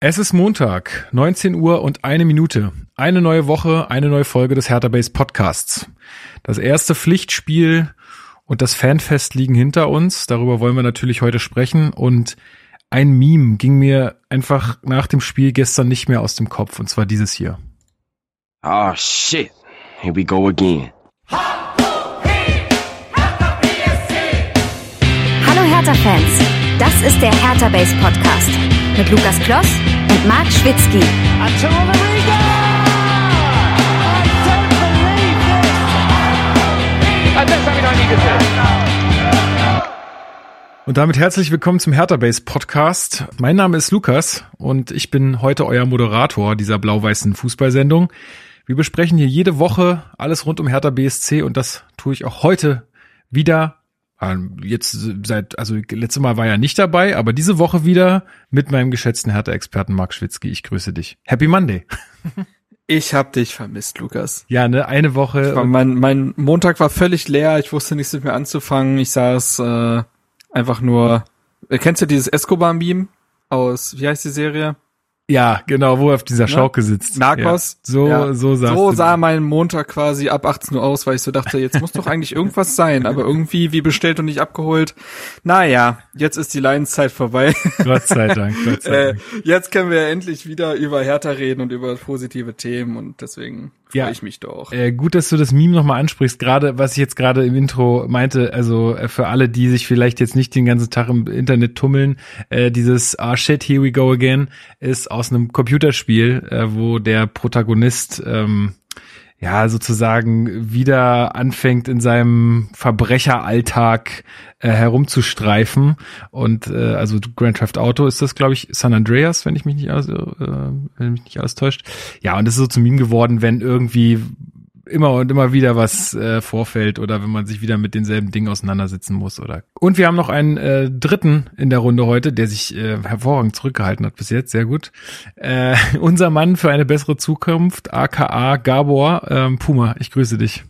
Es ist Montag, 19 Uhr und eine Minute. Eine neue Woche, eine neue Folge des Hertha Base Podcasts. Das erste Pflichtspiel und das Fanfest liegen hinter uns. Darüber wollen wir natürlich heute sprechen. Und ein Meme ging mir einfach nach dem Spiel gestern nicht mehr aus dem Kopf. Und zwar dieses hier. Oh shit. Here we go again. Hallo Hertha-Fans, das ist der Hertha Base Podcast mit Lukas Kloss und Marc Schwitzky. Und damit herzlich willkommen zum Hertha Base Podcast. Mein Name ist Lukas und ich bin heute euer Moderator dieser blau-weißen Fußballsendung. Wir besprechen hier jede Woche alles rund um Hertha BSC und das tue ich auch heute wieder. Ähm, jetzt seit, also letztes Mal war er nicht dabei, aber diese Woche wieder mit meinem geschätzten Hertha-Experten Marc Schwitzky. Ich grüße dich. Happy Monday. Ich hab dich vermisst, Lukas. Ja, ne, eine Woche. War, mein, mein Montag war völlig leer, ich wusste nichts mit mir anzufangen. Ich saß äh, einfach nur. Äh, kennst du dieses Escobar-Meme aus, wie heißt die Serie? Ja, genau, wo er auf dieser ne? Schauke sitzt. Narcos. Ja, so, ja. so, so sah mein Montag quasi ab 18 Uhr aus, weil ich so dachte, jetzt muss doch eigentlich irgendwas sein, aber irgendwie wie bestellt und nicht abgeholt. Naja, jetzt ist die Leidenszeit vorbei. Gott sei Dank, Gott sei Dank. Äh, jetzt können wir endlich wieder über Hertha reden und über positive Themen und deswegen freue ja, ich mich doch. Äh, gut, dass du das Meme nochmal ansprichst. Gerade, was ich jetzt gerade im Intro meinte, also äh, für alle, die sich vielleicht jetzt nicht den ganzen Tag im Internet tummeln, äh, dieses Ah shit, here we go again ist aus einem Computerspiel, äh, wo der Protagonist ähm, ja sozusagen wieder anfängt in seinem Verbrecheralltag äh, herumzustreifen und äh, also Grand Theft Auto ist das glaube ich San Andreas, wenn ich mich nicht alles, äh, wenn mich nicht alles täuscht. Ja, und das ist so zu Meme geworden, wenn irgendwie immer und immer wieder was äh, vorfällt oder wenn man sich wieder mit denselben Dingen auseinandersetzen muss oder. Und wir haben noch einen äh, dritten in der Runde heute, der sich äh, hervorragend zurückgehalten hat bis jetzt, sehr gut. Äh, unser Mann für eine bessere Zukunft, aka Gabor ähm, Puma. Ich grüße dich.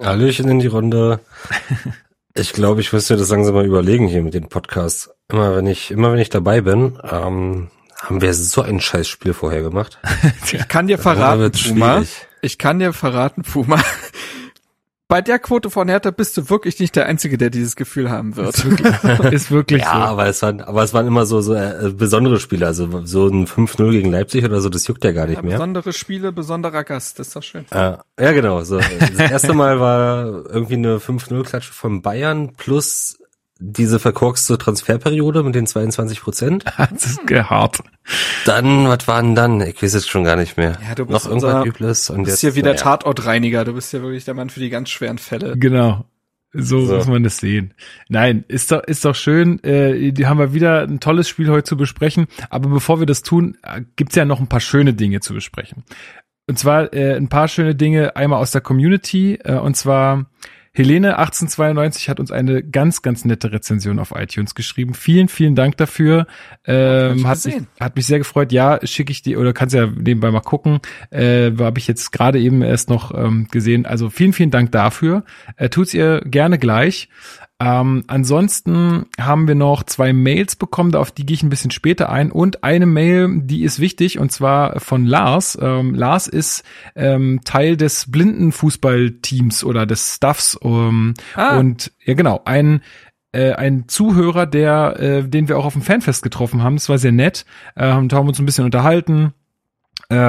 Hallöchen in die Runde. Ich glaube, ich müsste das langsam mal überlegen hier mit den Podcasts. Immer wenn ich, immer wenn ich dabei bin, ähm, haben wir so ein Scheißspiel vorher gemacht. ich kann dir verraten, Puma, ich kann dir verraten, Puma, bei der Quote von Hertha bist du wirklich nicht der Einzige, der dieses Gefühl haben wird. Ist wirklich, ist wirklich ja, so. aber es waren, aber es waren immer so, so äh, besondere Spiele, also so ein 5-0 gegen Leipzig oder so, das juckt ja gar nicht ja, mehr. Besondere Spiele, besonderer Gast, das ist doch schön. Äh, ja, genau, so. Das erste Mal war irgendwie eine 5-0-Klatsche von Bayern plus diese verkorkste Transferperiode mit den 22 Prozent. das ist hart. Dann, was war denn dann? Ich weiß es schon gar nicht mehr. Ja, du bist Noch irgendwas Übles. Und du bist jetzt, hier wieder ja. Tatortreiniger. Du bist ja wirklich der Mann für die ganz schweren Fälle. Genau. So, so, muss man das sehen. Nein, ist doch, ist doch schön. Äh, die haben wir wieder ein tolles Spiel heute zu besprechen. Aber bevor wir das tun, äh, gibt's ja noch ein paar schöne Dinge zu besprechen. Und zwar äh, ein paar schöne Dinge einmal aus der Community. Äh, und zwar Helene 1892 hat uns eine ganz, ganz nette Rezension auf iTunes geschrieben. Vielen, vielen Dank dafür. Ähm, hat, mich, hat mich sehr gefreut. Ja, schicke ich dir oder kannst ja nebenbei mal gucken. Äh, Habe ich jetzt gerade eben erst noch ähm, gesehen. Also vielen, vielen Dank dafür. Äh, tut's ihr gerne gleich. Ähm, ansonsten haben wir noch zwei Mails bekommen, auf die gehe ich ein bisschen später ein. Und eine Mail, die ist wichtig, und zwar von Lars. Ähm, Lars ist ähm, Teil des Blindenfußballteams oder des Staffs. Ähm, ah. Und ja, genau, ein äh, ein Zuhörer, der, äh, den wir auch auf dem Fanfest getroffen haben. Das war sehr nett. Äh, haben uns ein bisschen unterhalten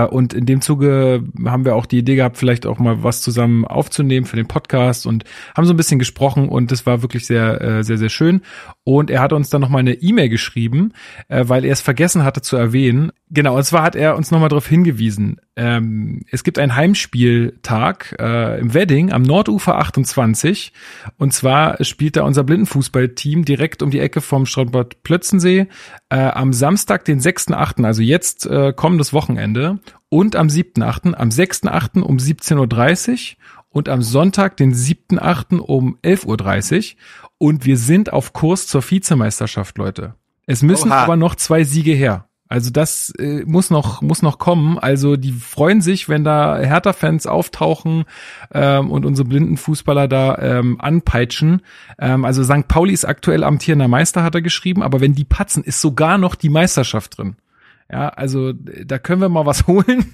und in dem Zuge haben wir auch die Idee gehabt, vielleicht auch mal was zusammen aufzunehmen für den Podcast und haben so ein bisschen gesprochen und das war wirklich sehr, äh, sehr, sehr schön. Und er hat uns dann nochmal eine E-Mail geschrieben, äh, weil er es vergessen hatte zu erwähnen. Genau, und zwar hat er uns nochmal darauf hingewiesen. Ähm, es gibt einen Heimspieltag äh, im Wedding am Nordufer 28. Und zwar spielt da unser Blindenfußballteam direkt um die Ecke vom Strandbad Plötzensee äh, am Samstag, den 6.8., also jetzt äh, kommendes Wochenende. Und am 7.8., am 6.8. um 17.30 Uhr und am Sonntag, den 7.8. um 11.30 Uhr. Und wir sind auf Kurs zur Vizemeisterschaft, Leute. Es müssen Oha. aber noch zwei Siege her. Also das äh, muss noch muss noch kommen. Also die freuen sich, wenn da Hertha-Fans auftauchen ähm, und unsere blinden Fußballer da ähm, anpeitschen. Ähm, also St. Pauli ist aktuell amtierender Meister, hat er geschrieben, aber wenn die patzen, ist sogar noch die Meisterschaft drin. Ja, also da können wir mal was holen.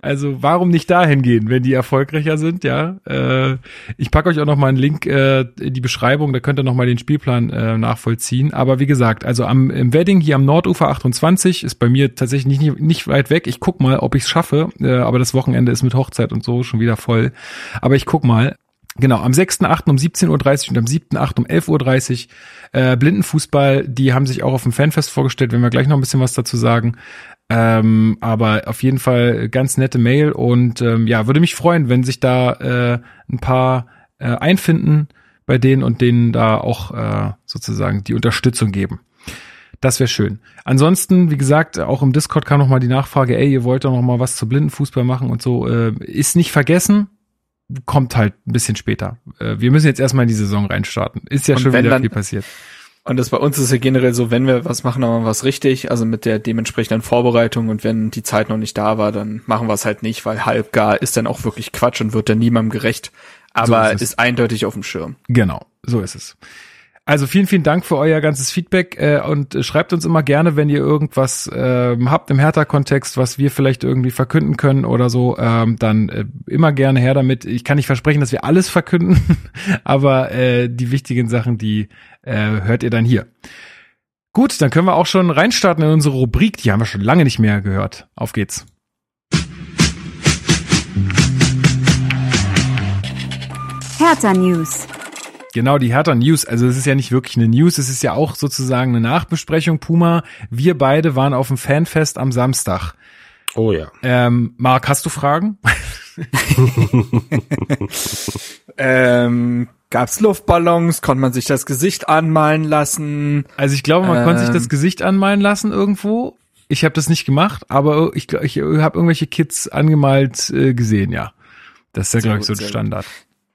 Also warum nicht dahin gehen, wenn die erfolgreicher sind, ja? Äh, ich packe euch auch noch mal einen Link äh, in die Beschreibung, da könnt ihr noch mal den Spielplan äh, nachvollziehen. Aber wie gesagt, also am im Wedding hier am Nordufer 28 ist bei mir tatsächlich nicht, nicht weit weg. Ich guck mal, ob ich es schaffe. Äh, aber das Wochenende ist mit Hochzeit und so schon wieder voll. Aber ich guck mal. Genau, am 6.8. um 17.30 Uhr und am 7.8. um 11.30 Uhr äh, Blindenfußball, die haben sich auch auf dem Fanfest vorgestellt, wenn wir gleich noch ein bisschen was dazu sagen. Ähm, aber auf jeden Fall ganz nette Mail und ähm, ja, würde mich freuen, wenn sich da äh, ein paar äh, einfinden bei denen und denen da auch äh, sozusagen die Unterstützung geben. Das wäre schön. Ansonsten, wie gesagt, auch im Discord kam noch mal die Nachfrage, ey, ihr wollt doch noch mal was zu Blindenfußball machen und so. Äh, ist nicht vergessen, kommt halt ein bisschen später. Äh, wir müssen jetzt erstmal in die Saison reinstarten. Ist ja Und schon wieder dann- viel passiert. Und das bei uns ist ja generell so, wenn wir was machen, dann machen wir was richtig, also mit der dementsprechenden Vorbereitung und wenn die Zeit noch nicht da war, dann machen wir es halt nicht, weil halbgar ist dann auch wirklich Quatsch und wird dann niemandem gerecht. Aber ist ist, es. eindeutig auf dem Schirm. Genau, so ist es. Also vielen, vielen Dank für euer ganzes Feedback äh, und äh, schreibt uns immer gerne, wenn ihr irgendwas ähm, habt im Hertha-Kontext, was wir vielleicht irgendwie verkünden können oder so, ähm, dann äh, immer gerne her damit. Ich kann nicht versprechen, dass wir alles verkünden, aber äh, die wichtigen Sachen, die äh, hört ihr dann hier. Gut, dann können wir auch schon reinstarten in unsere Rubrik. Die haben wir schon lange nicht mehr gehört. Auf geht's. Hertha News. Genau, die Hertha News. Also es ist ja nicht wirklich eine News, es ist ja auch sozusagen eine Nachbesprechung. Puma, wir beide waren auf dem Fanfest am Samstag. Oh ja. Ähm, Marc, hast du Fragen? Ähm, gab's Luftballons? Konnte man sich das Gesicht anmalen lassen? Also ich glaube, man konnte sich Ähm. das Gesicht anmalen lassen irgendwo. Ich habe das nicht gemacht, aber ich, ich habe irgendwelche Kids angemalt äh, gesehen, ja. Das ist ja, glaube ich, so sehr Standard.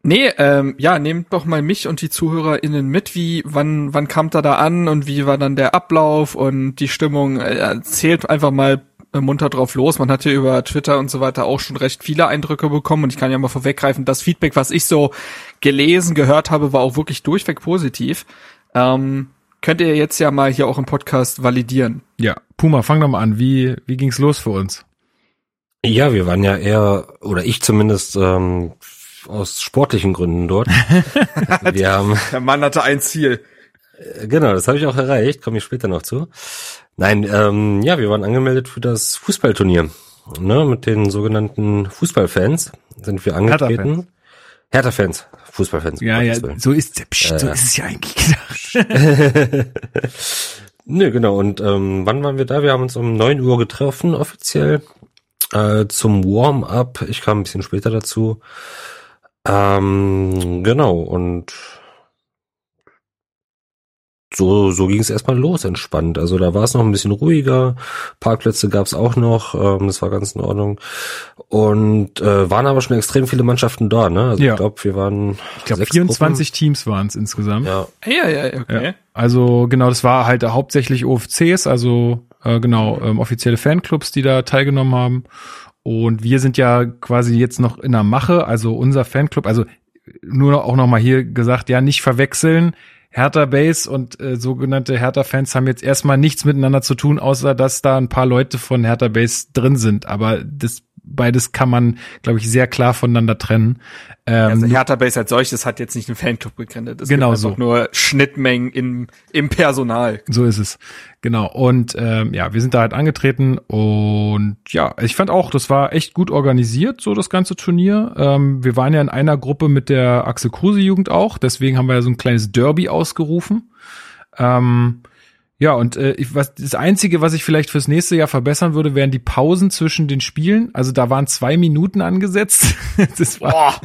Nee, ähm, ja, nehmt doch mal mich und die ZuhörerInnen mit, wie, wann, wann kamt er da an und wie war dann der Ablauf und die Stimmung, äh, erzählt einfach mal munter drauf los. Man hat ja über Twitter und so weiter auch schon recht viele Eindrücke bekommen und ich kann ja mal vorweggreifen, das Feedback, was ich so gelesen, gehört habe, war auch wirklich durchweg positiv. Ähm, könnt ihr jetzt ja mal hier auch im Podcast validieren. Ja, Puma, fang doch mal an. Wie, wie ging's los für uns? Ja, wir waren ja eher, oder ich zumindest, ähm, aus sportlichen Gründen dort. wir haben, Der Mann hatte ein Ziel. Äh, genau, das habe ich auch erreicht, komme ich später noch zu. Nein, ähm, ja, wir waren angemeldet für das Fußballturnier. Ne, mit den sogenannten Fußballfans sind wir angetreten. Hertha-Fans, Fußballfans. um Ja, ja, so ist, so Äh. ist es ja eigentlich gedacht. Nö, genau. Und ähm, wann waren wir da? Wir haben uns um 9 Uhr getroffen, offiziell, äh, zum Warm-up. Ich kam ein bisschen später dazu. Ähm, genau, und so, so ging es erstmal los, entspannt. Also da war es noch ein bisschen ruhiger. Parkplätze gab es auch noch, ähm, das war ganz in Ordnung. Und äh, waren aber schon extrem viele Mannschaften da, ne? Also Ja. ich glaube, wir waren Ich glaube, sechs 24 Teams waren es insgesamt. Gruppen. Ja, Ja, ja, okay. Ja. Also genau, das war halt hauptsächlich OFCs, also äh, genau ähm, offizielle Fanclubs, die da teilgenommen haben. Und wir sind ja quasi jetzt noch in der Mache, also unser Fanclub, also nur noch, auch noch mal hier gesagt, ja nicht verwechseln. Hertha Base und äh, sogenannte Hertha Fans haben jetzt erstmal nichts miteinander zu tun, außer dass da ein paar Leute von Hertha Base drin sind. Aber das beides kann man, glaube ich, sehr klar voneinander trennen. Ähm, Also Hertha Base als solches hat jetzt nicht einen Fanclub gegründet. Es Genau gibt so. nur Schnittmengen im, im Personal. So ist es. Genau. Und ähm, ja, wir sind da halt angetreten und ja, ich fand auch, das war echt gut organisiert, so das ganze Turnier. Ähm, wir waren ja in einer Gruppe mit der Axel Kruse Jugend auch, deswegen haben wir ja so ein kleines Derby ausgerufen. Ähm, ja, und äh, ich, was, das Einzige, was ich vielleicht fürs nächste Jahr verbessern würde, wären die Pausen zwischen den Spielen. Also da waren zwei Minuten angesetzt. das war, Boah,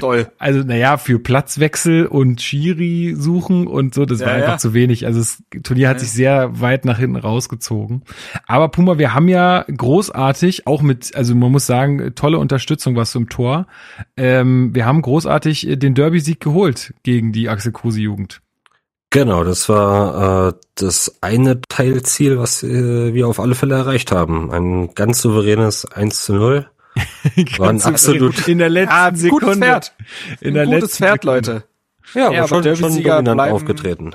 toll. also naja, für Platzwechsel und Schiri suchen und so, das Ja, war einfach ja. zu wenig. Also das Turnier hat Ja. sich sehr weit nach hinten rausgezogen. Aber Puma, wir haben ja großartig, auch mit, also man muss sagen, tolle Unterstützung was im Tor. Ähm, wir haben großartig äh, den Derby-Sieg geholt gegen die Axel Kruse Jugend. Genau, das war äh, das eine Teilziel, was äh, wir auf alle Fälle erreicht haben. Ein ganz souveränes 1 zu 0. War ein absolut- in der letzten Ah, Sekunde. gutes Pferd. In der Ein gutes letzten Pferd. Leute. Ja, aber Ja, aber schon, schon Derby-Sieger dominant bleiben- aufgetreten.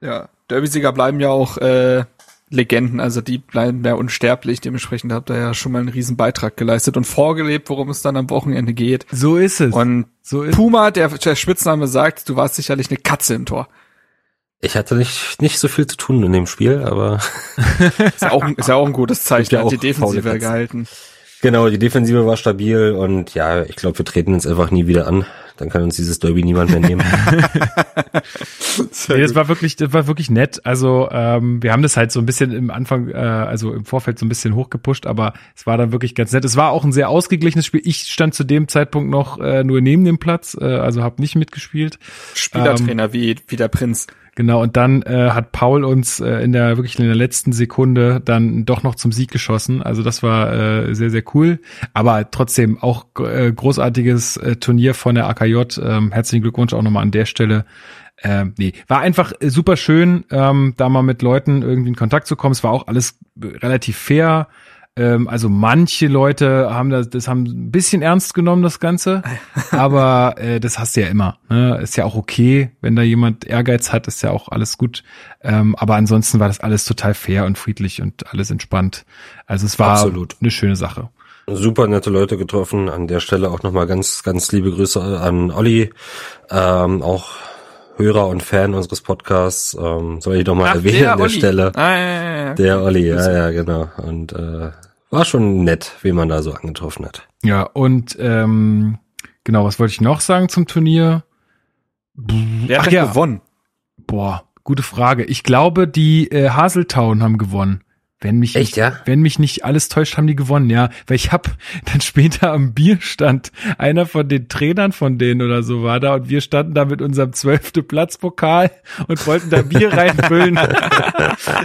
Ja, Derbysieger bleiben ja auch äh, Legenden, also die bleiben ja unsterblich. Dementsprechend habt ihr ja schon mal einen riesen Beitrag geleistet und vorgelebt, worum es dann am Wochenende geht. So ist es. Und so ist Puma, der, der Spitzname sagt, du warst sicherlich eine Katze im Tor. Ich hatte nicht, nicht so viel zu tun in dem Spiel, aber ist, ja auch, ist ja auch ein gutes Zeichen, ja hat die Defensive gehalten. Genau, die Defensive war stabil und ja, ich glaube, wir treten uns einfach nie wieder an. Dann kann uns dieses Derby niemand mehr nehmen. nee, das war wirklich, das war wirklich nett. Also ähm, wir haben das halt so ein bisschen im Anfang, äh, also im Vorfeld so ein bisschen hochgepusht, aber es war dann wirklich ganz nett. Es war auch ein sehr ausgeglichenes Spiel. Ich stand zu dem Zeitpunkt noch äh, nur neben dem Platz, äh, also habe nicht mitgespielt. Spielertrainer ähm, wie wie der Prinz. Genau, und dann äh, hat Paul uns äh, in der wirklich in der letzten Sekunde dann doch noch zum Sieg geschossen. Also das war äh, sehr, sehr cool. Aber trotzdem auch äh, großartiges äh, Turnier von der AKJ. Ähm, herzlichen Glückwunsch auch nochmal an der Stelle. Ähm, nee, war einfach super schön, ähm, da mal mit Leuten irgendwie in Kontakt zu kommen. Es war auch alles relativ fair. Ähm, also manche Leute haben das, das haben ein bisschen ernst genommen, das Ganze. aber äh, das hast du ja immer. Ne? Ist ja auch okay, wenn da jemand Ehrgeiz hat, ist ja auch alles gut. Ähm, aber ansonsten war das alles total fair und friedlich und alles entspannt. Also es war Absolut. eine schöne Sache. Super nette Leute getroffen. An der Stelle auch nochmal ganz, ganz liebe Grüße an Olli. Ähm, auch Hörer und Fan unseres Podcasts, ähm, soll ich doch mal Ach, erwähnen der an der Olli. Stelle. Ah, ja, ja, ja. Der Olli, ja, ja, genau. Und äh, war schon nett, wie man da so angetroffen hat. Ja, und ähm, genau, was wollte ich noch sagen zum Turnier? Wer hat Ach, ja. gewonnen? Boah, gute Frage. Ich glaube, die äh, Haseltown haben gewonnen. Wenn mich, Echt, nicht, ja? wenn mich nicht alles täuscht, haben die gewonnen, ja. Weil ich hab dann später am Bierstand, einer von den Trainern von denen oder so war da und wir standen da mit unserem zwölfte Platzpokal und wollten da Bier reinfüllen.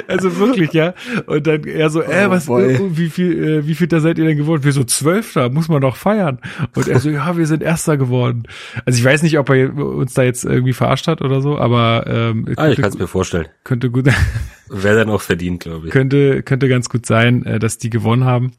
also wirklich, ja. Und dann er so, äh, oh, was, oh, wie viel, äh, wie viel da seid ihr denn geworden? Wir so zwölfter, muss man doch feiern. Und er so, ja, wir sind Erster geworden. Also ich weiß nicht, ob er uns da jetzt irgendwie verarscht hat oder so, aber ähm, ah, ich kann es mir vorstellen. Könnte gut. Wäre dann auch verdient, glaube ich. Könnte, könnte ganz gut sein, äh, dass die gewonnen haben.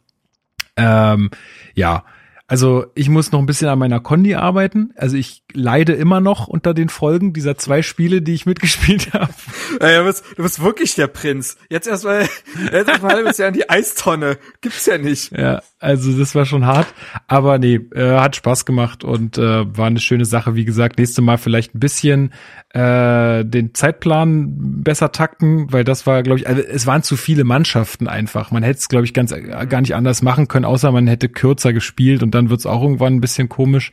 Ähm, ja, also ich muss noch ein bisschen an meiner Kondi arbeiten. Also ich leide immer noch unter den Folgen dieser zwei Spiele, die ich mitgespielt habe. Ja, du, bist, du bist wirklich der Prinz. Jetzt erstmal jetzt erstmal halbes Jahr in die Eistonne. Gibt's ja nicht. Ja, also das war schon hart. Aber nee, äh, hat Spaß gemacht und äh, war eine schöne Sache. Wie gesagt, nächste Mal vielleicht ein bisschen äh, den Zeitplan besser takten, weil das war, glaube ich, also es waren zu viele Mannschaften einfach. Man hätte es, glaube ich, ganz äh, gar nicht anders machen können, außer man hätte kürzer gespielt und dann wird's auch irgendwann ein bisschen komisch.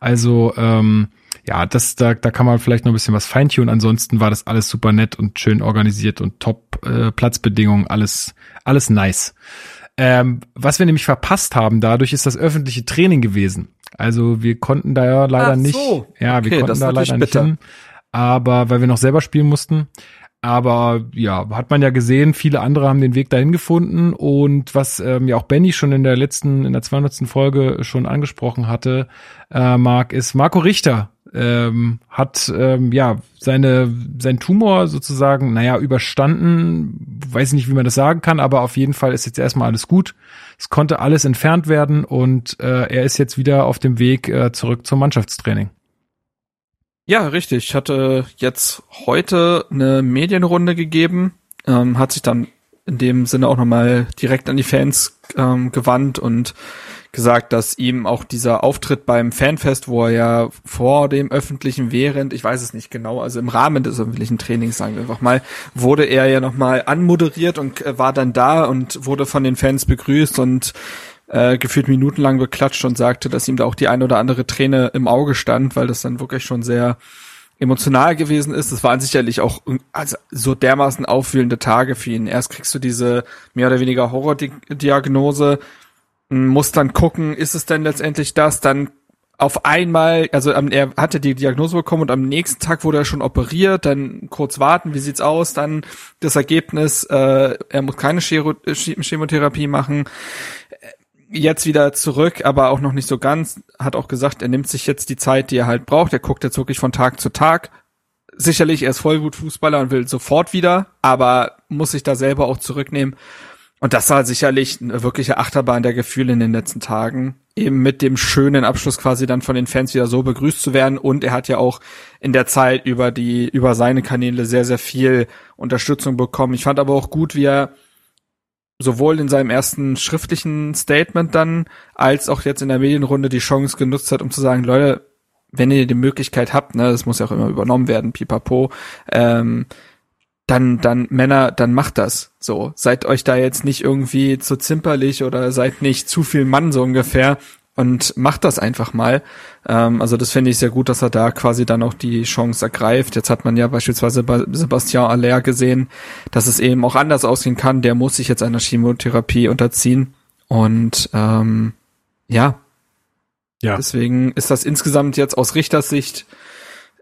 Also ähm, ja, das da, da kann man vielleicht noch ein bisschen was feintunen. Ansonsten war das alles super nett und schön organisiert und top äh, Platzbedingungen, alles alles nice. Ähm, was wir nämlich verpasst haben, dadurch ist das öffentliche Training gewesen. Also wir konnten da ja leider so. nicht, ja, okay, wir konnten da leider nicht hin aber weil wir noch selber spielen mussten. Aber ja, hat man ja gesehen, viele andere haben den Weg dahin gefunden und was ähm, ja auch Benny schon in der letzten, in der 200. Folge schon angesprochen hatte, äh, Marc, ist Marco Richter ähm, hat ähm, ja seine sein Tumor sozusagen, naja, überstanden. Weiß nicht, wie man das sagen kann, aber auf jeden Fall ist jetzt erstmal alles gut. Es konnte alles entfernt werden und äh, er ist jetzt wieder auf dem Weg äh, zurück zum Mannschaftstraining. Ja, richtig. Ich hatte jetzt heute eine Medienrunde gegeben, ähm, hat sich dann in dem Sinne auch nochmal direkt an die Fans ähm, gewandt und gesagt, dass ihm auch dieser Auftritt beim Fanfest, wo er ja vor dem öffentlichen während, ich weiß es nicht genau, also im Rahmen des öffentlichen Trainings, sagen wir einfach mal, wurde er ja nochmal anmoderiert und äh, war dann da und wurde von den Fans begrüßt und äh, gefühlt minutenlang beklatscht und sagte, dass ihm da auch die ein oder andere Träne im Auge stand, weil das dann wirklich schon sehr emotional gewesen ist. Das waren sicherlich auch also so dermaßen aufwühlende Tage für ihn. Erst kriegst du diese mehr oder weniger Horrordiagnose, musst dann gucken, ist es denn letztendlich das? Dann auf einmal, also er hatte die Diagnose bekommen und am nächsten Tag wurde er schon operiert, dann kurz warten, wie sieht's aus, dann das Ergebnis, äh, er muss keine Chemotherapie machen jetzt wieder zurück, aber auch noch nicht so ganz. Hat auch gesagt, er nimmt sich jetzt die Zeit, die er halt braucht. Er guckt jetzt wirklich von Tag zu Tag. Sicherlich, er ist Vollblutfußballer und will sofort wieder, aber muss sich da selber auch zurücknehmen. Und das war sicherlich eine wirkliche Achterbahn der Gefühle in den letzten Tagen. Eben mit dem schönen Abschluss quasi dann von den Fans wieder so begrüßt zu werden. Und er hat ja auch in der Zeit über die, über seine Kanäle sehr, sehr viel Unterstützung bekommen. Ich fand aber auch gut, wie er sowohl in seinem ersten schriftlichen Statement dann, als auch jetzt in der Medienrunde die Chance genutzt hat, um zu sagen, Leute, wenn ihr die Möglichkeit habt, ne, das muss ja auch immer übernommen werden, pipapo, ähm, dann, dann Männer, dann macht das. So, seid euch da jetzt nicht irgendwie zu zimperlich oder seid nicht zu viel Mann so ungefähr und macht das einfach mal. Ähm, also das finde ich sehr gut, dass er da quasi dann auch die Chance ergreift. Jetzt hat man ja beispielsweise bei Sebastian Aller gesehen, dass es eben auch anders ausgehen kann. Der muss sich jetzt einer Chemotherapie unterziehen und ähm, ja, ja. Deswegen ist das insgesamt jetzt aus Richtersicht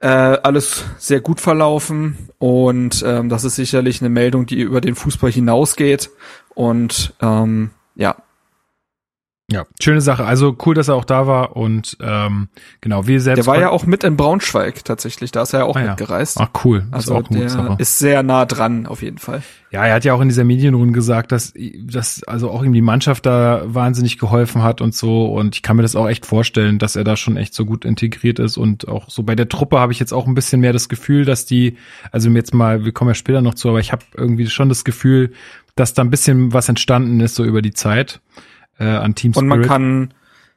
äh, alles sehr gut verlaufen und ähm, das ist sicherlich eine Meldung, die über den Fußball hinausgeht und ähm, ja, ja, schöne Sache. Also cool, dass er auch da war und ähm, genau, wir selbst. Der war ja auch mit in Braunschweig tatsächlich, da ist er ja auch ah, mitgereist. Ach cool. Also ist der ist sehr nah dran auf jeden Fall. Ja, er hat ja auch in dieser Medienrunde gesagt, dass dass also auch ihm die Mannschaft da wahnsinnig geholfen hat und so und ich kann mir das auch echt vorstellen, dass er da schon echt so gut integriert ist und auch so bei der Truppe habe ich jetzt auch ein bisschen mehr das Gefühl, dass die also jetzt mal, wir kommen ja später noch zu, aber ich habe irgendwie schon das Gefühl, dass da ein bisschen was entstanden ist so über die Zeit äh, an Team Spirit. Und man kann,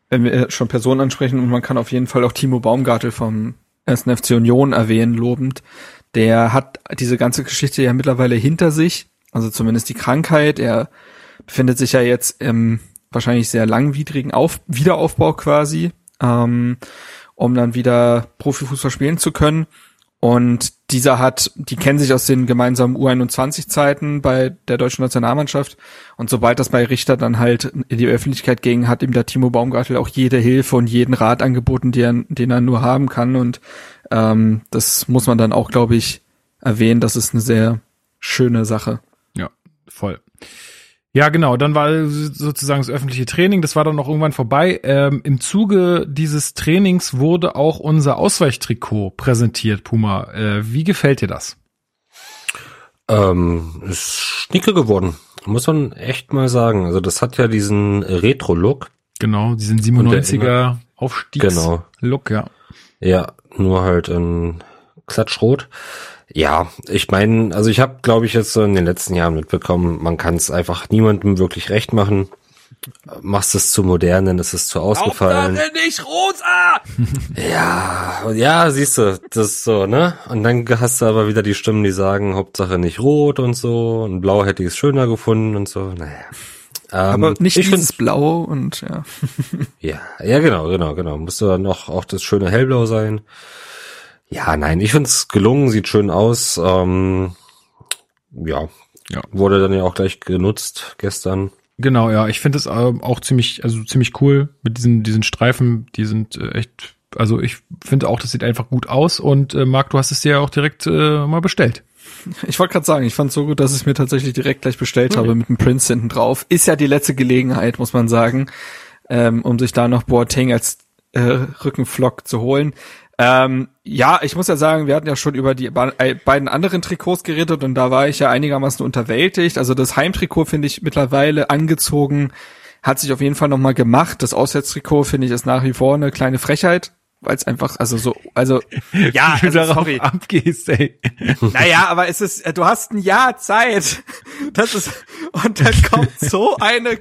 wenn wir schon Personen ansprechen, und man kann auf jeden Fall auch Timo Baumgartel vom 1. FC Union erwähnen, lobend. Der hat diese ganze Geschichte ja mittlerweile hinter sich, also zumindest die Krankheit. Er befindet sich ja jetzt im wahrscheinlich sehr langwidrigen Auf Wiederaufbau quasi, ähm, um dann wieder Profifußball spielen zu können. Und dieser hat, die kennen sich aus den gemeinsamen U21-Zeiten bei der deutschen Nationalmannschaft. Und sobald das bei Richter dann halt in die Öffentlichkeit ging, hat ihm der Timo Baumgartel auch jede Hilfe und jeden Rat angeboten, den, den er nur haben kann. Und ähm, das muss man dann auch, glaube ich, erwähnen. Das ist eine sehr schöne Sache. Ja, voll. Ja, genau. Dann war sozusagen das öffentliche Training. Das war dann noch irgendwann vorbei. Ähm, Im Zuge dieses Trainings wurde auch unser Ausweichtrikot präsentiert, Puma. Äh, wie gefällt dir das? Ähm, ist schnicke geworden. Muss man echt mal sagen. Also das hat ja diesen Retro-Look. Genau, diesen 97er Aufstiegs-Look, genau. ja. Ja, nur halt in Klatschrot. Ja, ich meine, also ich habe, glaube ich, jetzt so in den letzten Jahren mitbekommen, man kann es einfach niemandem wirklich recht machen. Machst es zu modern, dann ist es zu ausgefallen. Hauptsache nicht rosa! ja, ja, siehst du, das ist so, ne? Und dann hast du aber wieder die Stimmen, die sagen, Hauptsache nicht rot und so, und blau hätte ich es schöner gefunden und so, naja. Ähm, aber nicht ich dieses Blau und ja. ja, ja, genau, genau, genau. Musste dann auch, auch das schöne Hellblau sein. Ja, nein, ich find's gelungen, sieht schön aus. Ähm, ja, ja, wurde dann ja auch gleich genutzt gestern. Genau, ja, ich finde es ähm, auch ziemlich, also ziemlich cool mit diesen diesen Streifen. Die sind äh, echt, also ich finde auch, das sieht einfach gut aus. Und äh, Marc, du hast es dir ja auch direkt äh, mal bestellt. Ich wollte gerade sagen, ich fand so gut, dass ich es mir tatsächlich direkt gleich bestellt mhm. habe mit dem Prince hinten drauf. Ist ja die letzte Gelegenheit, muss man sagen, ähm, um sich da noch Boateng als äh, Rückenflock zu holen. Ähm, ja, ich muss ja sagen, wir hatten ja schon über die äh, beiden anderen Trikots geredet und da war ich ja einigermaßen unterwältigt. Also das Heimtrikot finde ich mittlerweile angezogen, hat sich auf jeden Fall nochmal gemacht. Das Auswärtstrikot finde ich ist nach wie vor eine kleine Frechheit, weil es einfach, also so, also ja, also, sorry. abgehst, ey. Naja, aber es ist, du hast ein Jahr Zeit. Das ist, und dann kommt so eine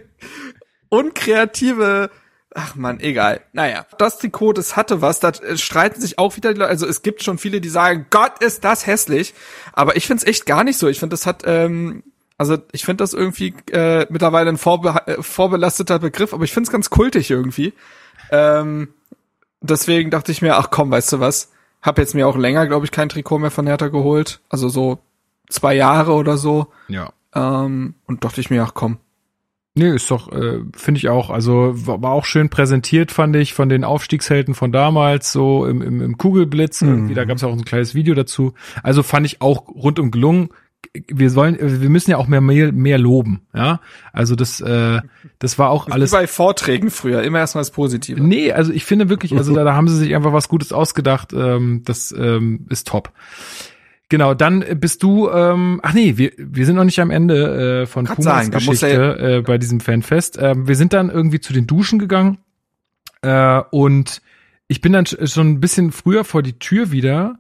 unkreative Ach man, egal. Naja, das Trikot, das hatte was, da streiten sich auch wieder die Leute, also es gibt schon viele, die sagen, Gott, ist das hässlich, aber ich find's echt gar nicht so. Ich finde, das hat, ähm, also ich finde das irgendwie äh, mittlerweile ein vorbe äh, vorbelasteter Begriff, aber ich find's ganz kultig irgendwie. Ähm, deswegen dachte ich mir, ach komm, weißt du was, hab jetzt mir auch länger, glaube ich, kein Trikot mehr von Hertha geholt, also so zwei Jahre oder so. Ja. Ähm, und dachte ich mir, ach komm, Nee, ist doch, äh, finde ich auch. Also war, auch schön präsentiert, fand ich, von den Aufstiegshelden von damals, so im, im, im Kugelblitz. Mhm. Irgendwie, da gab es auch ein kleines Video dazu. Also fand ich auch rundum gelungen. Wir sollen, wir müssen ja auch mehr, mehr, mehr loben, ja. Also das, äh, das war auch alles. Wie bei Vorträgen früher, immer erstmal das Positive. Nee, also ich finde wirklich, also da, da haben sie sich einfach was Gutes ausgedacht. Ähm, das ähm, ist top. Genau, dann bist du, ähm, ach nee, wir, wir sind noch nicht am Ende äh, von Kann Pumas sein, Geschichte äh, bei diesem Fanfest. Ähm, wir sind dann irgendwie zu den Duschen gegangen äh, und ich bin dann sch- schon ein bisschen früher vor die Tür wieder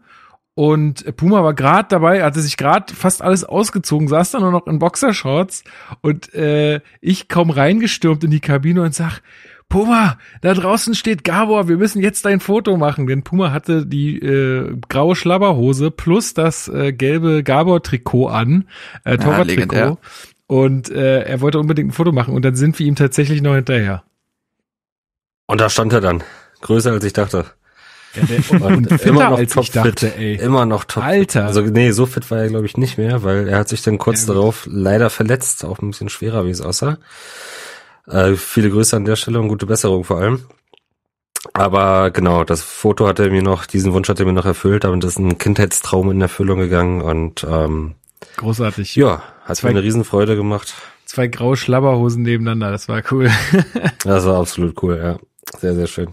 und Puma war gerade dabei, hatte sich gerade fast alles ausgezogen, saß dann nur noch in Boxershorts und äh, ich kaum reingestürmt in die Kabine und sag, Puma, da draußen steht Gabor, wir müssen jetzt dein Foto machen. Denn Puma hatte die äh, graue Schlabberhose plus das äh, gelbe Gabor-Trikot an, äh, Torwart-Trikot. legendär. und äh, er wollte unbedingt ein Foto machen und dann sind wir ihm tatsächlich noch hinterher. Und da stand er dann. Größer als ich dachte. Ja, der, und immer noch als topfit. dachte, ey. Immer noch top. Alter. Also nee, so fit war er glaube ich nicht mehr, weil er hat sich dann kurz Ja, darauf leider verletzt, auch ein bisschen schwerer, wie es aussah. Äh, viele Grüße an der Stelle und gute Besserung vor allem. Aber genau, das Foto hat er mir noch, diesen Wunsch hat er mir noch erfüllt, das ist ein Kindheitstraum in Erfüllung gegangen und ähm, Großartig. ja, hat Zwei- mir eine Riesenfreude gemacht. Zwei graue Schlabberhosen nebeneinander, das war cool. Das war absolut cool, ja. Sehr, sehr schön.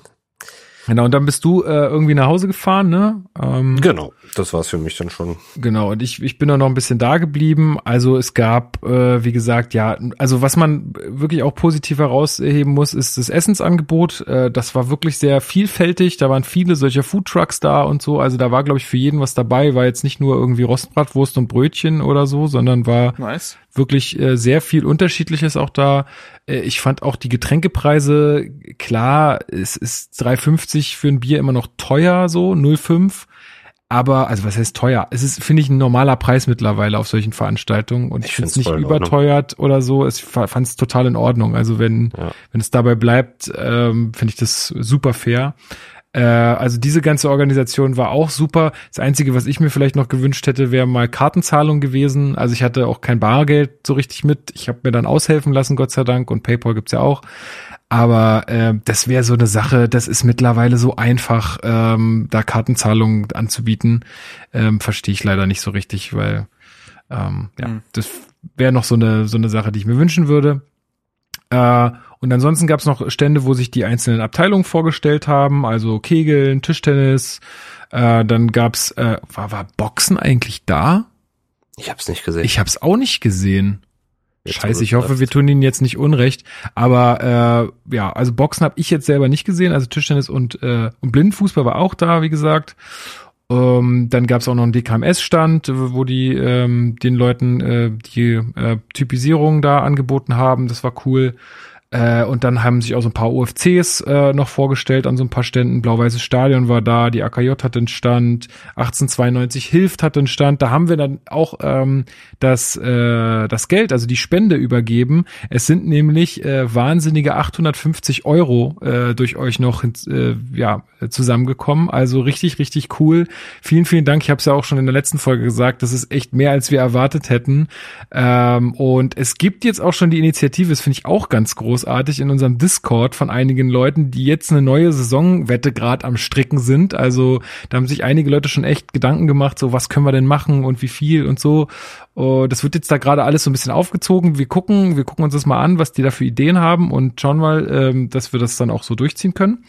Genau, und dann bist du äh, irgendwie nach Hause gefahren, ne? Ähm, Genau, das war's für mich dann schon. Genau, und ich, ich bin auch noch ein bisschen da geblieben. Also es gab, äh, wie gesagt, ja, also was man wirklich auch positiv herausheben muss, ist das Essensangebot. Äh, das war wirklich sehr vielfältig. Da waren viele solcher Foodtrucks da und so. Also da war, glaube ich, für jeden was dabei. War jetzt nicht nur irgendwie Rostbratwurst und Brötchen oder so, sondern war Nice. Wirklich äh, sehr viel Unterschiedliches auch da. Äh, ich fand auch die Getränkepreise, klar, es ist 3,50 für ein Bier immer noch teuer, so 0,5. Aber, also was heißt teuer? Es ist, finde ich, ein normaler Preis mittlerweile auf solchen Veranstaltungen. Und ich, Ich finde es nicht überteuert oder so. Ich fand es total in Ordnung. Also wenn, Ja. wenn es dabei bleibt, ähm, finde ich das super fair. Äh, also diese ganze Organisation war auch super. Das Einzige, was ich mir vielleicht noch gewünscht hätte, wäre mal Kartenzahlung gewesen. Also ich hatte auch kein Bargeld so richtig mit. Ich habe mir dann aushelfen lassen, Gott sei Dank. Und PayPal gibt's ja auch. Aber äh, das wäre so eine Sache, das ist mittlerweile so einfach, ähm, da Kartenzahlungen anzubieten. Ähm, Verstehe ich leider nicht so richtig, weil ähm, ja, Hm. das wäre noch so eine, so eine Sache, die ich mir wünschen würde. Äh, und ansonsten gab es noch Stände, wo sich die einzelnen Abteilungen vorgestellt haben, also Kegeln, Tischtennis. Äh, dann gab's, äh, war, war Boxen eigentlich da? Ich hab's nicht gesehen. Ich habe es auch nicht gesehen. Jetzt, Scheiße, ich hoffe, wir tun ihnen jetzt nicht unrecht. Aber äh, ja, also Boxen habe ich jetzt selber nicht gesehen. Also Tischtennis und, äh, und Blindenfußball war auch da, wie gesagt. Ähm, dann gab es auch noch einen DKMS-Stand, wo die ähm, den Leuten äh, die äh, Typisierung da angeboten haben. Das war cool. Äh, und dann haben sich auch so ein paar OFCs äh, noch vorgestellt an so ein paar Ständen. Blau-Weißes Stadion war da, die AKJ hatte einen Stand, 1892 Hilft hatte einen Stand. Da haben wir dann auch ähm, das, äh, das Geld, also die Spende übergeben. Es sind nämlich äh, wahnsinnige 850 Euro äh, durch euch noch äh, ja, zusammengekommen. Also richtig, richtig cool. Vielen, vielen Dank. Ich habe es ja auch schon in der letzten Folge gesagt. Das ist echt mehr, als wir erwartet hätten. Ähm, und es gibt jetzt auch schon die Initiative, das finde ich auch ganz großartig, in unserem Discord von einigen Leuten, die jetzt eine neue Saisonwette gerade am Stricken sind. Also da haben sich einige Leute schon echt Gedanken gemacht, so was können wir denn machen und wie viel und so. Oh, das wird jetzt da gerade alles so ein bisschen aufgezogen. Wir gucken, wir gucken uns das mal an, was die da für Ideen haben und schauen mal, ähm, dass wir das dann auch so durchziehen können.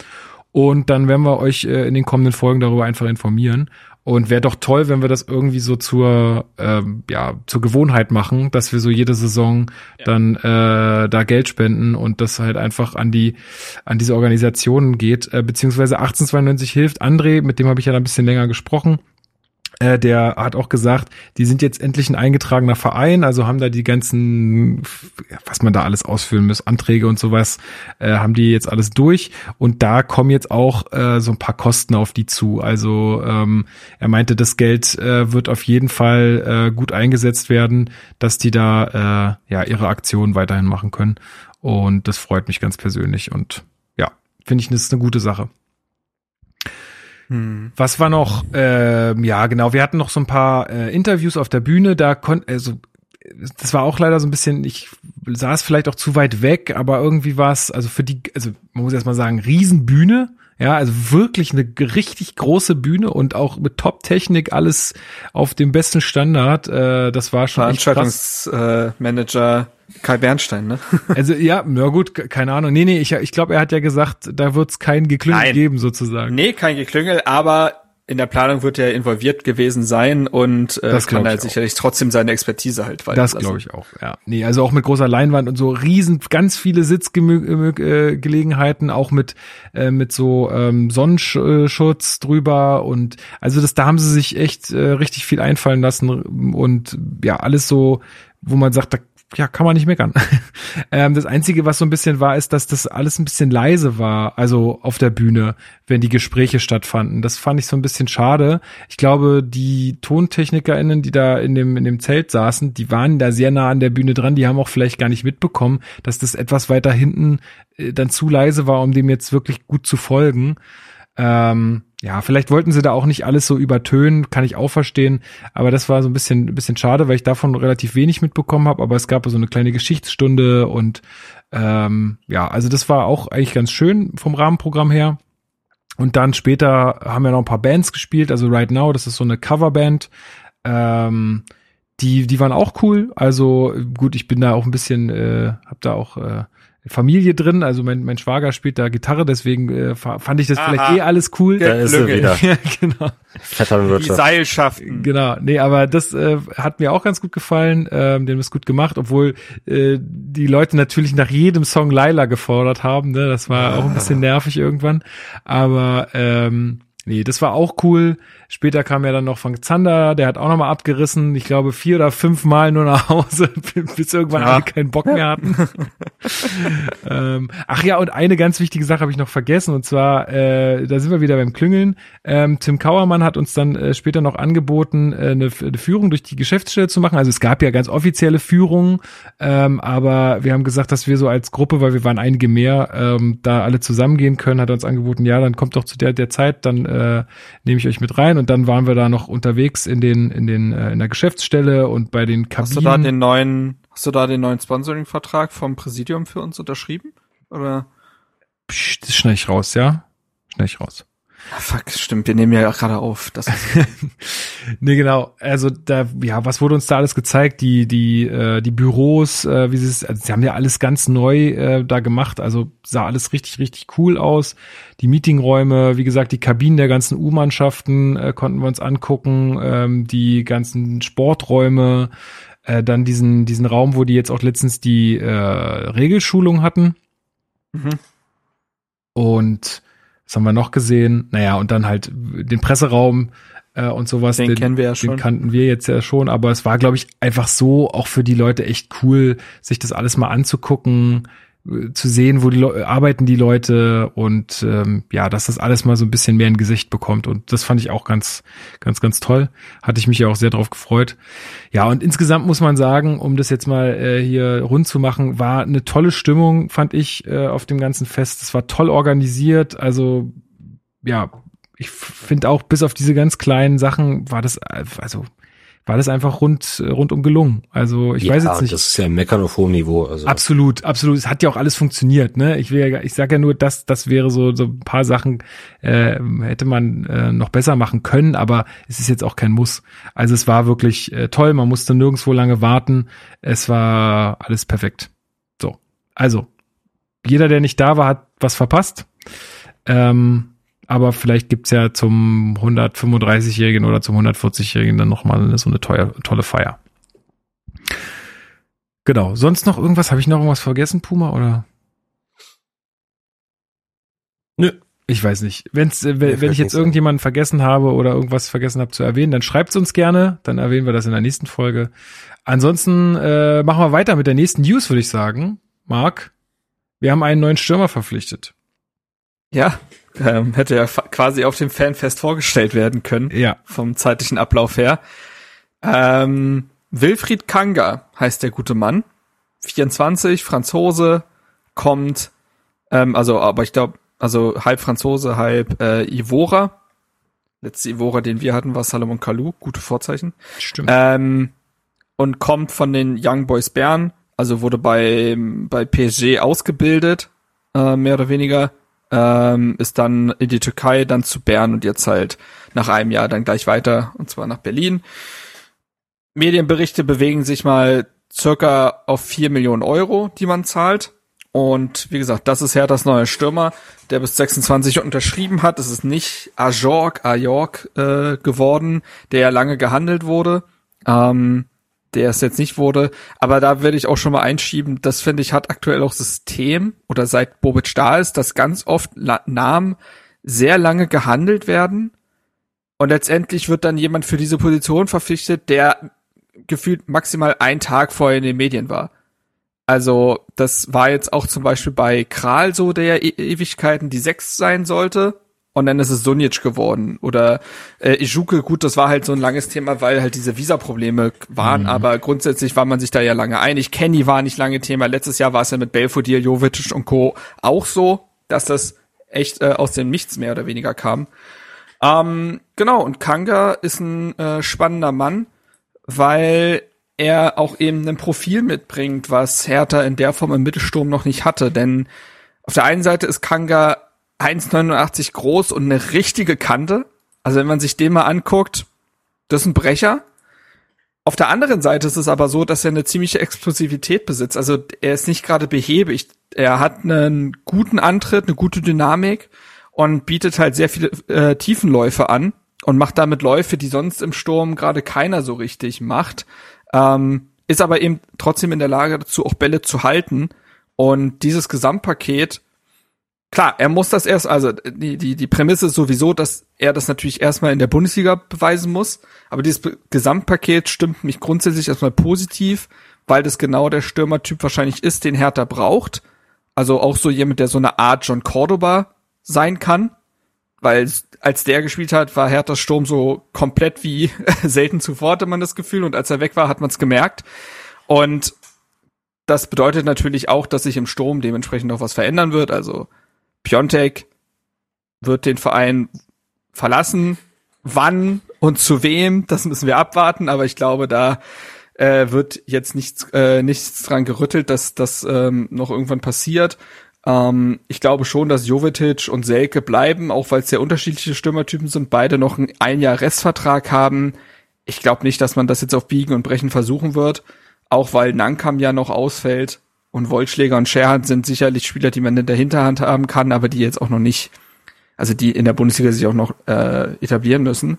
Und dann werden wir euch äh, in den kommenden Folgen darüber einfach informieren. Und wäre doch toll, wenn wir das irgendwie so zur, ähm, ja, zur Gewohnheit machen, dass wir so jede Saison dann äh, da Geld spenden und das halt einfach an die, an diese Organisationen geht. Äh, beziehungsweise 1892 hilft. André, mit dem habe ich ja da ein bisschen länger gesprochen. Äh, der hat auch gesagt, die sind jetzt endlich ein eingetragener Verein, also haben da die ganzen, was man da alles ausfüllen muss, Anträge und sowas, äh, haben die jetzt alles durch und da kommen jetzt auch äh, so ein paar Kosten auf die zu. Also ähm, er meinte, das Geld äh, wird auf jeden Fall äh, gut eingesetzt werden, dass die da äh, ja ihre Aktionen weiterhin machen können und das freut mich ganz persönlich und ja, finde ich, das ist eine gute Sache. Hm. Was war noch? Ähm, ja, genau. Wir hatten noch so ein paar äh, Interviews auf der Bühne. Da konnte, also das war auch leider so ein bisschen. Ich saß vielleicht auch zu weit weg, aber irgendwie war es, also für die, also man muss erst mal sagen, Riesenbühne. Ja, also wirklich eine richtig große Bühne und auch mit Top-Technik, alles auf dem besten Standard. Äh, das war schon. Veranstaltungsmanager Kai Bernstein, ne? Also ja, na gut, ke- keine Ahnung. Nee, nee, ich, ich glaube, er hat ja gesagt, da wird es kein Geklüngel Nein. geben sozusagen. nee, kein Geklüngel, aber in der Planung wird er involviert gewesen sein und äh, das kann er sicherlich auch. trotzdem seine Expertise halt weiter. Das glaube ich auch, ja. Nee, also auch mit großer Leinwand und so riesen, ganz viele Sitzgelegenheiten, auch mit, äh, mit so ähm, Sonnenschutz drüber und also das, da haben sie sich echt äh, richtig viel einfallen lassen und ja, alles so, wo man sagt, da ja, kann man nicht meckern. ähm, das Einzige, was so ein bisschen war, ist, dass das alles ein bisschen leise war, also auf der Bühne, wenn die Gespräche stattfanden. Das fand ich so ein bisschen schade. Ich glaube, die TontechnikerInnen, die da in dem, in dem Zelt saßen, die waren da sehr nah an der Bühne dran, die haben auch vielleicht gar nicht mitbekommen, dass das etwas weiter hinten äh, dann zu leise war, um dem jetzt wirklich gut zu folgen. Ähm, ja, vielleicht wollten sie da auch nicht alles so übertönen, kann ich auch verstehen. Aber das war so ein bisschen, ein bisschen schade, weil ich davon relativ wenig mitbekommen habe. Aber es gab so eine kleine Geschichtsstunde und ähm, ja, also das war auch eigentlich ganz schön vom Rahmenprogramm her. Und dann später haben wir noch ein paar Bands gespielt. Also Right Now, das ist so eine Coverband. Ähm, die, die waren auch cool. Also gut, ich bin da auch ein bisschen, äh, hab da auch äh, Familie drin, also mein, mein Schwager spielt da Gitarre, deswegen äh, fand ich das Aha. vielleicht eh alles cool. Da ist er wieder. ja, genau. Die Seilschaften. Genau, nee, aber das äh, hat mir auch ganz gut gefallen, ähm, dem ist gut gemacht, obwohl äh, die Leute natürlich nach jedem Song Laila gefordert haben, ne? das war auch ein bisschen nervig irgendwann, aber ähm, Nee, das war auch cool. Später kam ja dann noch von Zander, der hat auch nochmal abgerissen. Ich glaube vier oder fünf Mal nur nach Hause, bis irgendwann ja. alle keinen Bock mehr hatten. ähm, ach ja, und eine ganz wichtige Sache habe ich noch vergessen. Und zwar, äh, da sind wir wieder beim Klüngeln. Ähm, Tim Kauermann hat uns dann äh, später noch angeboten, äh, eine, eine, Führung durch die Geschäftsstelle zu machen. Also es gab ja ganz offizielle Führungen, ähm, aber wir haben gesagt, dass wir so als Gruppe, weil wir waren einige mehr, ähm, da alle zusammengehen können, hat er uns angeboten, ja, dann kommt doch zu der, der Zeit, dann äh, nehme ich euch mit rein und dann waren wir da noch unterwegs in den in den äh, in der Geschäftsstelle und bei den Kabinen. Hast du da den neuen hast du da den neuen Sponsoring Vertrag vom Präsidium für uns unterschrieben oder Psst, das schneide ich raus, ja? Schneide ich raus. Ja, fuck, stimmt, wir nehmen ja gerade auf. Das nee, genau. Also da, ja, was wurde uns da alles gezeigt? Die, die, äh, die Büros, äh, wie sie es, also sie haben ja alles ganz neu äh, da gemacht. Also sah alles richtig, richtig cool aus. Die Meetingräume, wie gesagt, die Kabinen der ganzen U-Mannschaften äh, konnten wir uns angucken. Ähm, die ganzen Sporträume, äh, dann diesen, diesen Raum, wo die jetzt auch letztens die äh, Regelschulung hatten. Mhm. Und was haben wir noch gesehen? Naja, und dann halt den Presseraum äh, und sowas. Den, den kennen wir ja schon. Den kannten wir jetzt ja schon, aber es war, glaube ich, einfach so auch für die Leute echt cool, sich das alles mal anzugucken, zu sehen, wo die Le arbeiten die Leute und ähm, ja, dass das alles mal so ein bisschen mehr ein Gesicht bekommt und das fand ich auch ganz, ganz, ganz toll. Hatte ich mich ja auch sehr drauf gefreut. Ja, und insgesamt muss man sagen, um das jetzt mal äh, hier rund zu machen, war eine tolle Stimmung, fand ich, äh, auf dem ganzen Fest. Es war toll organisiert, also ja, ich finde auch bis auf diese ganz kleinen Sachen war das, äh, also war das einfach rund rundum gelungen. Also ich ja, weiß jetzt nicht. Das ist ja Meckern auf hohem Niveau. Also. Absolut, absolut. Es hat ja auch alles funktioniert. Ne, ich will ja, ich sage ja nur, dass das wäre so so ein paar Sachen äh, hätte man äh, noch besser machen können, aber es ist jetzt auch kein Muss. Also es war wirklich äh, toll. Man musste nirgendwo lange warten. Es war alles perfekt. So, also jeder, der nicht da war, hat was verpasst. Ähm, aber vielleicht gibt's ja zum 135-Jährigen oder zum 140-Jährigen dann nochmal so eine teuer, tolle Feier. Genau. Sonst noch irgendwas? Habe ich noch irgendwas vergessen, Puma, oder? Nö. Ich weiß nicht. Wenn's, äh, wenn, wenn ich jetzt irgendjemanden vergessen habe oder irgendwas vergessen habe zu erwähnen, dann schreibt's uns gerne. Dann erwähnen wir das in der nächsten Folge. Ansonsten äh, machen wir weiter mit der nächsten News, würde ich sagen. Marc, wir haben einen neuen Stürmer verpflichtet. Ja, ähm, hätte ja quasi auf dem Fanfest vorgestellt werden können. Ja. Vom zeitlichen Ablauf her. Ähm, Wilfried Kanga heißt der gute Mann. 24, Franzose, kommt, ähm, also, aber ich glaube, also halb Franzose, halb äh, Ivora. Letzte Ivora, den wir hatten, war Salomon Kalou, gute Vorzeichen. Stimmt. Ähm, und kommt von den Young Boys Bern, also wurde bei, bei PSG ausgebildet, äh, mehr oder weniger ähm, ist dann in die Türkei, dann zu Bern und jetzt halt nach einem Jahr dann gleich weiter und zwar nach Berlin. Medienberichte bewegen sich mal circa auf vier Millionen Euro, die man zahlt. Und wie gesagt, das ist Herthas neuer Stürmer, der bis 26 unterschrieben hat. Es ist nicht Ajork, Ajork äh, geworden, der ja lange gehandelt wurde. Ähm, der es jetzt nicht wurde. Aber da werde ich auch schon mal einschieben, das finde ich hat aktuell auch System oder seit Bobic da ist, dass ganz oft Namen sehr lange gehandelt werden und letztendlich wird dann jemand für diese Position verpflichtet, der gefühlt maximal einen Tag vorher in den Medien war. Also das war jetzt auch zum Beispiel bei Kral so, der e Ewigkeiten die Sechs sein sollte. Und dann ist es Sunic geworden. Oder äh, Ijuke, gut, das war halt so ein langes Thema, weil halt diese Visa-Probleme waren. Mhm. Aber grundsätzlich war man sich da ja lange einig. Kenny war nicht lange Thema. Letztes Jahr war es ja mit Belfodil, Jovic und Co. auch so, dass das echt äh, aus dem Nichts mehr oder weniger kam. Ähm, genau, und Kanga ist ein äh, spannender Mann, weil er auch eben ein Profil mitbringt, was Hertha in der Form im Mittelsturm noch nicht hatte. Denn auf der einen Seite ist Kanga 1,89 groß und eine richtige Kante. Also wenn man sich den mal anguckt, das ist ein Brecher. Auf der anderen Seite ist es aber so, dass er eine ziemliche Explosivität besitzt. Also er ist nicht gerade behäbig. Er hat einen guten Antritt, eine gute Dynamik und bietet halt sehr viele äh, Tiefenläufe an und macht damit Läufe, die sonst im Sturm gerade keiner so richtig macht. Ähm, ist aber eben trotzdem in der Lage dazu, auch Bälle zu halten. Und dieses Gesamtpaket klar, er muss das erst, also die, die, die Prämisse ist sowieso, dass er das natürlich erstmal in der Bundesliga beweisen muss. Aber dieses Gesamtpaket stimmt mich grundsätzlich erstmal positiv, weil das genau der Stürmertyp wahrscheinlich ist, den Hertha braucht. Also auch so jemand, der so eine Art John Cordoba sein kann. Weil als der gespielt hat, war Herthas Sturm so komplett wie selten zuvor, hatte man das Gefühl. Und als er weg war, hat man es gemerkt. Und das bedeutet natürlich auch, dass sich im Sturm dementsprechend auch was verändern wird. Also Piontek wird den Verein verlassen. Wann und zu wem, das müssen wir abwarten, aber ich glaube, da äh, wird jetzt nichts, äh, nichts dran gerüttelt, dass das ähm, noch irgendwann passiert. Ähm, ich glaube schon, dass Jovetic und Selke bleiben, auch weil es sehr unterschiedliche Stürmertypen sind, beide noch einen ein Jahr Restvertrag haben. Ich glaube nicht, dass man das jetzt auf Biegen und Brechen versuchen wird, auch weil Nankam ja noch ausfällt. Und Wollschläger und Scherhand sind sicherlich Spieler, die man in der Hinterhand haben kann, aber die jetzt auch noch nicht, also die in der Bundesliga sich auch noch äh, etablieren müssen.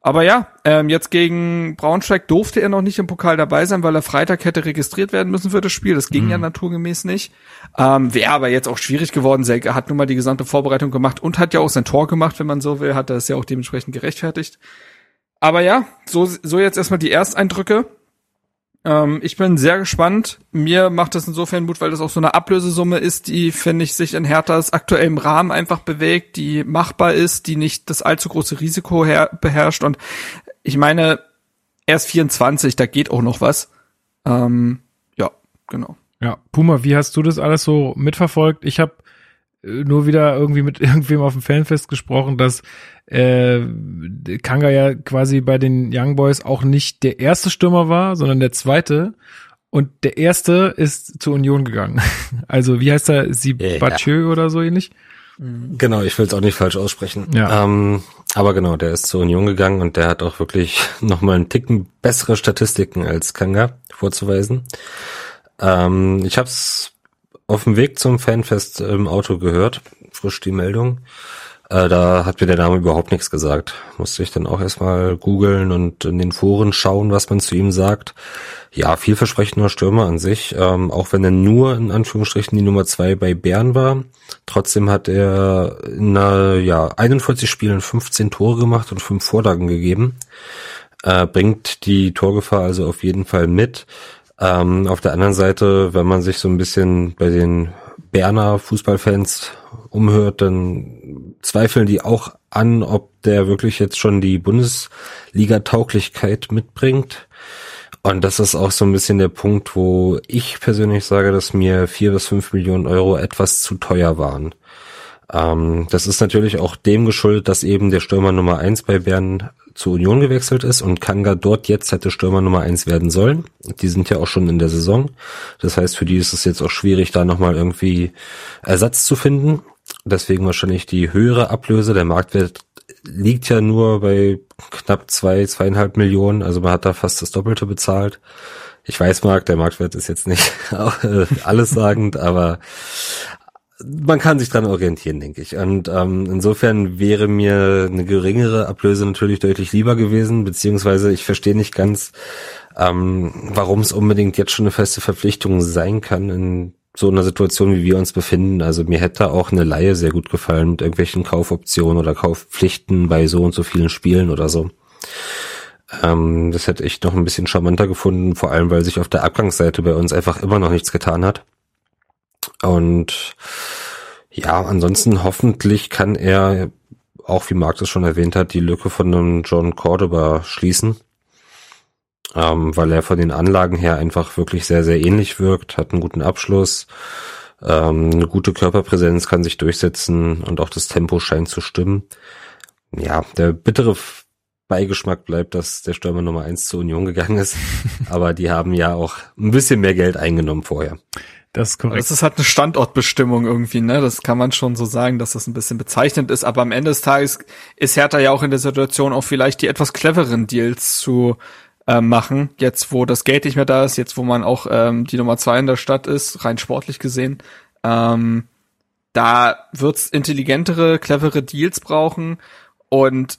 Aber ja, ähm, jetzt gegen Braunschweig durfte er noch nicht im Pokal dabei sein, weil er Freitag hätte registriert werden müssen für das Spiel. Das ging mhm. ja naturgemäß nicht. Ähm, Wäre aber jetzt auch schwierig geworden. Selke hat nun mal die gesamte Vorbereitung gemacht und hat ja auch sein Tor gemacht, wenn man so will, hat er es ja auch dementsprechend gerechtfertigt. Aber ja, so, so jetzt erstmal die Ersteindrücke. Ähm, ich bin sehr gespannt. Mir macht das insofern Mut, weil das auch so eine Ablösesumme ist, die, finde ich, sich in Herthas aktuellem Rahmen einfach bewegt, die machbar ist, die nicht das allzu große Risiko beherrscht. Und ich meine, er ist 24, da geht auch noch was. Ähm, ja, genau. Ja, Puma, wie hast du das alles so mitverfolgt? Ich habe nur wieder irgendwie mit irgendwem auf dem Fanfest gesprochen, dass äh, Kanga ja quasi bei den Young Boys auch nicht der erste Stürmer war, sondern der zweite. Und der erste ist zur Union gegangen. Also wie heißt er? Sibachö ja. oder so ähnlich? Genau, ich will es auch nicht falsch aussprechen. Ja. Ähm, aber genau, der ist zur Union gegangen und der hat auch wirklich nochmal einen Ticken bessere Statistiken als Kanga vorzuweisen. Ähm, ich habe es auf dem Weg zum Fanfest im Auto gehört, frisch die Meldung. Äh, da hat mir der Name überhaupt nichts gesagt. Musste ich dann auch erstmal googeln und in den Foren schauen, was man zu ihm sagt. Ja, vielversprechender Stürmer an sich, ähm, auch wenn er nur in Anführungsstrichen die Nummer zwei bei Bern war. Trotzdem hat er in einer, ja, 41 Spielen 15 Tore gemacht und 5 Vorlagen gegeben. Äh, bringt die Torgefahr also auf jeden Fall mit. Ähm, auf der anderen Seite, wenn man sich so ein bisschen bei den Berner Fußballfans umhört, dann zweifeln die auch an, ob der wirklich jetzt schon die Bundesliga-Tauglichkeit mitbringt. Und das ist auch so ein bisschen der Punkt, wo ich persönlich sage, dass mir vier bis fünf Millionen Euro etwas zu teuer waren. Ähm, das ist natürlich auch dem geschuldet, dass eben der Stürmer Nummer eins bei Bern zur Union gewechselt ist und Kanga dort jetzt hätte Stürmer Nummer eins werden sollen. Die sind ja auch schon in der Saison. Das heißt, für die ist es jetzt auch schwierig, da nochmal irgendwie Ersatz zu finden. Deswegen wahrscheinlich die höhere Ablöse. Der Marktwert liegt ja nur bei knapp zwei, zweieinhalb Millionen. Also man hat da fast das Doppelte bezahlt. Ich weiß, Marc, der Marktwert ist jetzt nicht allessagend, aber man kann sich dran orientieren, denke ich. Und ähm, insofern wäre mir eine geringere Ablöse natürlich deutlich lieber gewesen, beziehungsweise ich verstehe nicht ganz, ähm, warum es unbedingt jetzt schon eine feste Verpflichtung sein kann in so einer Situation, wie wir uns befinden. Also mir hätte auch eine Laie sehr gut gefallen mit irgendwelchen Kaufoptionen oder Kaufpflichten bei so und so vielen Spielen oder so. Ähm, das hätte ich noch ein bisschen charmanter gefunden, vor allem weil sich auf der Abgangsseite bei uns einfach immer noch nichts getan hat. Und ja, ansonsten hoffentlich kann er, auch wie Marc das schon erwähnt hat, die Lücke von einem John Cordoba schließen. Ähm, weil er von den Anlagen her einfach wirklich sehr, sehr ähnlich wirkt, hat einen guten Abschluss, ähm, eine gute Körperpräsenz kann sich durchsetzen und auch das Tempo scheint zu stimmen. Ja, der bittere Beigeschmack bleibt, dass der Stürmer Nummer eins zur Union gegangen ist. Aber die haben ja auch ein bisschen mehr Geld eingenommen vorher. Das ist korrekt. Das ist halt eine Standortbestimmung irgendwie, ne? Das kann man schon so sagen, dass das ein bisschen bezeichnend ist. Aber am Ende des Tages ist Hertha ja auch in der Situation, auch vielleicht die etwas cleveren Deals zu äh, machen. Jetzt, wo das Geld nicht mehr da ist, jetzt, wo man auch ähm, die Nummer zwei in der Stadt ist, rein sportlich gesehen. Ähm, da wird's intelligentere, clevere Deals brauchen. Und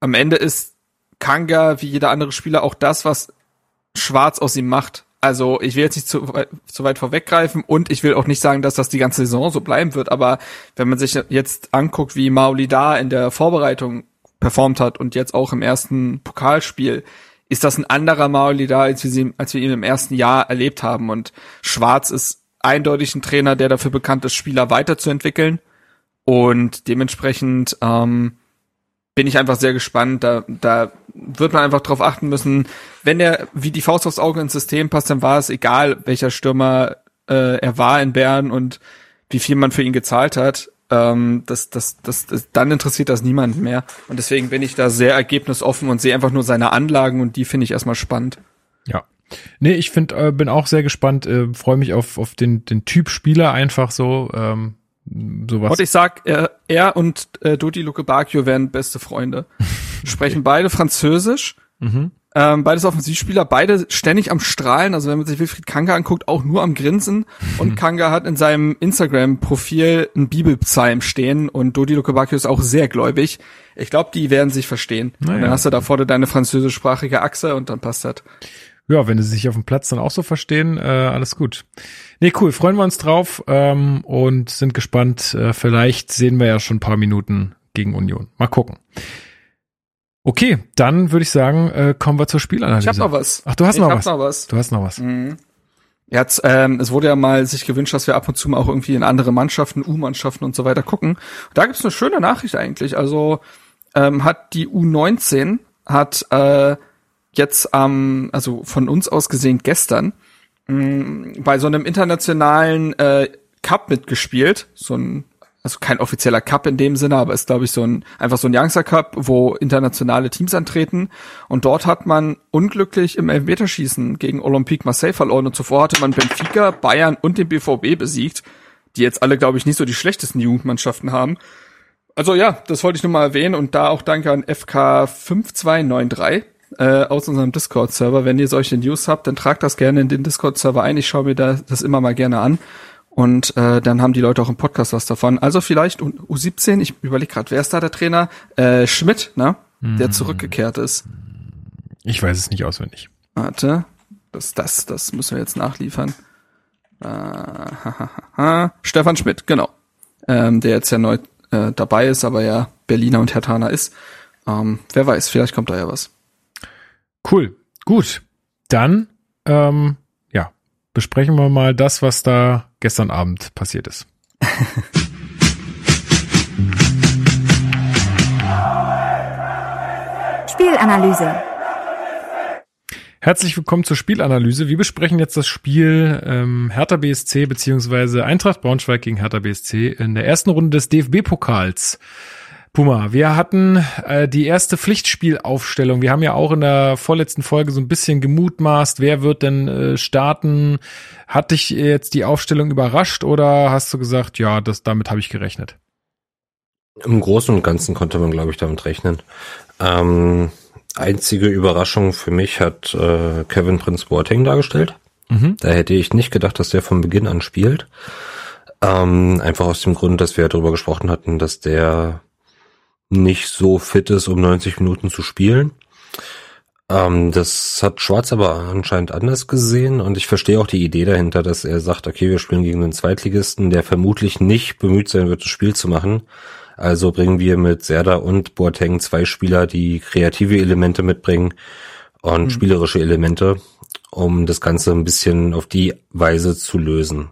am Ende ist Kanga, wie jeder andere Spieler, auch das, was Schwarz aus ihm macht. Also ich will jetzt nicht zu, zu weit vorweggreifen und ich will auch nicht sagen, dass das die ganze Saison so bleiben wird, aber wenn man sich jetzt anguckt, wie Mauli da in der Vorbereitung performt hat und jetzt auch im ersten Pokalspiel, ist das ein anderer Mauli da, als wir, sie, als wir ihn im ersten Jahr erlebt haben. Und Schwarz ist eindeutig ein Trainer, der dafür bekannt ist, Spieler weiterzuentwickeln. Und dementsprechend ähm, bin ich einfach sehr gespannt. Da, da wird man einfach drauf achten müssen, wenn er wie die Faust aufs Auge ins System passt, dann war es egal, welcher Stürmer äh, er war in Bern und wie viel man für ihn gezahlt hat. Ähm, das, das, das, das, dann interessiert das niemand mehr. Und deswegen bin ich da sehr ergebnisoffen und sehe einfach nur seine Anlagen und die finde ich erstmal spannend. Ja. Nee, ich finde, äh, bin auch sehr gespannt, äh, freue mich auf, auf den, den Typ Spieler einfach so. Ähm, sowas. Und ich sag, er, er und äh, Dodi Luke Bacchio werden beste Freunde. Sprechen okay. beide Französisch. Mhm. Ähm, beides Offensivspieler, beide ständig am Strahlen. Also wenn man sich Wilfried Kanga anguckt, auch nur am Grinsen. Und mhm. Kanga hat in seinem Instagram-Profil ein Bibelpsalm stehen und Dodi Lukebakio ist auch sehr gläubig. Ich glaube, die werden sich verstehen. Naja. Und dann hast du da vorne deine französischsprachige Achse und dann passt das. Ja, wenn sie sich auf dem Platz dann auch so verstehen, äh, alles gut. Nee, cool, freuen wir uns drauf ähm, und sind gespannt. Äh, vielleicht sehen wir ja schon ein paar Minuten gegen Union. Mal gucken. Okay, dann würde ich sagen, äh, kommen wir zur Spielanalyse. Ich habe noch was. Ach, du hast ich noch was. noch was. Du hast noch was. Mhm. Jetzt, ähm, es wurde ja mal sich gewünscht, dass wir ab und zu mal auch irgendwie in andere Mannschaften, U-Mannschaften und so weiter gucken. Da gibt's eine schöne Nachricht eigentlich. Also ähm, hat die U19 hat äh, jetzt ähm, also von uns aus gesehen gestern mh, bei so einem internationalen äh, Cup mitgespielt, so ein also kein offizieller Cup in dem Sinne, aber ist glaube ich so ein einfach so ein Youngster Cup, wo internationale Teams antreten. Und dort hat man unglücklich im Elfmeterschießen gegen Olympique Marseille verloren. Und zuvor hatte man Benfica, Bayern und den BVB besiegt, die jetzt alle glaube ich nicht so die schlechtesten Jugendmannschaften haben. Also ja, das wollte ich nur mal erwähnen. Und da auch danke an FK 5293 äh, aus unserem Discord-Server. Wenn ihr solche News habt, dann tragt das gerne in den Discord-Server ein. Ich schaue mir da das immer mal gerne an. Und äh, dann haben die Leute auch im Podcast was davon. Also vielleicht U17, ich überlege gerade, wer ist da der Trainer? Äh, Schmidt, ne? Der hm. zurückgekehrt ist. Ich weiß es nicht auswendig. Warte, das, das, das müssen wir jetzt nachliefern. Äh, ha, ha, ha. Stefan Schmidt, genau. Ähm, der jetzt ja neu äh, dabei ist, aber ja Berliner und Hertaner ist. Ähm, wer weiß, vielleicht kommt da ja was. Cool. Gut. Dann, ähm, ja, besprechen wir mal das, was da gestern Abend passiert ist. Spielanalyse. Herzlich willkommen zur Spielanalyse. Wir besprechen jetzt das Spiel ähm, Hertha BSC beziehungsweise Eintracht Braunschweig gegen Hertha BSC in der ersten Runde des DFB-Pokals. Puma, wir hatten äh, die erste Pflichtspielaufstellung. Wir haben ja auch in der vorletzten Folge so ein bisschen gemutmaßt, wer wird denn äh, starten. Hat dich jetzt die Aufstellung überrascht oder hast du gesagt, ja, das damit habe ich gerechnet? Im Großen und Ganzen konnte man, glaube ich, damit rechnen. Ähm, einzige Überraschung für mich hat äh, Kevin Prince Boateng dargestellt. Mhm. Da hätte ich nicht gedacht, dass der von Beginn an spielt. Ähm, einfach aus dem Grund, dass wir darüber gesprochen hatten, dass der nicht so fit ist, um 90 Minuten zu spielen. Ähm, das hat Schwarz aber anscheinend anders gesehen und ich verstehe auch die Idee dahinter, dass er sagt, okay, wir spielen gegen einen Zweitligisten, der vermutlich nicht bemüht sein wird, das Spiel zu machen. Also bringen wir mit Serda und Boateng zwei Spieler, die kreative Elemente mitbringen und mhm. spielerische Elemente, um das Ganze ein bisschen auf die Weise zu lösen.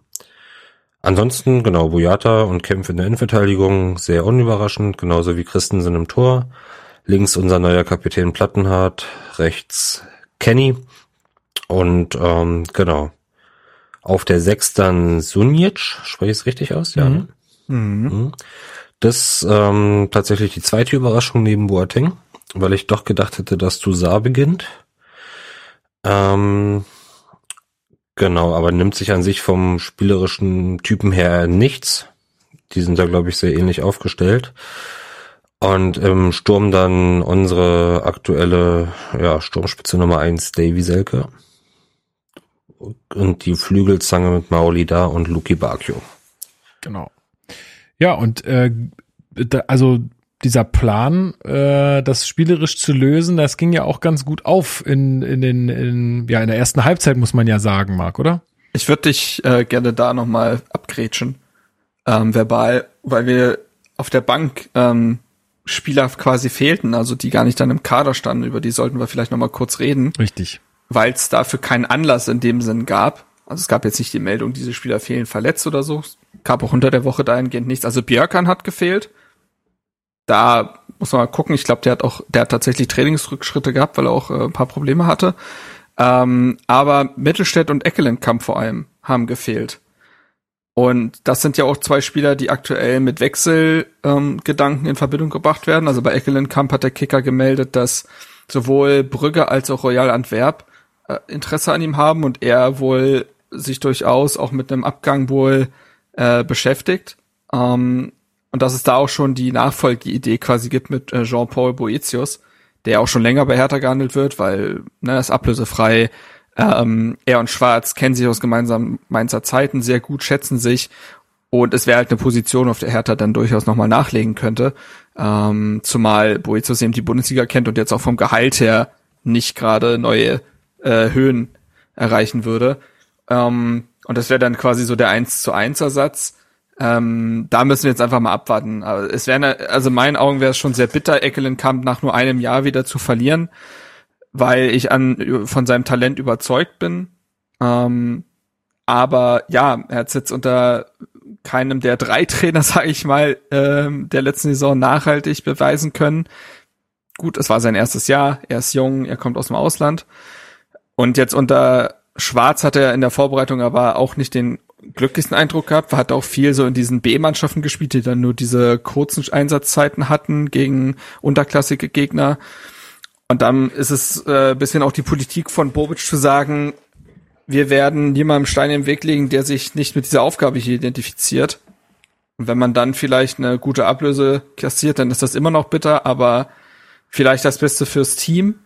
Ansonsten, genau, Boyata und Kempf in der Innenverteidigung, sehr unüberraschend, genauso wie Christensen im Tor. Links unser neuer Kapitän Plattenhardt, rechts Kenny. Und ähm, genau. Auf der Sechs dann Sunic, spreche ich es richtig aus? Ja. Mhm. Ne? Mhm. mhm. Das ähm, tatsächlich die zweite Überraschung neben Boateng, weil ich doch gedacht hätte, dass Toussaint beginnt. Ähm, genau, aber nimmt sich an sich vom spielerischen Typen her nichts. Die sind da, glaube ich, sehr ähnlich aufgestellt. Und im Sturm dann unsere aktuelle ja, Sturmspitze Nummer eins Davy Selke. Und die Flügelzange mit Maoli da und Luki Bakio. Genau. Ja, und äh, da, also dieser Plan, äh, das spielerisch zu lösen, das ging ja auch ganz gut auf in, in den, in, ja, in der ersten Halbzeit, muss man ja sagen, Marc, oder? Ich würde dich äh, gerne da nochmal abgrätschen, ähm, verbal, weil wir auf der Bank ähm, Spieler quasi fehlten, also die gar nicht dann im Kader standen, über die sollten wir vielleicht nochmal kurz reden. Richtig. Weil es dafür keinen Anlass in dem Sinn gab. Also es gab jetzt nicht die Meldung, diese Spieler fehlen verletzt oder so. Es gab auch unter der Woche dahingehend nichts. Also Björkan hat gefehlt. Da muss man mal gucken. Ich glaube, der hat auch, der hat tatsächlich Trainingsrückschritte gehabt, weil er auch äh, ein paar Probleme hatte. Ähm, aber Mittelstädt und Eckelenkamp vor allem haben gefehlt. Und das sind ja auch zwei Spieler, die aktuell mit Wechselgedanken ähm, in Verbindung gebracht werden. Also bei Eckelenkamp hat der Kicker gemeldet, dass sowohl Brügge als auch Royal Antwerp äh, Interesse an ihm haben und er wohl sich durchaus auch mit einem Abgang wohl äh, beschäftigt. Ähm, und dass es da auch schon die Nachfolgeidee quasi gibt mit äh, Jean-Paul Boetius, der auch schon länger bei Hertha gehandelt wird, weil ne, ist ablösefrei. Ähm, er und Schwarz kennen sich aus gemeinsamen Mainzer Zeiten sehr gut, schätzen sich und es wäre halt eine Position, auf der Hertha dann durchaus nochmal nachlegen könnte. Ähm, zumal Boetius eben die Bundesliga kennt und jetzt auch vom Gehalt her nicht gerade neue äh, Höhen erreichen würde. Ähm, und das wäre dann quasi so der 1 zu 1 Ersatz. Ähm, da müssen wir jetzt einfach mal abwarten. Aber es wäre, also in meinen Augen wäre es schon sehr bitter, Eckelenkamp nach nur einem Jahr wieder zu verlieren, weil ich an von seinem Talent überzeugt bin. Ähm, aber ja, er hat jetzt unter keinem der drei Trainer, sage ich mal, ähm, der letzten Saison nachhaltig beweisen können. Gut, es war sein erstes Jahr, er ist jung, er kommt aus dem Ausland. Und jetzt unter Schwarz hat er in der Vorbereitung aber auch nicht den glücklichsten Eindruck gehabt, hat auch viel so in diesen B-Mannschaften gespielt, die dann nur diese kurzen Einsatzzeiten hatten gegen unterklassige Gegner. Und dann ist es äh, bisschen auch die Politik von Bobic zu sagen, wir werden niemandem Stein im Weg legen, der sich nicht mit dieser Aufgabe hier identifiziert. Und wenn man dann vielleicht eine gute Ablöse kassiert, dann ist das immer noch bitter, aber vielleicht das Beste fürs Team.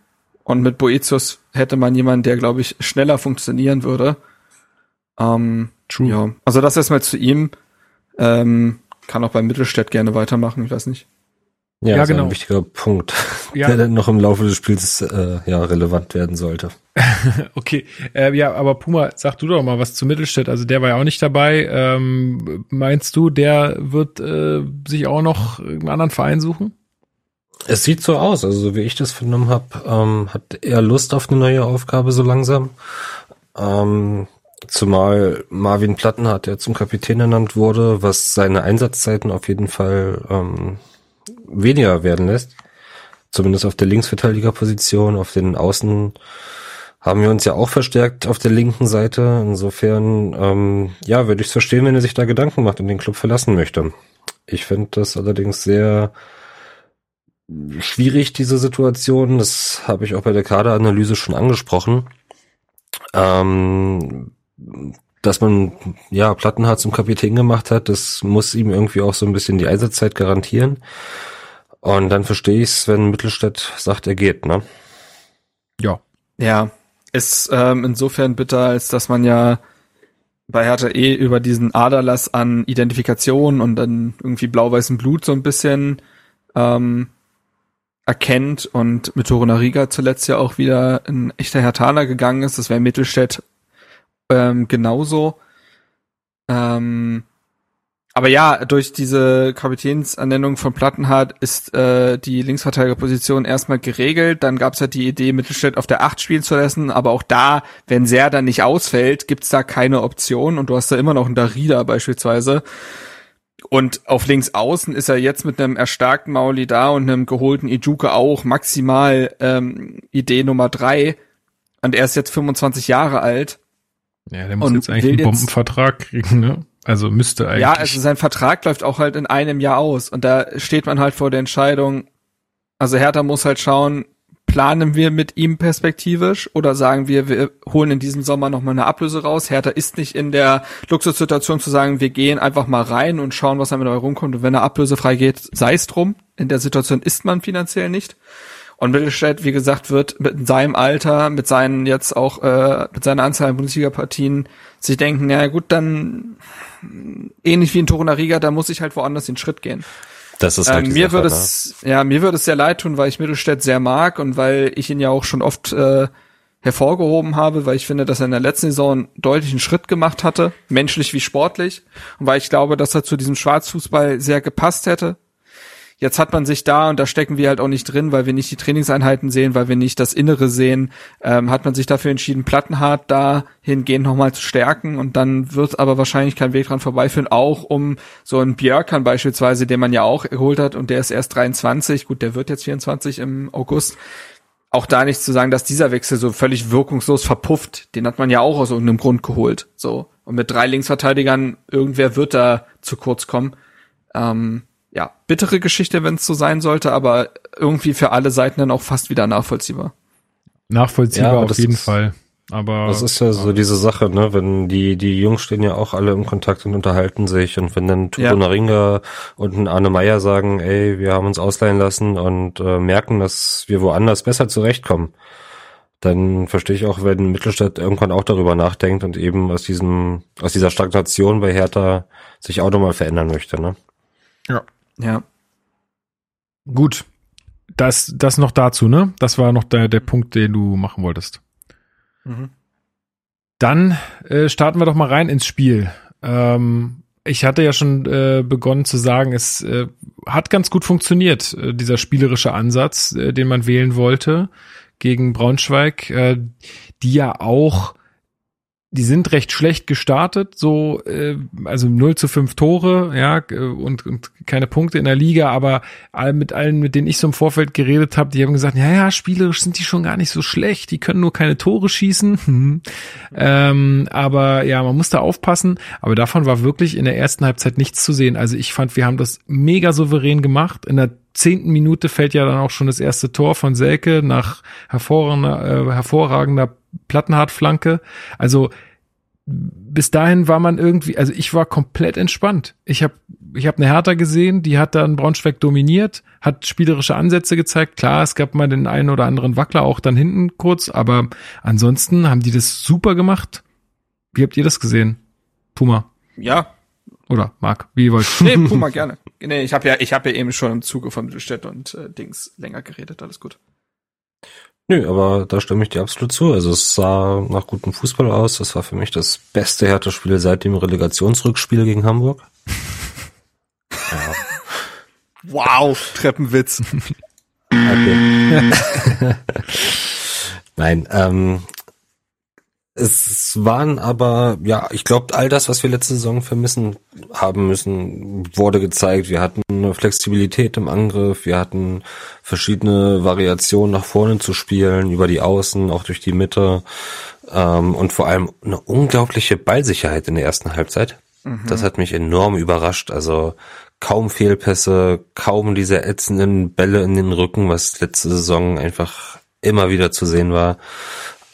Und mit Boetius hätte man jemanden, der, glaube ich, schneller funktionieren würde. Ähm, True. Ja, also das erstmal zu ihm. Ähm, kann auch beim Mittelstädt gerne weitermachen, ich weiß nicht. Ja, ja genau. ein wichtiger Punkt, ja. der dann noch im Laufe des Spiels äh, ja relevant werden sollte. okay, äh, ja, aber Puma, sag du doch mal was zu Mittelstädt. Also der war ja auch nicht dabei. Ähm, meinst du, der wird äh, sich auch noch einen anderen Verein suchen? Es sieht so aus, also so wie ich das vernommen habe, ähm, hat er Lust auf eine neue Aufgabe so langsam. Ähm, zumal Marvin Plattenhardt, der zum Kapitän ernannt wurde, was seine Einsatzzeiten auf jeden Fall ähm, weniger werden lässt. Zumindest auf der Linksverteidigerposition, auf den Außen haben wir uns ja auch verstärkt auf der linken Seite. Insofern, ähm, ja, würde ich es verstehen, wenn er sich da Gedanken macht und den Club verlassen möchte. Ich finde das allerdings sehr schwierig, diese Situation. Das habe ich auch bei der Kaderanalyse schon angesprochen. Ähm, dass man ja Plattenhardt zum Kapitän gemacht hat, das muss ihm irgendwie auch so ein bisschen die Einsatzzeit garantieren. Und dann verstehe ich es, wenn Mittelstädt sagt, er geht, ne? Ja. Ja, ist ähm, insofern bitter, als dass man ja bei Hertha eh über diesen Aderlass an Identifikation und dann irgendwie blau-weißem Blut so ein bisschen ähm, erkennt und mit Torunariga zuletzt ja auch wieder ein echter Hertaner gegangen ist. Das wäre Mittelstädt ähm, genauso. Ähm, aber ja, durch diese Kapitänsernennung von Plattenhardt ist äh, die Linksverteidigerposition erstmal geregelt. Dann gab es halt die Idee, Mittelstädt auf der Acht spielen zu lassen. Aber auch da, wenn Serda nicht ausfällt, gibt's da keine Option. Und du hast da immer noch einen Darida beispielsweise. Und auf links außen ist er jetzt mit einem erstarkten Mauli da und einem geholten Ijuke auch maximal ähm, Idee Nummer drei. Und er ist jetzt 25 Jahre alt. Ja, der muss jetzt eigentlich einen Bombenvertrag kriegen, ne? Also müsste eigentlich. Ja, also sein Vertrag läuft auch halt in einem Jahr aus und da steht man halt vor der Entscheidung, also Hertha muss halt schauen, planen wir mit ihm perspektivisch oder sagen wir, wir holen in diesem Sommer nochmal eine Ablöse raus. Hertha ist nicht in der Luxussituation zu sagen, wir gehen einfach mal rein und schauen, was damit rumkommt. Und wenn er ablösefrei geht, sei es drum. In der Situation ist man finanziell nicht. Und Mittelstädt, wie gesagt, wird mit seinem Alter, mit seinen jetzt auch, äh, mit seiner Anzahl an Bundesliga-Partien sich denken, ja gut, dann ähnlich wie in Torunariga, da muss ich halt woanders den Schritt gehen. Das ist halt ähm, mir würde es, ja, mir würde es sehr leid tun, weil ich Mittelstädt sehr mag und weil ich ihn ja auch schon oft äh, hervorgehoben habe, weil ich finde, dass er in der letzten Saison einen deutlichen Schritt gemacht hatte, menschlich wie sportlich, und weil ich glaube, dass er zu diesem Schwarzfußball sehr gepasst hätte. Jetzt hat man sich da, und da stecken wir halt auch nicht drin, weil wir nicht die Trainingseinheiten sehen, weil wir nicht das Innere sehen, ähm, hat man sich dafür entschieden, Plattenhart da hingehend nochmal zu stärken und dann wird aber wahrscheinlich kein Weg dran vorbeiführen, auch um so einen Björkan beispielsweise, den man ja auch geholt hat und der ist erst 23, gut, der wird jetzt 24 im August, auch da nicht zu sagen, dass dieser Wechsel so völlig wirkungslos verpufft, den hat man ja auch aus irgendeinem Grund geholt, so. Und mit drei Linksverteidigern, irgendwer wird da zu kurz kommen. Ähm, ja, bittere Geschichte, wenn es so sein sollte, aber irgendwie für alle Seiten dann auch fast wieder nachvollziehbar. Nachvollziehbar ja, auf jeden Fall. Aber das ist ja so diese Sache, ne? Wenn die die Jungs stehen ja auch alle im Kontakt und unterhalten sich und wenn dann Tupo ja. Naringa und ein Arne Meyer sagen, ey, wir haben uns ausleihen lassen und äh, merken, dass wir woanders besser zurechtkommen, dann verstehe ich auch, wenn Mittelstadt irgendwann auch darüber nachdenkt und eben aus diesem aus dieser Stagnation bei Hertha sich auch nochmal verändern möchte, ne? Ja. Ja. Gut. Das, das noch dazu, ne? Das war noch der, der Punkt, den du machen wolltest. Mhm. Dann äh, starten wir doch mal rein ins Spiel. Ähm, ich hatte ja schon äh, begonnen zu sagen, es äh, hat ganz gut funktioniert, äh, dieser spielerische Ansatz, äh, den man wählen wollte gegen Braunschweig, äh, die ja auch die sind recht schlecht gestartet, so äh, also 0 zu 5 Tore, ja, äh, und, und keine Punkte in der Liga, aber all, mit allen, mit denen ich so im Vorfeld geredet habe, die haben gesagt, ja, ja, spielerisch sind die schon gar nicht so schlecht, die können nur keine Tore schießen. Hm. ähm, aber ja, man muss da aufpassen. Aber davon war wirklich in der ersten Halbzeit nichts zu sehen. Also ich fand, wir haben das mega souverän gemacht. In der zehnten Minute fällt ja dann auch schon das erste Tor von Selke nach hervorragender, äh, hervorragender Plattenhartflanke. Also bis dahin war man irgendwie, also ich war komplett entspannt. Ich habe ich hab eine Hertha gesehen, die hat dann Braunschweig dominiert, hat spielerische Ansätze gezeigt. Klar, es gab mal den einen oder anderen Wackler auch dann hinten kurz, aber ansonsten haben die das super gemacht. Wie habt ihr das gesehen? Puma. Ja. Oder Marc, wie wollt Nee, Puma gerne. Nee, ich habe ja ich habe ja eben schon im Zuge von Mittelstädt und äh, Dings länger geredet, alles gut. Nö, aber da stimme ich dir absolut zu. Also es sah nach gutem Fußball aus. Das war für mich das beste Hertha-Spiel seit dem Relegationsrückspiel gegen Hamburg. ja. Wow, Treppenwitz. Nein, ähm, es waren aber, ja, ich glaube, all das, was wir letzte Saison vermissen haben müssen, wurde gezeigt. Wir hatten eine Flexibilität im Angriff, wir hatten verschiedene Variationen nach vorne zu spielen, über die Außen, auch durch die Mitte ähm, und vor allem eine unglaubliche Ballsicherheit in der ersten Halbzeit. Mhm. Das hat mich enorm überrascht. Also kaum Fehlpässe, kaum diese ätzenden Bälle in den Rücken, was letzte Saison einfach immer wieder zu sehen war.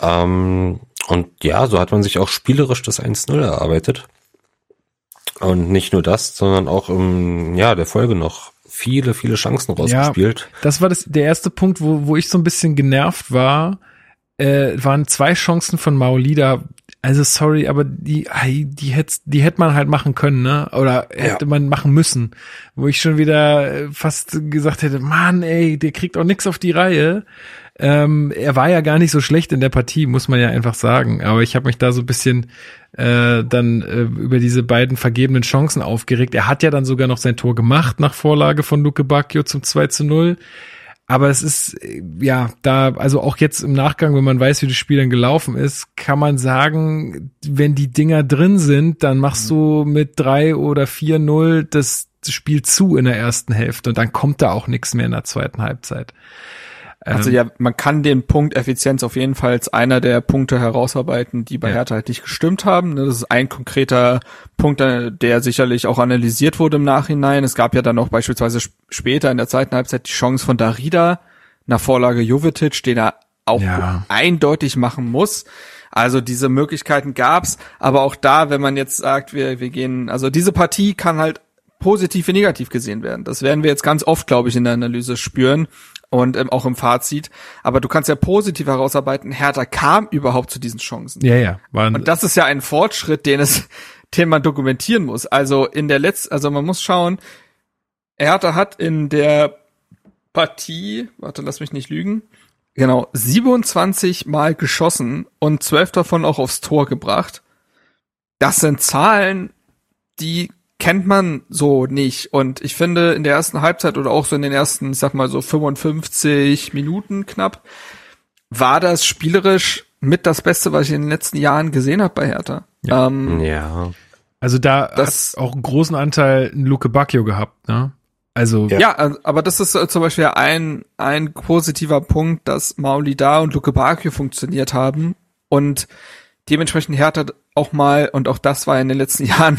Ähm, und ja, so hat man sich auch spielerisch das 1-0 erarbeitet. Und nicht nur das, sondern auch im, ja, der Folge noch viele, viele Chancen rausgespielt. Ja, das war das, der erste Punkt, wo, wo ich so ein bisschen genervt war. äh, waren zwei Chancen von Maolida. Also sorry, aber die, die hätte, die hätte man halt machen können, ne? Oder hätte ja. man machen müssen. Wo ich schon wieder äh, fast gesagt hätte, Mann, ey, der kriegt auch nix auf die Reihe. Ähm, er war ja gar nicht so schlecht in der Partie, muss man ja einfach sagen. Aber ich habe mich da so ein bisschen äh, dann äh, über diese beiden vergebenen Chancen aufgeregt. Er hat ja dann sogar noch sein Tor gemacht nach Vorlage von Luke Bacchio zum 2 zu 0. Aber es ist, ja, da, also auch jetzt im Nachgang, wenn man weiß, wie das Spiel dann gelaufen ist, kann man sagen, wenn die Dinger drin sind, dann machst du mit drei oder vier null das Spiel zu in der ersten Hälfte und dann kommt da auch nichts mehr in der zweiten Halbzeit. Also ähm, ja, man kann den Punkt Effizienz auf jeden Fall als einer der Punkte herausarbeiten, die bei ja. Hertha halt nicht gestimmt haben. Das ist ein konkreter Punkt, äh, der sicherlich auch analysiert wurde im Nachhinein. Es gab ja dann auch beispielsweise später in der zweiten Halbzeit die Chance von Darida nach Vorlage Jovetic, den er auch ja. eindeutig machen muss. Also diese Möglichkeiten gab's, aber auch da, wenn man jetzt sagt, wir, wir gehen, also diese Partie kann halt positiv wie negativ gesehen werden. Das werden wir jetzt ganz oft, glaube ich, in der Analyse spüren und ähm, auch im Fazit. Aber du kannst ja positiv herausarbeiten, Hertha kam überhaupt zu diesen Chancen. Ja, ja. Waren und das ist ja ein Fortschritt, den es, den man dokumentieren muss. Also in der letzten, also man muss schauen, Hertha hat in der Partie, warte, lass mich nicht lügen, genau, 27 Mal geschossen und 12 davon auch aufs Tor gebracht. Das sind Zahlen, die kennt man so nicht. Und ich finde, in der ersten Halbzeit oder auch so in den ersten, ich sag mal so 55 Minuten knapp, war das spielerisch mit das Beste, was ich in den letzten Jahren gesehen habe bei Hertha. Ja. Ähm, ja. Also da das, hat auch einen großen Anteil ein Luke Bacchio gehabt, ne? Also ja. ja, aber das ist zum Beispiel ein ein positiver Punkt, dass Mauli da und Luke Bacchio funktioniert haben und dementsprechend Hertha auch mal und auch das war in den letzten Jahren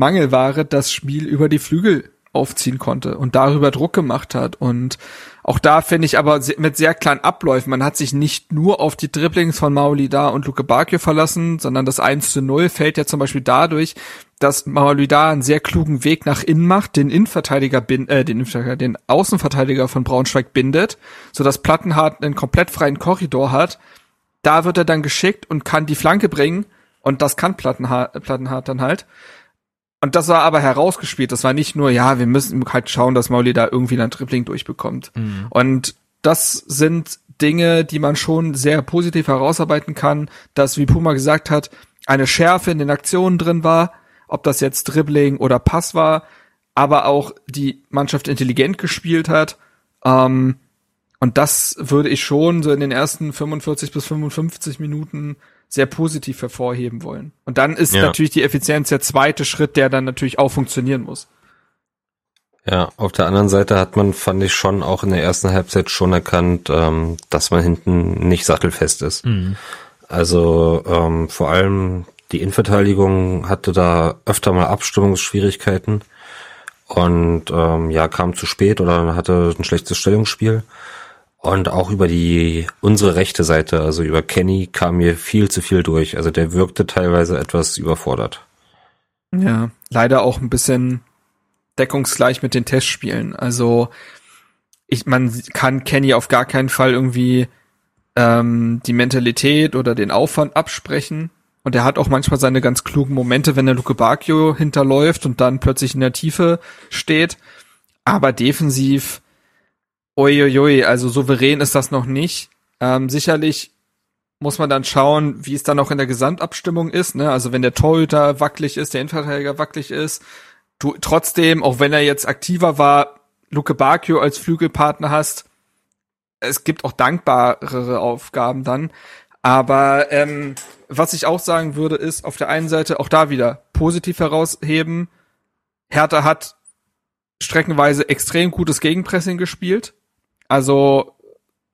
Mangelware das Spiel über die Flügel aufziehen konnte und darüber Druck gemacht hat. Und auch da finde ich aber mit sehr kleinen Abläufen. Man hat sich nicht nur auf die Dribblings von Maolida und Luke Bakio verlassen, sondern das 1 zu 0 fällt ja zum Beispiel dadurch, dass Maolida einen sehr klugen Weg nach innen macht, den Innenverteidiger, bin, äh, den, Innenverteidiger, den Außenverteidiger von Braunschweig bindet, sodass Plattenhardt einen komplett freien Korridor hat. Da wird er dann geschickt und kann die Flanke bringen und das kann Plattenhardt, Plattenhardt dann halt. Und das war aber herausgespielt. Das war nicht nur, ja, wir müssen halt schauen, dass Mauli da irgendwie ein Tripling durchbekommt. Mhm. Und das sind Dinge, die man schon sehr positiv herausarbeiten kann, dass, wie Puma gesagt hat, eine Schärfe in den Aktionen drin war, ob das jetzt Dribbling oder Pass war, aber auch die Mannschaft intelligent gespielt hat. Ähm, und das würde ich schon so in den ersten 45 bis 55 Minuten sehr positiv hervorheben wollen. Und dann ist ja. natürlich die Effizienz der zweite Schritt, der dann natürlich auch funktionieren muss. Ja, auf der anderen Seite hat man, fand ich schon auch in der ersten Halbzeit schon erkannt, ähm, dass man hinten nicht sattelfest ist. Mhm. Also ähm, vor allem die Innenverteidigung hatte da öfter mal Abstimmungsschwierigkeiten und ähm, ja kam zu spät oder hatte ein schlechtes Stellungsspiel. Und auch über die, unsere rechte Seite, also über Kenny, kam mir viel zu viel durch. Also der wirkte teilweise etwas überfordert. Ja, leider auch ein bisschen deckungsgleich mit den Testspielen. Also ich, man kann Kenny auf gar keinen Fall irgendwie ähm, die Mentalität oder den Aufwand absprechen. Und er hat auch manchmal seine ganz klugen Momente, wenn der Luke Bacchio hinterläuft und dann plötzlich in der Tiefe steht. Aber defensiv Uiuiui, also souverän ist das noch nicht. Ähm, sicherlich muss man dann schauen, wie es dann auch in der Gesamtabstimmung ist. Ne? Also wenn der Torhüter wackelig ist, der Innenverteidiger wackelig ist, du trotzdem, auch wenn er jetzt aktiver war, Luke Bacchio als Flügelpartner hast, es gibt auch dankbarere Aufgaben dann. Aber ähm, was ich auch sagen würde, ist auf der einen Seite auch da wieder positiv herausheben. Hertha hat streckenweise extrem gutes Gegenpressing gespielt. Also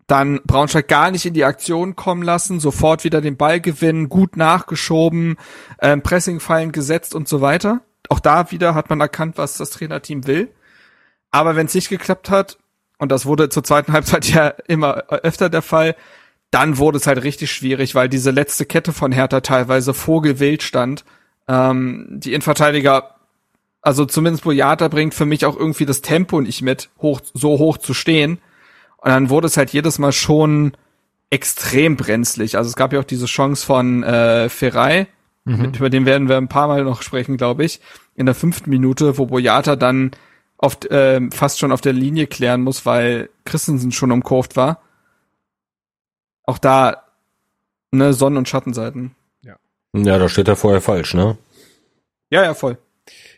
dann Braunschweig gar nicht in die Aktion kommen lassen, sofort wieder den Ball gewinnen, gut nachgeschoben, ähm, Pressingfallen gesetzt und so weiter. Auch da wieder hat man erkannt, was das Trainerteam will. Aber wenn es nicht geklappt hat, und das wurde zur zweiten Halbzeit ja immer öfter der Fall, dann wurde es halt richtig schwierig, weil diese letzte Kette von Hertha teilweise vogelwild stand. Ähm, die Innenverteidiger also zumindest Boyata bringt für mich auch irgendwie das Tempo nicht mit, hoch, so hoch zu stehen. Und dann wurde es halt jedes Mal schon extrem brenzlig. Also es gab ja auch diese Chance von äh, Ferrei, mhm. mit, über den werden wir ein paar Mal noch sprechen, glaube ich, in der fünften Minute, wo Boyata dann oft äh, fast schon auf der Linie klären muss, weil Christensen schon umkurvt war. Auch da ne Sonnen- und Schattenseiten. Ja. Ja, da steht er vorher falsch, ne? Ja, ja, voll.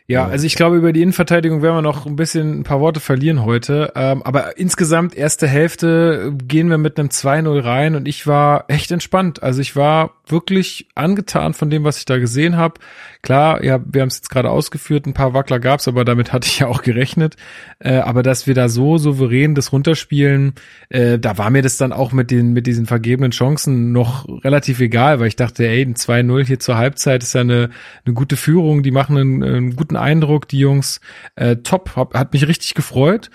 Ja, also ich glaube, über die Innenverteidigung werden wir noch ein bisschen ein paar Worte verlieren heute. Ähm, aber insgesamt, erste Hälfte gehen wir mit einem 2-0 rein und ich war echt entspannt. Also ich war wirklich angetan von dem, was ich da gesehen habe. Klar, ja, wir haben es jetzt gerade ausgeführt, ein paar Wackler gab's, aber damit hatte ich ja auch gerechnet. Äh, aber dass wir da so souverän das runterspielen, äh, da war mir das dann auch mit den mit diesen vergebenen Chancen noch relativ egal, weil ich dachte, ey, ein 2-0 hier zur Halbzeit ist ja eine, eine gute Führung, die machen einen, einen guten Eindruck, die Jungs. Äh, top, hab, hat mich richtig gefreut.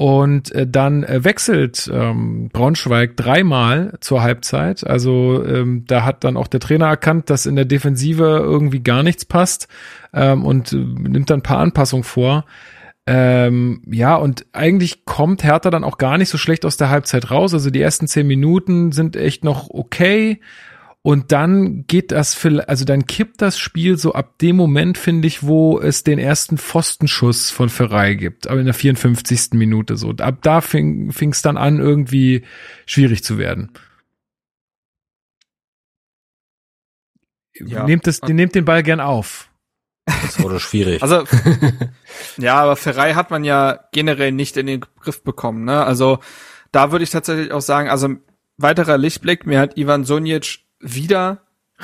Und äh, dann äh, wechselt ähm, Braunschweig dreimal zur Halbzeit. Also ähm, da hat dann auch der Trainer erkannt, dass in der Defensive irgendwie gar nichts passt ähm, und äh, nimmt dann ein paar Anpassungen vor. Ähm, ja, und eigentlich kommt Hertha dann auch gar nicht so schlecht aus der Halbzeit raus. Also die ersten zehn Minuten sind echt noch okay. Und dann geht das, für, also dann kippt das Spiel so ab dem Moment, finde ich, wo es den ersten Pfostenschuss von Ferrei gibt, aber in der 54. Minute so. Ab da fing es dann an, irgendwie schwierig zu werden. Ja. Nehmt, das, nehmt den Ball gern auf. Das wurde schwierig. Also, ja, aber Ferrei hat man ja generell nicht in den Griff bekommen, ne? Also, da würde ich tatsächlich auch sagen, also, weiterer Lichtblick, mir hat Ivan Sonjic wieder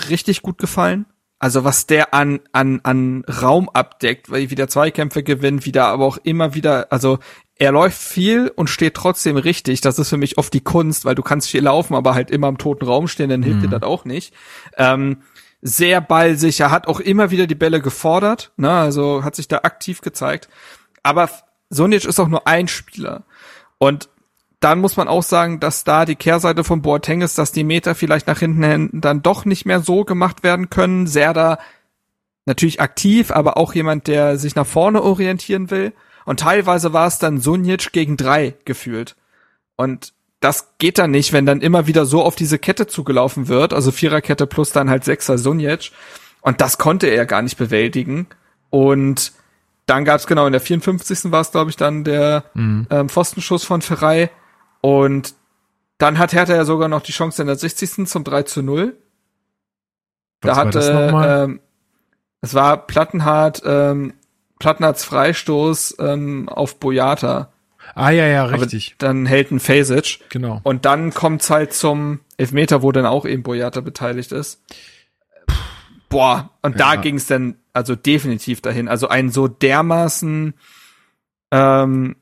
richtig gut gefallen. Also was der an, an, an Raum abdeckt, weil wieder Zweikämpfe gewinnt, wieder aber auch immer wieder, also er läuft viel und steht trotzdem richtig. Das ist für mich oft die Kunst, weil du kannst viel laufen, aber halt immer im toten Raum stehen, dann hilft mhm. dir das auch nicht. Ähm, sehr ballsicher, hat auch immer wieder die Bälle gefordert, ne, also hat sich da aktiv gezeigt. Aber Sonic ist auch nur ein Spieler. Und dann muss man auch sagen, dass da die Kehrseite von Boateng ist, dass die Meter vielleicht nach hinten hin dann doch nicht mehr so gemacht werden können. Serda natürlich aktiv, aber auch jemand, der sich nach vorne orientieren will. Und teilweise war es dann Sunic gegen drei gefühlt. Und das geht dann nicht, wenn dann immer wieder so auf diese Kette zugelaufen wird, also Viererkette plus dann halt Sechser Sunic. Und das konnte er gar nicht bewältigen. Und dann gab es genau in der 54. war es, glaube ich, dann der mhm. ähm, Pfostenschuss von Ferrei und dann hat Hertha ja sogar noch die Chance in der 60. zum 3 zu 0. Was da hatte, ähm, es war Plattenhardt, ähm, Plattenhardts Freistoß ähm, auf Boyata. Ah ja, ja, richtig. Aber dann hält ein Fasic. Genau. Und dann kommt's halt zum Elfmeter, wo dann auch eben Boyata beteiligt ist. Boah, und ja. da ging's dann also definitiv dahin. Also ein so dermaßen ähm,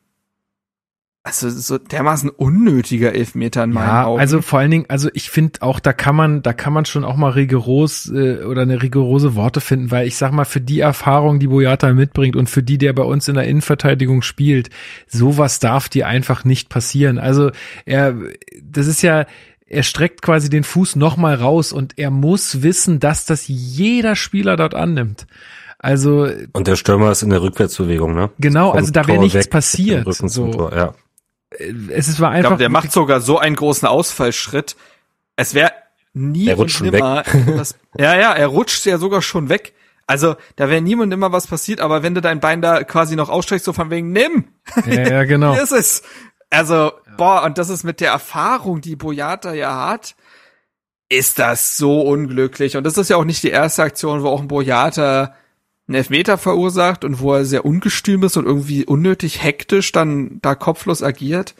also so dermaßen unnötiger Elfmeter in meinen ja, Augen. Also vor allen Dingen, also ich finde auch, da kann man, da kann man schon auch mal rigoros äh, oder eine rigorose Worte finden, weil ich sag mal, für die Erfahrung, die Boyata mitbringt und für die, der bei uns in der Innenverteidigung spielt, sowas darf dir einfach nicht passieren. Also er, das ist ja, er streckt quasi den Fuß nochmal raus und er muss wissen, dass das jeder Spieler dort annimmt. Also und der Stürmer ist in der Rückwärtsbewegung, ne? Genau, also da wäre nichts passiert. So. Tor, ja es war einfach. Ich glaube, der macht sogar so einen großen Ausfallschritt. Es wäre nie er rutscht und nimmer. Was, ja, ja, er rutscht ja sogar schon weg. Also, da wäre niemand immer was passiert, aber wenn du dein Bein da quasi noch ausstreckst, so von wegen, nimm! Ja, ja genau. Hier ist es. Also, ja. boah, und das ist mit der Erfahrung, die Boyata ja hat, ist das so unglücklich. Und das ist ja auch nicht die erste Aktion, wo auch ein Boyata einen Elfmeter verursacht und wo er sehr ungestüm ist und irgendwie unnötig hektisch dann da kopflos agiert,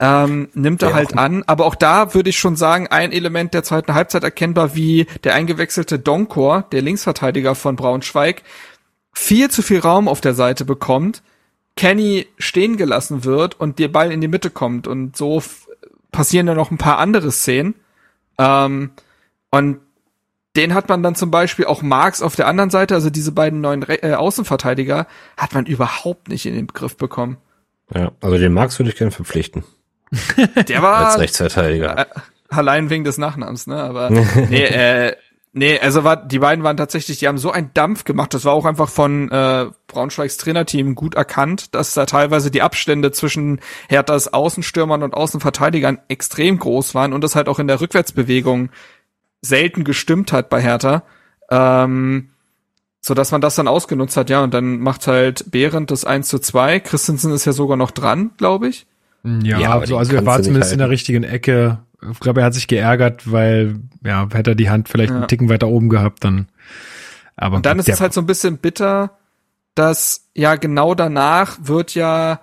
ähm, nimmt er ja, halt an. Aber auch da würde ich schon sagen, ein Element der zweiten Halbzeit erkennbar, wie der eingewechselte Donkor, der Linksverteidiger von Braunschweig, viel zu viel Raum auf der Seite bekommt, Kenny stehen gelassen wird und der Ball in die Mitte kommt. Und so passieren dann noch ein paar andere Szenen. Ähm, und den hat man dann zum Beispiel auch Marx auf der anderen Seite, also diese beiden neuen Re äh, Außenverteidiger, hat man überhaupt nicht in den Griff bekommen. Ja, also den Marx würde ich gerne verpflichten. Der war als Rechtsverteidiger. Äh, allein wegen des Nachnamens, ne? Aber nee, äh, Nee, also war, die beiden waren tatsächlich, die haben so einen Dampf gemacht. Das war auch einfach von äh, Braunschweigs Trainerteam gut erkannt, dass da teilweise die Abstände zwischen Herthas Außenstürmern und Außenverteidigern extrem groß waren und das halt auch in der Rückwärtsbewegung selten gestimmt hat bei Hertha. Ähm, so dass man das dann ausgenutzt hat, ja, und dann macht halt Behrendt das 1 zu 2. Christensen ist ja sogar noch dran, glaube ich. Ja, ja also, also er war zumindest in der richtigen Ecke ich glaube, er hat sich geärgert, weil, ja, hätte er die Hand vielleicht ja. einen Ticken weiter oben gehabt, dann. Aber und dann ist es halt so ein bisschen bitter, dass ja genau danach wird ja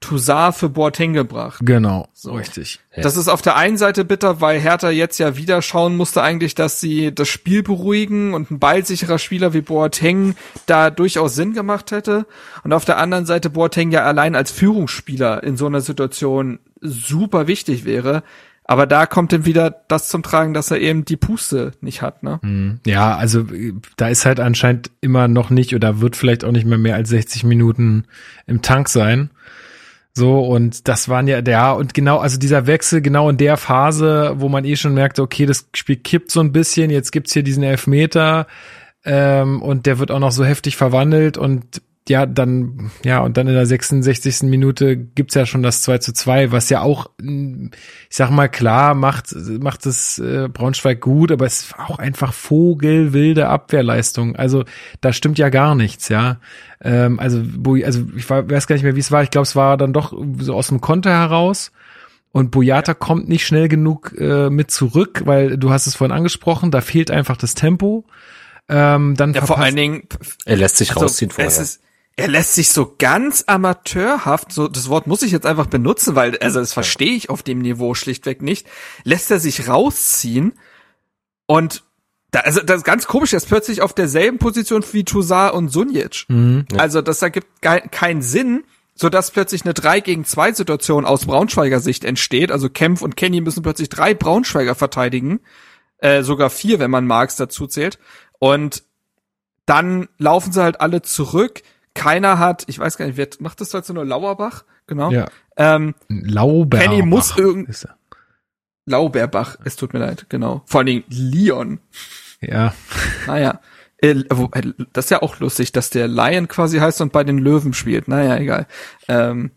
Toussaint für Boateng gebracht. Genau, so richtig. Das ist auf der einen Seite bitter, weil Hertha jetzt ja wieder schauen musste eigentlich, dass sie das Spiel beruhigen und ein ballsicherer Spieler wie Boateng da durchaus Sinn gemacht hätte. Und auf der anderen Seite Boateng ja allein als Führungsspieler in so einer Situation super wichtig wäre. Aber da kommt dann wieder das zum Tragen, dass er eben die Puste nicht hat, ne? Mhm. Ja, also da ist halt anscheinend immer noch nicht oder wird vielleicht auch nicht mehr mehr als 60 Minuten im Tank sein. So, und das waren ja der, und genau, also dieser Wechsel genau in der Phase, wo man eh schon merkte, okay, das Spiel kippt so ein bisschen, jetzt gibt's hier diesen Elfmeter, ähm, und der wird auch noch so heftig verwandelt und ja, dann, ja, und dann in der 66. Minute gibt's ja schon das 2 zu 2, was ja auch, ich sag mal, klar, macht, macht es äh, Braunschweig gut, aber es ist auch einfach vogelwilde Abwehrleistung. Also da stimmt ja gar nichts, ja. Ähm, also, wo, also ich weiß gar nicht mehr, wie es war. Ich glaube, es war dann doch so aus dem Konter heraus. Und Boyata kommt nicht schnell genug äh, mit zurück, weil du hast es vorhin angesprochen, da fehlt einfach das Tempo. Ähm, dann ja, vor allen Dingen, er lässt sich also, rausziehen vorher. Es ist, er lässt sich so ganz amateurhaft, so das Wort muss ich jetzt einfach benutzen, weil also das verstehe ich auf dem Niveau schlichtweg nicht, lässt er sich rausziehen und da, also das ist ganz komisch, er ist plötzlich auf derselben Position wie Toussaint und Sunjic. Mhm, ja. Also das ergibt keinen Sinn, so dass plötzlich eine 3 gegen 2 Situation aus Braunschweiger Sicht entsteht. Also Kempf und Kenny müssen plötzlich drei Braunschweiger verteidigen, äh, sogar vier, wenn man Marx dazu zählt. Und dann laufen sie halt alle zurück keiner hat, ich weiß gar nicht, wer macht das heute nur Lauerbach? Genau. Ja. Ähm, Lauberbach. Kenny muss irgend Lauberbach, es tut mir leid, genau. Vor allen Dingen Leon. Ja. Naja. Äh, äh, das ist ja auch lustig, dass der Lion quasi heißt und bei den Löwen spielt. Naja, egal. Ähm,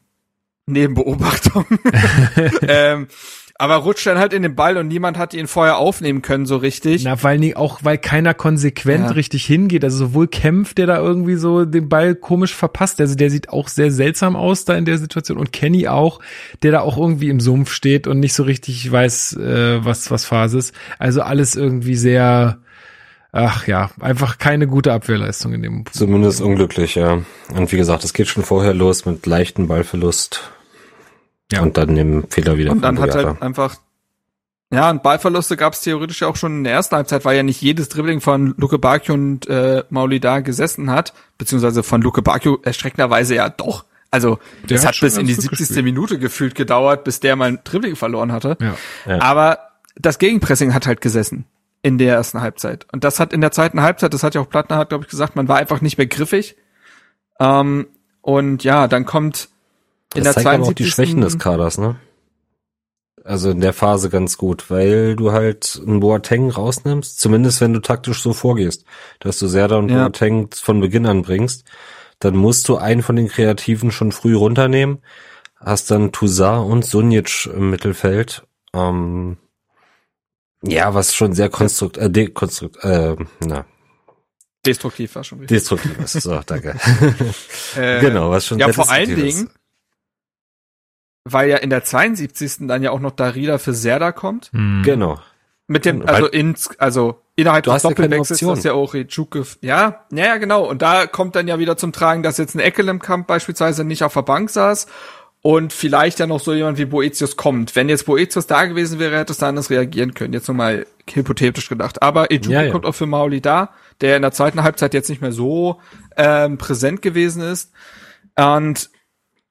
Nebenbeobachtung. ähm, aber rutscht dann halt in den Ball und niemand hat ihn vorher aufnehmen können so richtig. Na, weil nie, auch weil keiner konsequent ja. richtig hingeht. Also sowohl Kempf, der da irgendwie so den Ball komisch verpasst, also der sieht auch sehr seltsam aus da in der Situation und Kenny auch, der da auch irgendwie im Sumpf steht und nicht so richtig weiß, äh, was was Phase ist. Also alles irgendwie sehr Ach ja, einfach keine gute Abwehrleistung in dem. Zumindest unglücklich, ja. Und wie gesagt, es geht schon vorher los mit leichten Ballverlust. Ja. Und dann im Fehler wieder. Und dann hat halt einfach, ja, und Ballverluste gab es theoretisch ja auch schon in der ersten Halbzeit, weil ja nicht jedes Dribbling von Luke Bakio und äh, Mauli da gesessen hat, beziehungsweise von Luke Bakio erschreckenderweise ja doch. Also es hat, hat bis in die 70. Gespielt. Minute gefühlt gedauert, bis der mal ein Dribbling verloren hatte. Ja. ja. Aber das Gegenpressing hat halt gesessen in der ersten Halbzeit. Und das hat in der zweiten Halbzeit, das hat ja auch Plattner hat, glaube ich, gesagt, man war einfach nicht mehr griffig. Ähm, und ja, dann kommt in das der zeigt aber auch die Schwächen des Kaders, ne? Also in der Phase ganz gut, weil du halt einen Boateng rausnimmst, zumindest wenn du taktisch so vorgehst, dass du Serda und ja. Boateng von Beginn an bringst, dann musst du einen von den Kreativen schon früh runternehmen, hast dann Toussaint und Sunic im Mittelfeld, ähm, ja, was schon sehr konstrukt, äh, dekonstrukt, äh, na, Destruktiv war schon richtig. Destruktiv ist so, danke. äh, genau, was schon Ja, vor allen Dingen, weil ja in der 72. dann ja auch noch Darida für Serda kommt. Mhm. Genau. Mit dem, also ins, also innerhalb des Doppelwechsels, ja dass ja auch Rechuke, ja, ja, ja, genau. Und da kommt dann ja wieder zum Tragen, dass jetzt ein Eckelemkamp beispielsweise nicht auf der Bank saß und vielleicht ja noch so jemand wie Boetius kommt. Wenn jetzt Boetius da gewesen wäre, hätte es da anders reagieren können. Jetzt nochmal hypothetisch gedacht. Aber Ejuke ja, ja. kommt auch für Mauli da, der in der zweiten Halbzeit jetzt nicht mehr so ähm, präsent gewesen ist. Und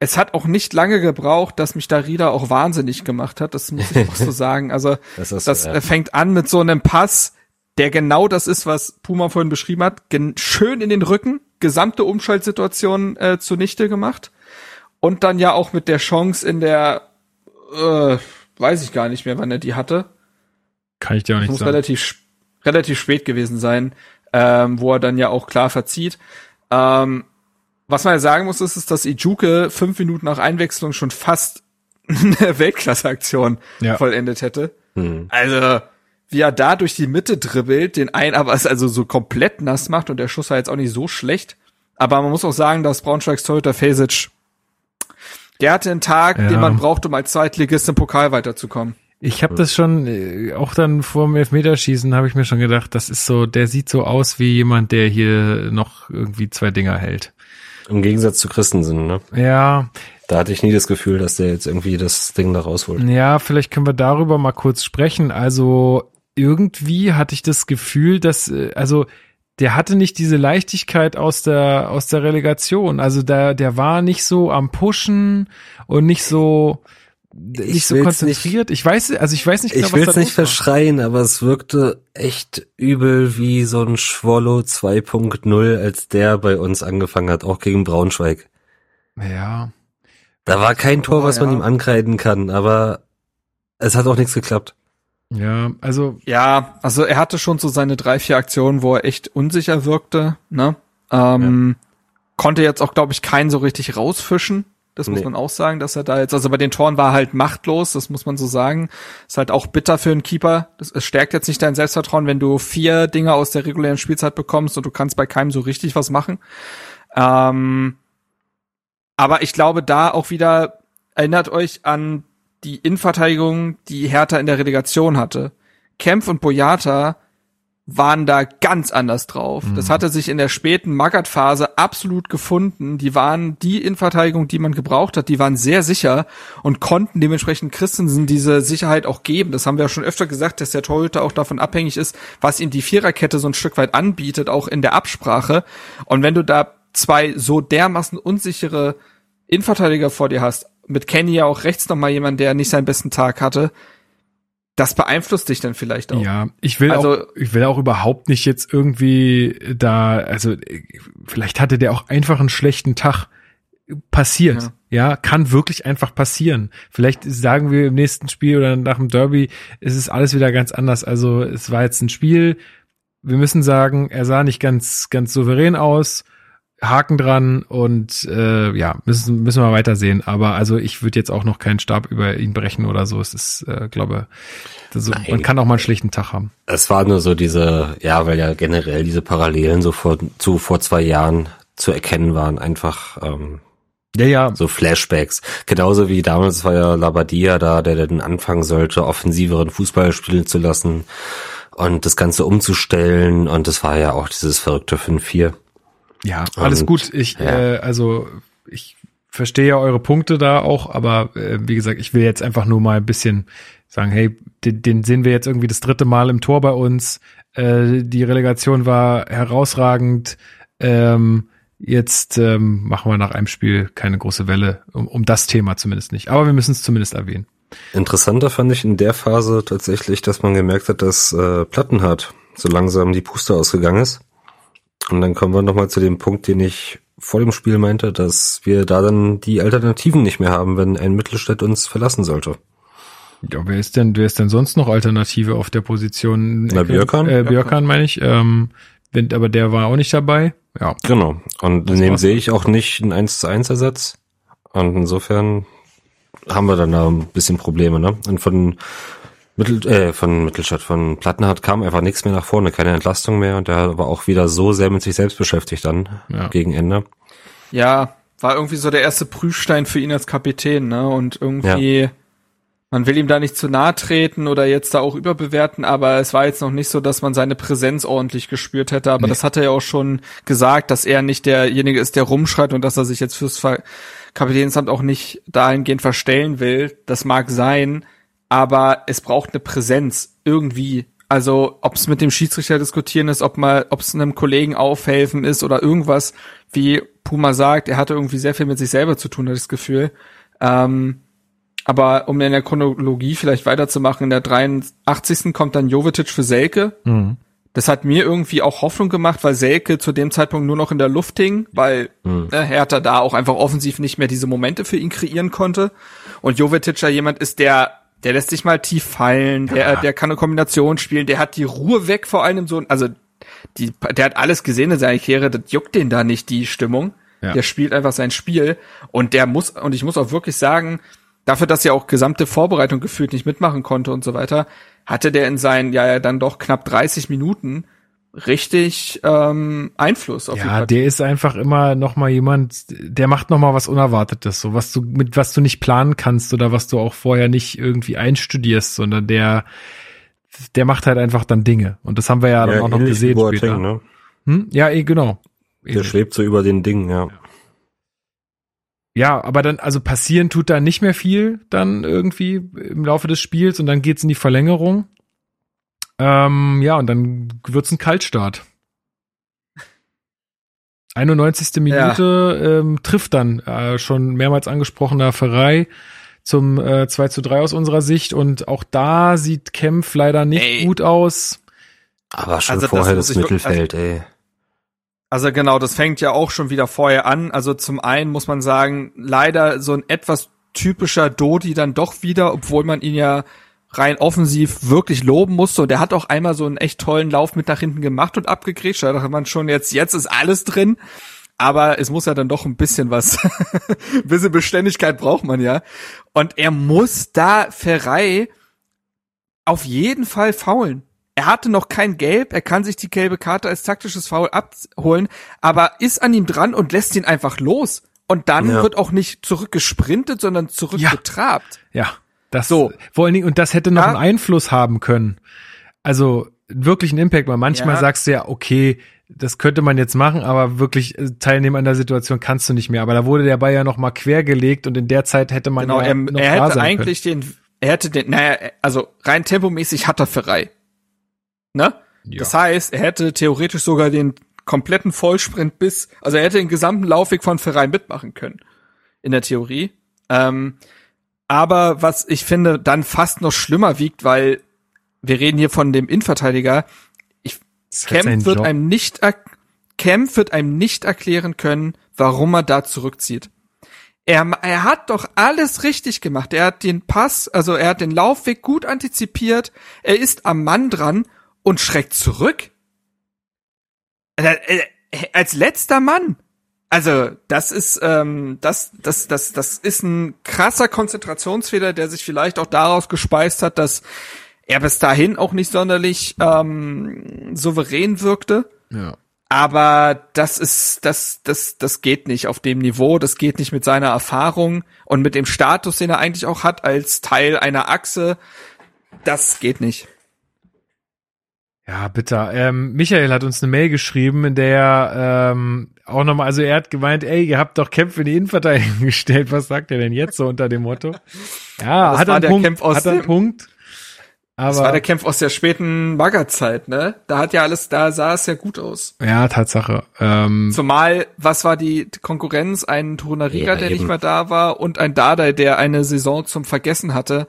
es hat auch nicht lange gebraucht, dass mich Darida auch wahnsinnig gemacht hat. Das muss ich auch so sagen. Also das, ist, das ja. fängt an mit so einem Pass, der genau das ist, was Puma vorhin beschrieben hat. Schön in den Rücken, gesamte Umschaltsituation äh, zunichte gemacht. Und dann ja auch mit der Chance in der, äh, weiß ich gar nicht mehr, wann er die hatte. Kann ich dir auch nicht muss sagen. relativ, relativ spät gewesen sein, ähm, wo er dann ja auch klar verzieht. Ähm, was man ja sagen muss, ist, ist, dass Ijuke fünf Minuten nach Einwechslung schon fast eine Weltklasse-Aktion ja. vollendet hätte. Hm. Also, wie er da durch die Mitte dribbelt, den einen aber es also so komplett nass macht und der Schuss war jetzt auch nicht so schlecht. Aber man muss auch sagen, dass Braunschweigs Torhüter Fesic, der hatte einen Tag, ja. den man braucht, um als Zweitligist im Pokal weiterzukommen. Ich habe das schon, äh, auch dann vor dem Elfmeterschießen habe ich mir schon gedacht, das ist so, der sieht so aus wie jemand, der hier noch irgendwie zwei Dinger hält. Im Gegensatz zu Christensen, ne? Ja. Da hatte ich nie das Gefühl, dass der jetzt irgendwie das Ding da rausholt. Ja, vielleicht können wir darüber mal kurz sprechen. Also irgendwie hatte ich das Gefühl, dass, äh, also der hatte nicht diese Leichtigkeit aus der aus der Relegation. Also da der war nicht so am Pushen und nicht so nicht ich so konzentriert. Nicht, ich weiß, also ich weiß nicht genau, ich will es nicht verschreien, aber es wirkte echt übel wie so ein Schwollo 2.0, als der bei uns angefangen hat, auch gegen Braunschweig. Ja. Da war kein Tor, was man ja. ihm ankreiden kann, aber es hat auch nichts geklappt. Ja, also. Ja, also er hatte schon so seine drei, vier Aktionen, wo er echt unsicher wirkte, ne? Ähm, ja. Konnte jetzt auch, glaube ich, keinen so richtig rausfischen. Das muss nee. man auch sagen, dass er da jetzt, also bei den Toren war er halt machtlos, das muss man so sagen. Ist halt auch bitter für einen Keeper. Das, es stärkt jetzt nicht dein Selbstvertrauen, wenn du vier Dinge aus der regulären Spielzeit bekommst und du kannst bei keinem so richtig was machen. Ähm, aber ich glaube, da auch wieder erinnert euch an die Innenverteidigung, die Hertha in der Relegation hatte. Kempf und Boyata waren da ganz anders drauf. Mhm. Das hatte sich in der späten Magath-Phase absolut gefunden. Die waren die Innenverteidigung, die man gebraucht hat. Die waren sehr sicher und konnten dementsprechend Christensen diese Sicherheit auch geben. Das haben wir ja schon öfter gesagt, dass der Torhüter auch davon abhängig ist, was ihm die Viererkette so ein Stück weit anbietet, auch in der Absprache. Und wenn du da zwei so dermaßen unsichere Innenverteidiger vor dir hast, mit Kenny ja auch rechts nochmal jemand, der nicht seinen besten Tag hatte, das beeinflusst dich dann vielleicht auch. Ja, ich will also, auch, ich will auch überhaupt nicht jetzt irgendwie da, also vielleicht hatte der auch einfach einen schlechten Tag. Passiert, ja. ja, kann wirklich einfach passieren. Vielleicht sagen wir im nächsten Spiel oder nach dem Derby, ist es alles wieder ganz anders. Also es war jetzt ein Spiel. Wir müssen sagen, er sah nicht ganz, ganz souverän aus. Haken dran und äh, ja, müssen, müssen wir weitersehen. Aber also ich würde jetzt auch noch keinen Stab über ihn brechen oder so. Es ist, äh, glaube, so, man kann auch mal einen schlichten Tag haben. Es war nur so diese, ja, weil ja generell diese Parallelen so vor, zu vor zwei Jahren zu erkennen waren, einfach ähm, ja, ja. So Flashbacks. Genauso wie damals war ja Labadia da, der dann anfangen sollte, offensiveren Fußball spielen zu lassen und das Ganze umzustellen. Und das war ja auch dieses verrückte 5-4. Ja, alles und, gut. Ich, ja. äh, also ich verstehe ja eure Punkte da auch, aber äh, wie gesagt, ich will jetzt einfach nur mal ein bisschen sagen, hey, den, den sehen wir jetzt irgendwie das dritte Mal im Tor bei uns. Äh, die Relegation war herausragend. Ähm, jetzt ähm, machen wir nach einem Spiel keine große Welle, um, um das Thema zumindest nicht. Aber wir müssen es zumindest erwähnen. Interessanter fand ich in der Phase tatsächlich, dass man gemerkt hat, dass äh, Plattenhardt so langsam die Puste ausgegangen ist. Und dann kommen wir nochmal zu dem Punkt, den ich vor dem Spiel meinte, dass wir da dann die Alternativen nicht mehr haben, wenn ein Mittelstädt uns verlassen sollte. Ja, wer ist denn, wer ist denn sonst noch Alternative auf der Position? Na, Björkan? Äh, Björkan meine ich. Ähm, wenn, aber der war auch nicht dabei. Ja. Genau. Und in dem sehe ich auch nicht einen 1 zu 1 Ersatz. Und insofern haben wir dann da ein bisschen Probleme, ne? Und von Mittel, äh, von Mittelstadt, von Plattenhardt kam einfach nichts mehr nach vorne, keine Entlastung mehr und der war auch wieder so sehr mit sich selbst beschäftigt dann ja. gegen Ende. Ja, war irgendwie so der erste Prüfstein für ihn als Kapitän, ne? Und irgendwie, ja. man will ihm da nicht zu nahe treten oder jetzt da auch überbewerten, aber es war jetzt noch nicht so, dass man seine Präsenz ordentlich gespürt hätte. Aber nee. das hat er ja auch schon gesagt, dass er nicht derjenige ist, der rumschreit und dass er sich jetzt fürs Kapitänsamt auch nicht dahingehend verstellen will. Das mag sein aber es braucht eine Präsenz irgendwie. Also ob es mit dem Schiedsrichter diskutieren ist, ob mal, ob es einem Kollegen aufhelfen ist oder irgendwas, wie Puma sagt, er hatte irgendwie sehr viel mit sich selber zu tun, hat das Gefühl. Ähm, aber um in der Chronologie vielleicht weiterzumachen, in der 83. kommt dann Jovetic für Selke. Mhm. Das hat mir irgendwie auch Hoffnung gemacht, weil Selke zu dem Zeitpunkt nur noch in der Luft hing, weil mhm. ne, Hertha da auch einfach offensiv nicht mehr diese Momente für ihn kreieren konnte. Und Jovetic ja jemand ist, der Der lässt sich mal tief fallen, der, ja. der kann eine Kombination spielen, der hat die Ruhe weg vor allem so, also die, der hat alles gesehen in seiner Karriere, das juckt den da nicht, die Stimmung. Ja. Der spielt einfach sein Spiel und der muss, und ich muss auch wirklich sagen, dafür, dass er auch gesamte Vorbereitung gefühlt nicht mitmachen konnte und so weiter, hatte der in seinen, ja, ja, dann doch knapp 30 Minuten richtig ähm, Einfluss auf ja, der ist einfach immer noch mal jemand, der macht noch mal was Unerwartetes, so was du mit was du nicht planen kannst oder was du auch vorher nicht irgendwie einstudierst, sondern der der macht halt einfach dann Dinge und das haben wir ja, ja dann auch noch gesehen später. Ne? Hm? Ja, eh, genau. Der schwebt so über den Dingen, ja. Ja, aber dann, also passieren tut da nicht mehr viel dann irgendwie im Laufe des Spiels und dann geht's in die Verlängerung. Ähm, ja, und dann wird's ein Kaltstart. 91. Minute ja. ähm, trifft dann äh, schon mehrmals angesprochener Ferrei zum äh, 2 zu 3 aus unserer Sicht und auch da sieht Kempf leider nicht ey. gut aus. Aber schon also vorher das, das Mittelfeld, also, ey. Also genau, das fängt ja auch schon wieder vorher an. Also zum einen muss man sagen, leider so ein etwas typischer Dodi dann doch wieder, obwohl man ihn ja rein offensiv wirklich loben musste. Und er hat auch einmal so einen echt tollen Lauf mit nach hinten gemacht und abgegrätscht. Da dachte man schon, jetzt, jetzt ist alles drin. Aber es muss ja dann doch ein bisschen was, ein bisschen Beständigkeit braucht man ja. Und er muss da Ferrei auf jeden Fall faulen. Er hatte noch kein Gelb, er kann sich die gelbe Karte als taktisches Foul abholen, aber ist an ihm dran und lässt ihn einfach los. Und dann ja. wird auch nicht zurückgesprintet, sondern zurückgetrabt. Ja. ja. Das so. Vor allen Dingen, und das hätte noch ja. einen Einfluss haben können. Also wirklich einen Impact, weil manchmal ja. sagst du ja, okay, das könnte man jetzt machen, aber wirklich äh, teilnehmen an der Situation kannst du nicht mehr. Aber da wurde der Ball ja noch mal quergelegt und in der Zeit hätte man genau, ja er, noch er hätte eigentlich können. den, er hätte den, naja, also rein tempomäßig hat er Ferrei. Ne? Ja. Das heißt, er hätte theoretisch sogar den kompletten Vollsprint bis, also er hätte den gesamten Laufweg von Ferrei mitmachen können. In der Theorie. Ähm, aber was ich finde dann fast noch schlimmer wiegt, weil wir reden hier von dem Innenverteidiger. Ich, Kemp wird Job. einem nicht, Kemp wird einem nicht erklären können, warum er da zurückzieht. Er, er hat doch alles richtig gemacht. Er hat den Pass, also er hat den Laufweg gut antizipiert. Er ist am Mann dran und schreckt zurück. Äh, äh, als letzter Mann. Also, das ist, ähm, das, das, das, das ist ein krasser Konzentrationsfehler, der sich vielleicht auch daraus gespeist hat, dass er bis dahin auch nicht sonderlich ähm, souverän wirkte. Ja. Aber das ist, das, das, das geht nicht auf dem Niveau, das geht nicht mit seiner Erfahrung und mit dem Status, den er eigentlich auch hat als Teil einer Achse. Das geht nicht. Ja, bitte. Ähm, Michael hat uns eine Mail geschrieben, in der ähm, auch nochmal, also er hat gemeint, ey, ihr habt doch Kämpfe in die Innenverteidigung gestellt. Was sagt er denn jetzt so unter dem Motto? Ja, hat er einen Punkt. Hat er einen Punkt. Aber das war der Kampf aus der späten Baggerzeit, ne? Da hat ja alles, da sah es ja gut aus. Ja, Tatsache. Ähm, Zumal, was war die Konkurrenz? Ein Torunariga, ja, der eben. nicht mehr da war und ein Dardai, der eine Saison zum Vergessen hatte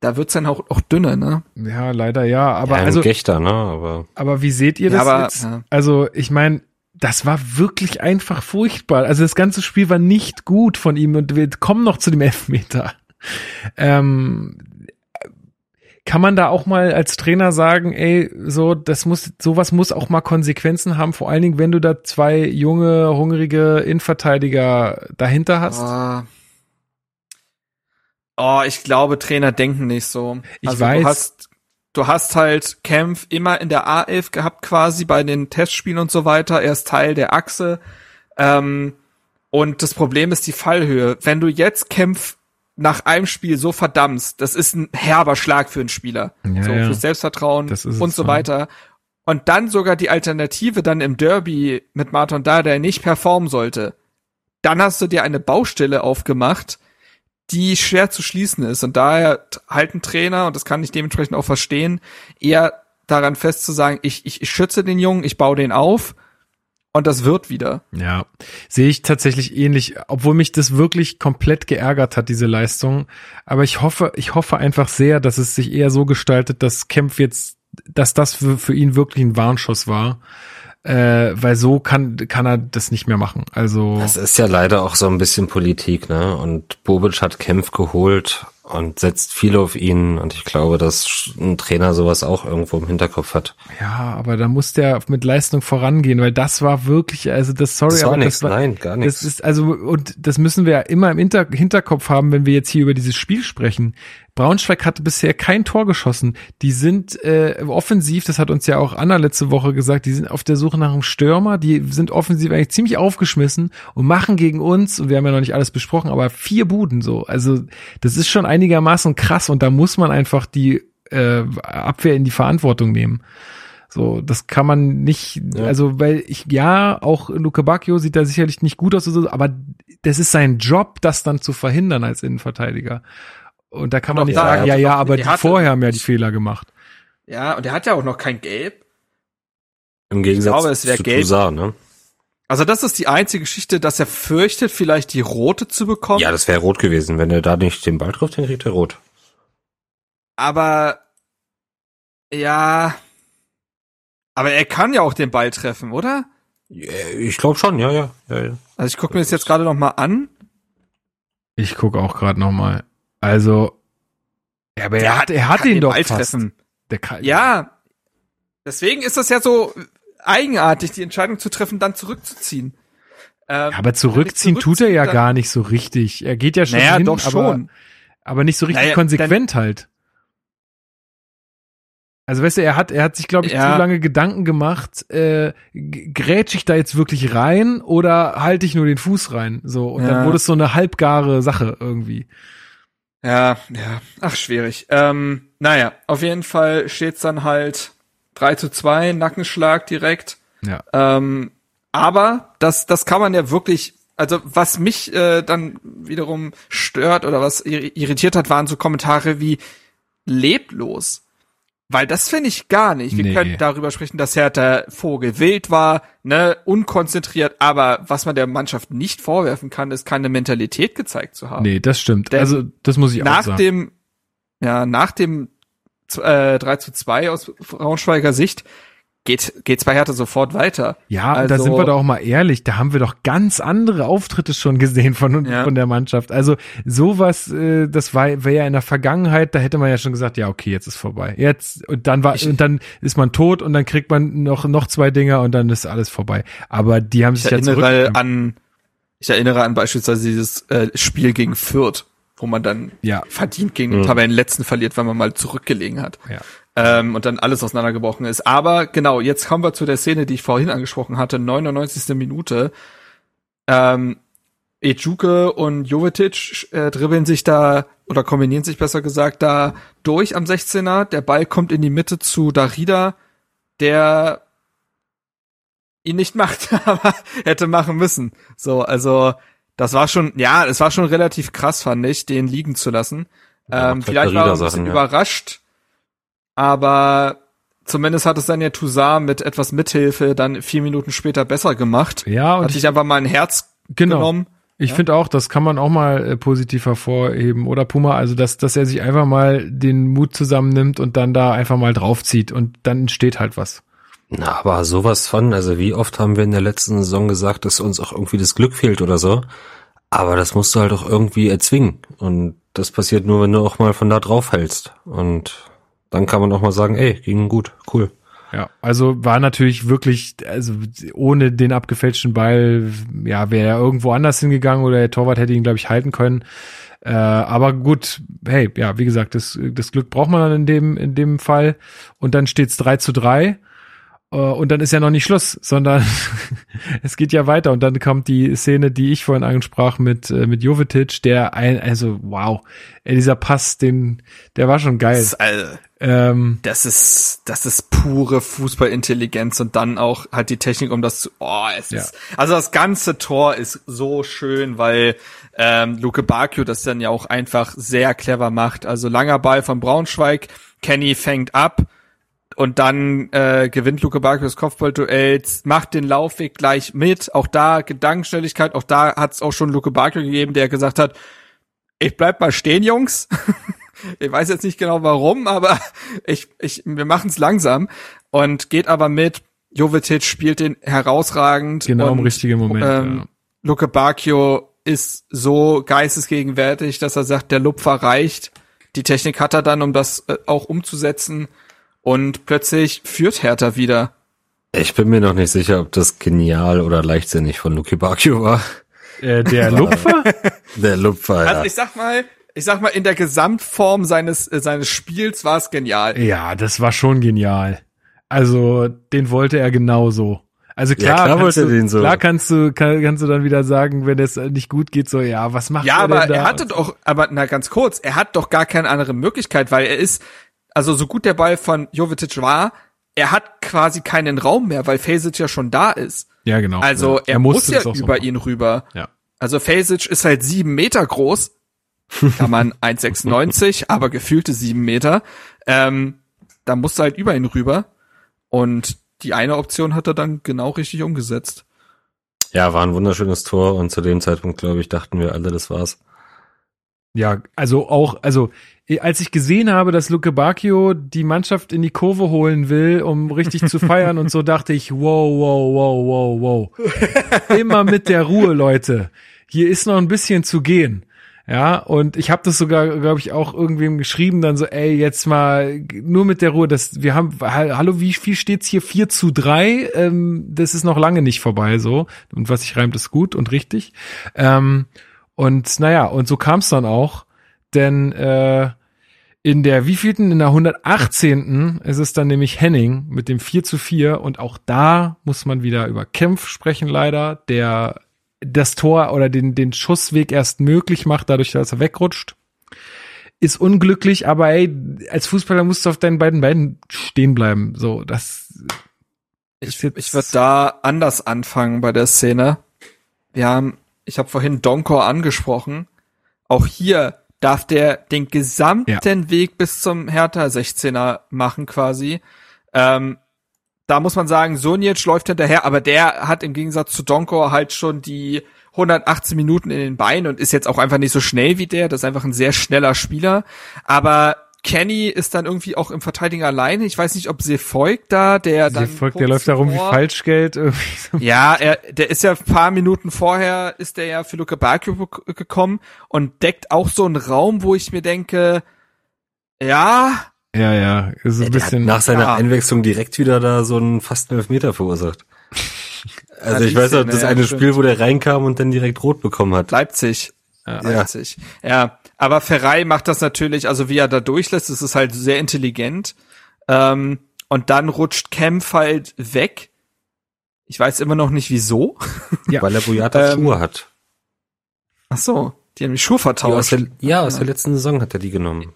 da wird's dann auch, auch dünner, ne? Ja, leider ja. Aber ja, also Gechter, ne? Aber, aber wie seht ihr das ja, aber, jetzt? Ja. Also ich meine, das war wirklich einfach furchtbar. Also das ganze Spiel war nicht gut von ihm und wir kommen noch zu dem Elfmeter. Ähm, kann man da auch mal als Trainer sagen, ey, so, das muss, sowas muss auch mal Konsequenzen haben, vor allen Dingen, wenn du da zwei junge, hungrige Innenverteidiger dahinter hast? Ah. Oh, ich glaube, Trainer denken nicht so. Ich also weiß. Du hast, du hast halt Kempf immer in der A11 gehabt quasi bei den Testspielen und so weiter. Er ist Teil der Achse. Ähm, und das Problem ist die Fallhöhe. Wenn du jetzt Kempf nach einem Spiel so verdammst, das ist ein herber Schlag für einen Spieler. Ja, so ja. fürs Selbstvertrauen und so weiter. Und dann sogar die Alternative dann im Derby mit Martin da, der nicht performen sollte. Dann hast du dir eine Baustelle aufgemacht, die schwer zu schließen ist. Und daher halten Trainer, und das kann ich dementsprechend auch verstehen, eher daran fest zu sagen, ich, ich, ich schütze den Jungen, ich baue den auf und das wird wieder. Ja, sehe ich tatsächlich ähnlich, obwohl mich das wirklich komplett geärgert hat, diese Leistung. Aber ich hoffe, ich hoffe einfach sehr, dass es sich eher so gestaltet, dass Kempf jetzt, dass das für, für ihn wirklich ein Warnschuss war äh, weil so kann kann er das nicht mehr machen. Also das ist ja leider auch so ein bisschen Politik, ne? Und Bobic hat Kempf geholt und setzt viel auf ihn. Und ich glaube, dass ein Trainer sowas auch irgendwo im Hinterkopf hat. Ja, aber da muss der mit Leistung vorangehen, weil das war wirklich, also das, sorry, das war aber nichts, das war, nein, gar nichts. Das ist also, und das müssen wir ja immer im Hinter Hinterkopf haben, wenn wir jetzt hier über dieses Spiel sprechen. Braunschweig hatte bisher kein Tor geschossen. Die sind äh, offensiv, das hat uns ja auch Anna letzte Woche gesagt, die sind auf der Suche nach einem Stürmer, die sind offensiv eigentlich ziemlich aufgeschmissen und machen gegen uns, und wir haben ja noch nicht alles besprochen, aber vier Buden so. Also das ist schon einigermaßen krass und da muss man einfach die äh, Abwehr in die Verantwortung nehmen. So, das kann man nicht, ja. also weil ich, ja, auch Luke Bacchio sieht da sicherlich nicht gut aus, aber das ist sein Job, das dann zu verhindern als Innenverteidiger. Und da kann man nicht sagen, ja, ja, aber die vorher haben ja die Fehler gemacht. Ja, und er hat ja auch noch kein Gelb. Im Gegensatz glaube, es zu gelb. Toussaint, ne? Also das ist die einzige Geschichte, dass er fürchtet, vielleicht die rote zu bekommen. Ja, das wäre rot gewesen. Wenn er da nicht den Ball trifft, dann kriegt er rot. Aber ja, aber er kann ja auch den Ball treffen, oder? Ich glaube schon, ja, ja. ja, ja. Also ich gucke mir das jetzt gerade noch mal an. Ich gucke auch gerade noch mal. Also, ja, aber er hat, er hat ihn doch fast. Der kann, ja, deswegen ist das ja so eigenartig, die Entscheidung zu treffen, dann zurückzuziehen. Ähm, ja, aber zurückziehen, tut er ja gar nicht so richtig. Er geht ja schon naja, hin, doch schon. Aber, aber nicht so richtig naja, konsequent halt. Also weißt du, er hat, er hat sich, glaube ich, ja. zu lange Gedanken gemacht, äh, grätsch ich da jetzt wirklich rein oder halte ich nur den Fuß rein? So, und ja. dann wurde es so eine halbgare Sache irgendwie. Ja, ja, ach, schwierig. Ähm, naja, auf jeden Fall steht's dann halt 3 zu 2, Nackenschlag direkt. Ja. Ähm, aber das, das kann man ja wirklich, also was mich äh, dann wiederum stört oder was irritiert hat, waren so Kommentare wie leblos. Weil das finde ich gar nicht. Wir nee. können darüber sprechen, dass Hertha Vogel wild war, ne, unkonzentriert, aber was man der Mannschaft nicht vorwerfen kann, ist keine Mentalität gezeigt zu haben. Nee, das stimmt. Denn also, das muss ich auch sagen. Nach dem, ja, nach dem äh, 3 zu 2 aus Braunschweiger Sicht geht geht's bei Hertha sofort weiter. Ja, also, da sind wir doch auch mal ehrlich, da haben wir doch ganz andere Auftritte schon gesehen von ja. von der Mannschaft. Also sowas, äh, das war wäre ja in der Vergangenheit, da hätte man ja schon gesagt, ja okay, jetzt ist vorbei. Jetzt und dann war ich, und dann ist man tot und dann kriegt man noch noch zwei Dinger und dann ist alles vorbei. Aber die haben sich ja zurück an ich erinnere an beispielsweise dieses äh, Spiel gegen Fürth, wo man dann ja. verdient gegen den mhm. Tabellenletzten verliert, weil man mal zurückgelegen hat. Ja ähm, und dann alles auseinandergebrochen ist. Aber genau, jetzt kommen wir zu der Szene, die ich vorhin angesprochen hatte, 99. Minute. Ähm, Ejuke und Jovetic äh, dribbeln sich da oder kombinieren sich besser gesagt da durch am 16er. Der Ball kommt in die Mitte zu Darida, der ihn nicht macht, aber hätte machen müssen. So, also das war schon, ja, es war schon relativ krass, fand ich, den liegen zu lassen. Ähm, vielleicht war er ein bisschen ja. überrascht, aber zumindest hat es dann ja Toussaint mit etwas Mithilfe dann vier Minuten später besser gemacht. Ja, und hat sich einfach mal ein Herz genau. genommen. Ich ja? finde auch, das kann man auch mal äh, positiv hervorheben. Oder Puma, also dass, dass er sich einfach mal den Mut zusammennimmt und dann da einfach mal draufzieht und dann entsteht halt was. Na, aber sowas von, also wie oft haben wir in der letzten Saison gesagt, dass uns auch irgendwie das Glück fehlt oder so. Aber das musst du halt auch irgendwie erzwingen. Und das passiert nur, wenn du auch mal von da drauf hältst. Und dann kann man auch mal sagen, ey, ging gut, cool. Ja, also war natürlich wirklich, also ohne den abgefälschten Ball, ja, wäre er irgendwo anders hingegangen oder der Torwart hätte ihn, glaube ich, halten können. Äh, aber gut, hey, ja, wie gesagt, das, das Glück braucht man dann in dem, in dem Fall. Und dann steht's 3 zu 3. Äh, und dann ist ja noch nicht Schluss, sondern es geht ja weiter. Und dann kommt die Szene, die ich vorhin ansprach mit, äh, mit Jovetic, der ein, also wow, dieser Pass, den, der war schon geil. Das ist, also, ähm, das ist, das ist pure Fußballintelligenz und dann auch halt die Technik, um das zu, oh, es ja. ist, also das ganze Tor ist so schön, weil, ähm, Luke Bakio das dann ja auch einfach sehr clever macht. Also langer Ball von Braunschweig, Kenny fängt ab, und dann äh, gewinnt Luke Bakio das Kopfballduell, macht den Laufweg gleich mit. Auch da Gedankenstelligkeit, auch da hat es auch schon Luke Bakio gegeben, der gesagt hat, ich bleib mal stehen, Jungs. ich weiß jetzt nicht genau warum, aber ich, ich, wir machen es langsam und geht aber mit. Jovetic spielt den herausragend. Genau im richtigen Moment. Ähm, ja. Luke Bacchio ist so geistesgegenwärtig, dass er sagt, der Lupfer reicht. Die Technik hat er dann, um das äh, auch umzusetzen. Und plötzlich führt Hertha wieder. Ich bin mir noch nicht sicher, ob das genial oder leichtsinnig von Luki Bakio war. Äh, der Lupfer? der Lupfer, ja. Also ich sag mal, ich sag mal, in der Gesamtform seines, äh, seines Spiels war es genial. Ja, das war schon genial. Also, den wollte er genauso. Also klar, Ja, klar kannst wollte du, er den so. klar kannst du, kann, kannst du dann wieder sagen, wenn es nicht gut geht, so, ja, was macht Ja, er aber denn da? er hatte doch, aber na ganz kurz, er hat doch gar keine andere Möglichkeit, weil er ist, also so gut der Ball von Jovetic war, er hat quasi keinen Raum mehr, weil Fesic ja schon da ist. ja, genau. Also ja. er, muss musste ja so über machen. ihn rüber. Ja. Also Fesic ist halt sieben Meter groß, kann man 1,96, aber gefühlte sieben Meter. Ähm, da musste halt über ihn rüber. Und die eine Option hat er dann genau richtig umgesetzt. Ja, war ein wunderschönes Tor und zu dem Zeitpunkt, glaube ich, dachten wir alle, das war's. Ja, also auch, also als ich gesehen habe, dass Luke Bacchio die Mannschaft in die Kurve holen will, um richtig zu feiern und so, dachte ich, wow, wow, wow, wow, wow. Immer mit der Ruhe, Leute. Hier ist noch ein bisschen zu gehen. Ja, und ich habe das sogar, glaube ich, auch irgendwem geschrieben, dann so, ey, jetzt mal nur mit der Ruhe, das, wir haben, ha- hallo, wie viel steht's hier? 4 zu 3, ähm, das ist noch lange nicht vorbei, so. Und was sich reimt, ist gut und richtig. Ähm, und naja, und so kam es dann auch, denn äh, in der wievielten, in der 118. ist es dann nämlich Henning mit dem 4 zu 4 und auch da muss man wieder über Kempf sprechen leider, der das Tor oder den, den Schussweg erst möglich macht, dadurch, dass er wegrutscht. Ist unglücklich, aber ey, als Fußballer musst du auf deinen beiden Beinen stehen bleiben. So, das Ich, jetzt- ich würde da anders anfangen bei der Szene. Wir haben, ich habe vorhin Donkor angesprochen. Auch hier darf der den gesamten Weg bis zum Hertha 16er machen quasi. Ähm, da muss man sagen, Sonic läuft hinterher, aber der hat im Gegensatz zu Donkor halt schon die 118 Minuten in den Beinen und ist jetzt auch einfach nicht so schnell wie der. Das ist einfach ein sehr schneller Spieler. Aber Kenny ist dann irgendwie auch im Verteidigen alleine. Ich weiß nicht, ob Sefolk da, der dann folgt, der läuft da rum wie Falschgeld. Irgendwie so. ja, er, der ist ja ein paar Minuten vorher, ist der ja für Luke Bakio gekommen und deckt auch so einen Raum, wo ich mir denke, ja, Ja, ja, ist ein bisschen. nach seiner ja. Einwechslung direkt wieder da so einen fast Elfmeter verursacht. Also Ja, ich weiß noch, das ja, eine stimmt. Spiel, wo der reinkam und dann direkt rot bekommen hat. Leipzig. Ja. Leipzig. Ja, aber Ferrei macht das natürlich, also wie er da durchlässt, das ist halt sehr intelligent. Ähm, und dann rutscht Kempf halt weg. Ich weiß immer noch nicht wieso. Ja. Weil er Boyata Ähm, Schuhe hat. Ach so, die haben die Schuhe Die aus vertauscht. der, ja, aus der letzten Saison hat er die genommen.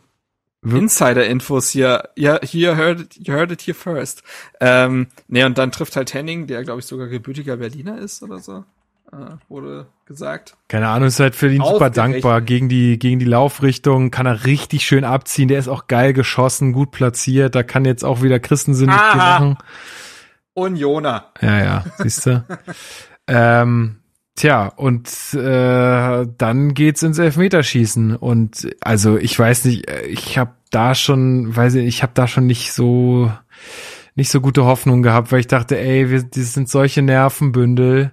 Insider-Infos hier. Ja, hier heard it, you heard it here first. Ähm, nee, und dann trifft halt Henning, der glaube ich sogar gebürtiger Berliner ist oder so. Äh, wurde gesagt. Keine Ahnung, ist halt für ihn super dankbar. Gegen die, gegen die Laufrichtung kann er richtig schön abziehen. Der ist auch geil geschossen, gut platziert. Da kann jetzt auch wieder Christensen nicht viel machen. Unioner. Ja, ja, siehst du. ähm, tja, und äh, dann geht's ins Elfmeterschießen. Und also ich weiß nicht, äh, ich habe da schon, weiß ich, ich habe da schon nicht so nicht so gute Hoffnung gehabt, weil ich dachte, ey, wir, das sind solche Nervenbündel.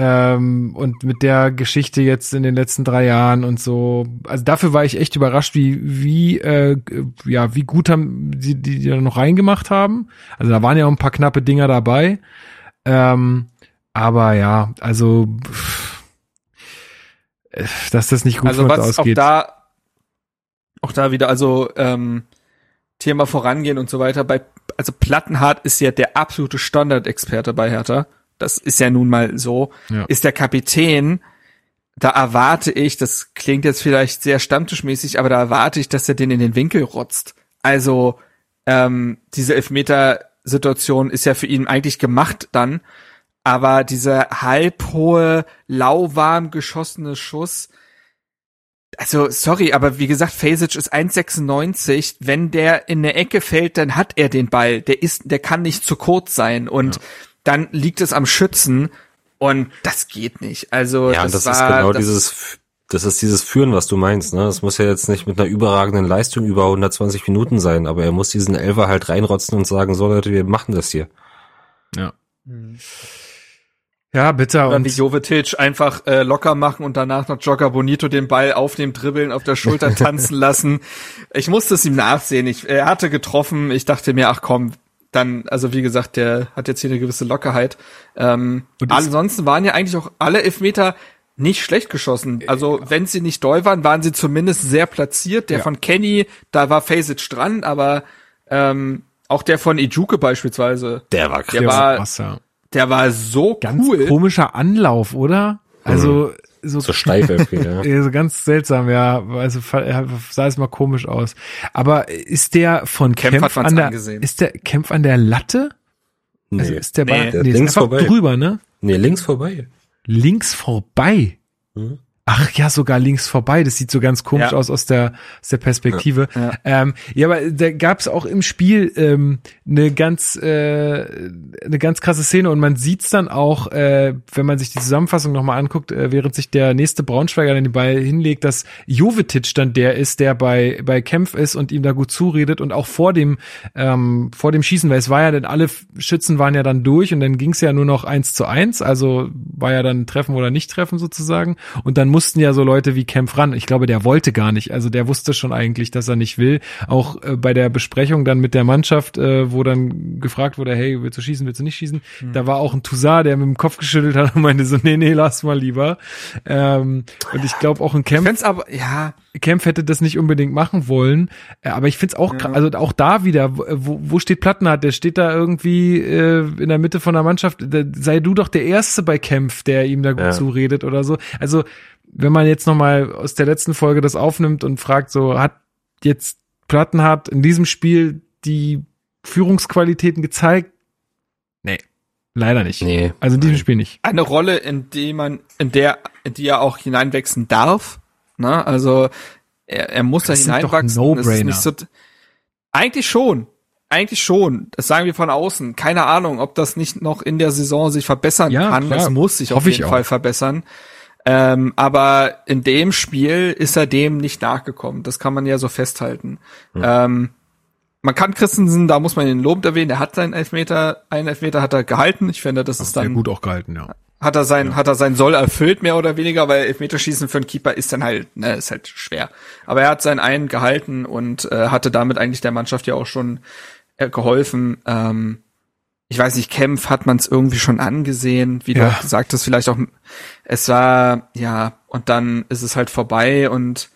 Ähm, und mit der Geschichte jetzt in den letzten drei Jahren und so, also dafür war ich echt überrascht, wie, wie, äh, ja, wie gut haben die, die, die da noch reingemacht haben. Also da waren ja auch ein paar knappe Dinger dabei. Ähm, aber ja, also, pff, dass das nicht gut Also was auch ausgeht. da, auch da wieder, also ähm, Thema vorangehen und so weiter. Bei, also Plattenhardt ist ja der absolute Standardexperte bei Hertha. Das ist ja nun mal so. Ja. Ist der Kapitän. Da erwarte ich, das klingt jetzt vielleicht sehr stammtischmäßig, aber da erwarte ich, dass er den in den Winkel rotzt. Also ähm, diese Elfmeter-Situation ist ja für ihn eigentlich gemacht dann. Aber dieser halbhohe, lauwarm geschossene Schuss, also sorry, aber wie gesagt, Fasic ist 1,96. Wenn der in der Ecke fällt, dann hat er den Ball. Der ist, der kann nicht zu kurz sein und dann liegt es am Schützen und das geht nicht. Also Ja, das, das, war, ist genau das, dieses, das ist dieses Führen, was du meinst. Ne? Das muss ja jetzt nicht mit einer überragenden Leistung über 120 Minuten sein, aber er muss diesen Elfer halt reinrotzen und sagen, so Leute, wir machen das hier. Ja. Ja, bitter. Oder wie Jovetic einfach äh, locker machen und danach noch Jogger Bonito den Ball auf dem Dribbeln auf der Schulter tanzen lassen. Ich musste es ihm nachsehen. Ich, er hatte getroffen. Ich dachte mir, ach komm, dann, also wie gesagt, der hat jetzt hier eine gewisse Lockerheit. Ähm, ansonsten waren ja eigentlich auch alle Elfmeter nicht schlecht geschossen. Also wenn sie nicht doll waren, waren sie zumindest sehr platziert. Der ja. von Kenny, da war Fazic dran, aber ähm, auch der von Ijuke beispielsweise. Der war krass. Der war, der war so ganz cool. komischer Anlauf, oder? Also mhm. So, so steif irgendwie, ja. so ganz seltsam, ja. Also sah es mal komisch aus. Aber ist der von Kempf, Kempf an der angesehen. ist der Kämpf an der Latte? Nee. Also ist der, nee. Ball, der nee, links vorbei. drüber, ne? Nee, links vorbei. Links vorbei. Mhm. Ach ja, sogar links vorbei. Das sieht so ganz komisch ja. aus aus der, aus der Perspektive. Ja, ja. Ähm, ja aber da gab es auch im Spiel ähm, eine ganz äh, eine ganz krasse Szene und man sieht's dann auch, äh, wenn man sich die Zusammenfassung nochmal anguckt, äh, während sich der nächste Braunschweiger dann den Ball hinlegt, dass Jovetic dann der ist, der bei bei Kempf ist und ihm da gut zuredet und auch vor dem ähm, vor dem Schießen, weil es war ja denn alle Schützen waren ja dann durch und dann ging's ja nur noch eins zu eins, also war ja dann Treffen oder nicht Treffen sozusagen und dann mussten ja so Leute wie Kempf ran. Ich glaube, der wollte gar nicht. Also der wusste schon eigentlich, dass er nicht will. Auch äh, bei der Besprechung dann mit der Mannschaft, äh, wo dann gefragt wurde, hey, willst du schießen, willst du nicht schießen? Mhm. Da war auch ein Toussaint, der mit dem Kopf geschüttelt hat und meinte so, nee, nee, lass mal lieber. Ähm, und ich glaube auch ein Kempf. aber, ja. Kempf hätte das nicht unbedingt machen wollen. Äh, aber ich find's auch, ja. also auch da wieder, wo, wo steht Plattenhardt? Der steht da irgendwie äh, in der Mitte von der Mannschaft. Da, sei du doch der Erste bei Kempf, der ihm da gut ja. zuredet oder so. Also wenn man jetzt nochmal aus der letzten Folge das aufnimmt und fragt, so hat jetzt Plattenhardt in diesem Spiel die Führungsqualitäten gezeigt? Nee, leider nicht. Nee. Also in diesem Spiel nicht. Eine Rolle, in die man, in der, in die er auch hineinwachsen darf. Ne? Also er, er muss das da hineinwachsen. No -Brainer. So, eigentlich schon. Eigentlich schon. Das sagen wir von außen. Keine Ahnung, ob das nicht noch in der Saison sich verbessern ja, kann. Klar. Es muss sich auf jeden Fall verbessern. Ähm, aber in dem Spiel ist er dem nicht nachgekommen. Das kann man ja so festhalten. Mhm. Ähm, man kann Christensen, da muss man ihn lobend erwähnen, er hat seinen Elfmeter, einen Elfmeter hat er gehalten. Ich finde, das, das ist dann. Sehr gut auch gehalten, ja. Hat er sein, ja. hat er sein Soll erfüllt, mehr oder weniger, weil Elfmeterschießen für einen Keeper ist dann halt, ne, ist halt schwer. Aber er hat seinen einen gehalten und äh, hatte damit eigentlich der Mannschaft ja auch schon äh, geholfen. Ähm, ich weiß nicht, Kempf hat man es irgendwie schon angesehen, wie ja. du gesagt hast, vielleicht auch, es war, ja, und dann ist es halt vorbei und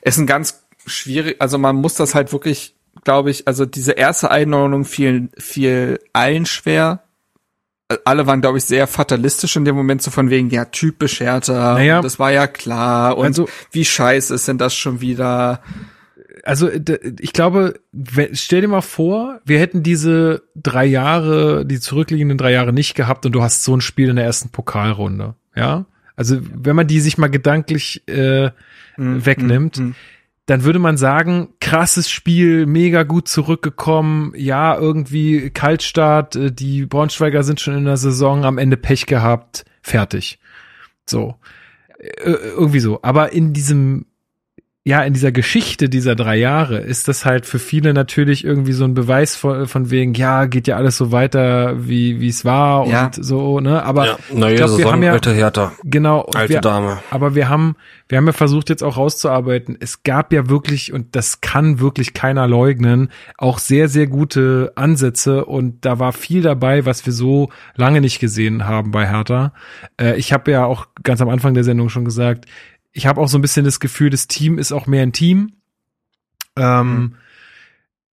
es ist ein ganz schwierig, also man muss das halt wirklich, glaube ich, also diese erste Einordnung fiel, fiel allen schwer. Alle waren, glaube ich, sehr fatalistisch in dem Moment, so von wegen, ja, typisch Hertha, naja, das war ja klar und also, wie scheiße ist denn das schon wieder? also ich glaube, stell dir mal vor, wir hätten diese drei Jahre, die zurückliegenden drei Jahre nicht gehabt und du hast so ein Spiel in der ersten Pokalrunde, ja? Also wenn man die sich mal gedanklich äh, mm, wegnimmt, mm, mm. Dann würde man sagen, krasses Spiel, mega gut zurückgekommen, ja, irgendwie Kaltstart, äh, die Braunschweiger sind schon in der Saison, am Ende Pech gehabt, fertig. So. Äh, irgendwie so. Aber in diesem ja, in dieser Geschichte dieser drei Jahre ist das halt für viele natürlich irgendwie so ein Beweis von, von wegen, ja, geht ja alles so weiter, wie wie es war und ja. so, ne? Aber ja, neue ich glaub, wir haben ja, alte Hertha. Genau. Alte wir, Dame. Aber wir haben, wir haben ja versucht jetzt auch rauszuarbeiten. Es gab ja wirklich, und das kann wirklich keiner leugnen, auch sehr, sehr gute Ansätze und da war viel dabei, was wir so lange nicht gesehen haben bei Hertha. Äh, ich habe ja auch ganz am Anfang der Sendung schon gesagt, ich habe auch so ein bisschen das Gefühl, das Team ist auch mehr ein Team. Ähm, mhm.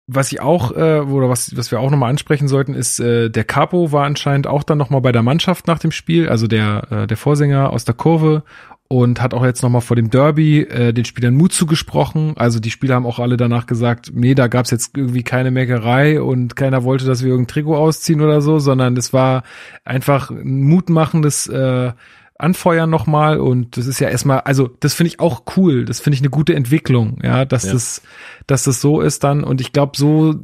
Was ich auch, äh, oder was, was wir auch nochmal ansprechen sollten, ist, äh, der Capo war anscheinend auch dann nochmal bei der Mannschaft nach dem Spiel, also der, äh, der Vorsänger aus der Kurve und hat auch jetzt nochmal vor dem Derby äh, den Spielern Mut zugesprochen. Also die Spieler haben auch alle danach gesagt, nee, da gab's jetzt irgendwie keine Meckerei und keiner wollte, dass wir irgendein Trikot ausziehen oder so, sondern es war einfach ein mutmachendes äh, anfeuern nochmal und das ist ja erstmal, also das finde ich auch cool, das finde ich eine gute Entwicklung, ja, dass ja. das, dass das so ist dann und ich glaube, so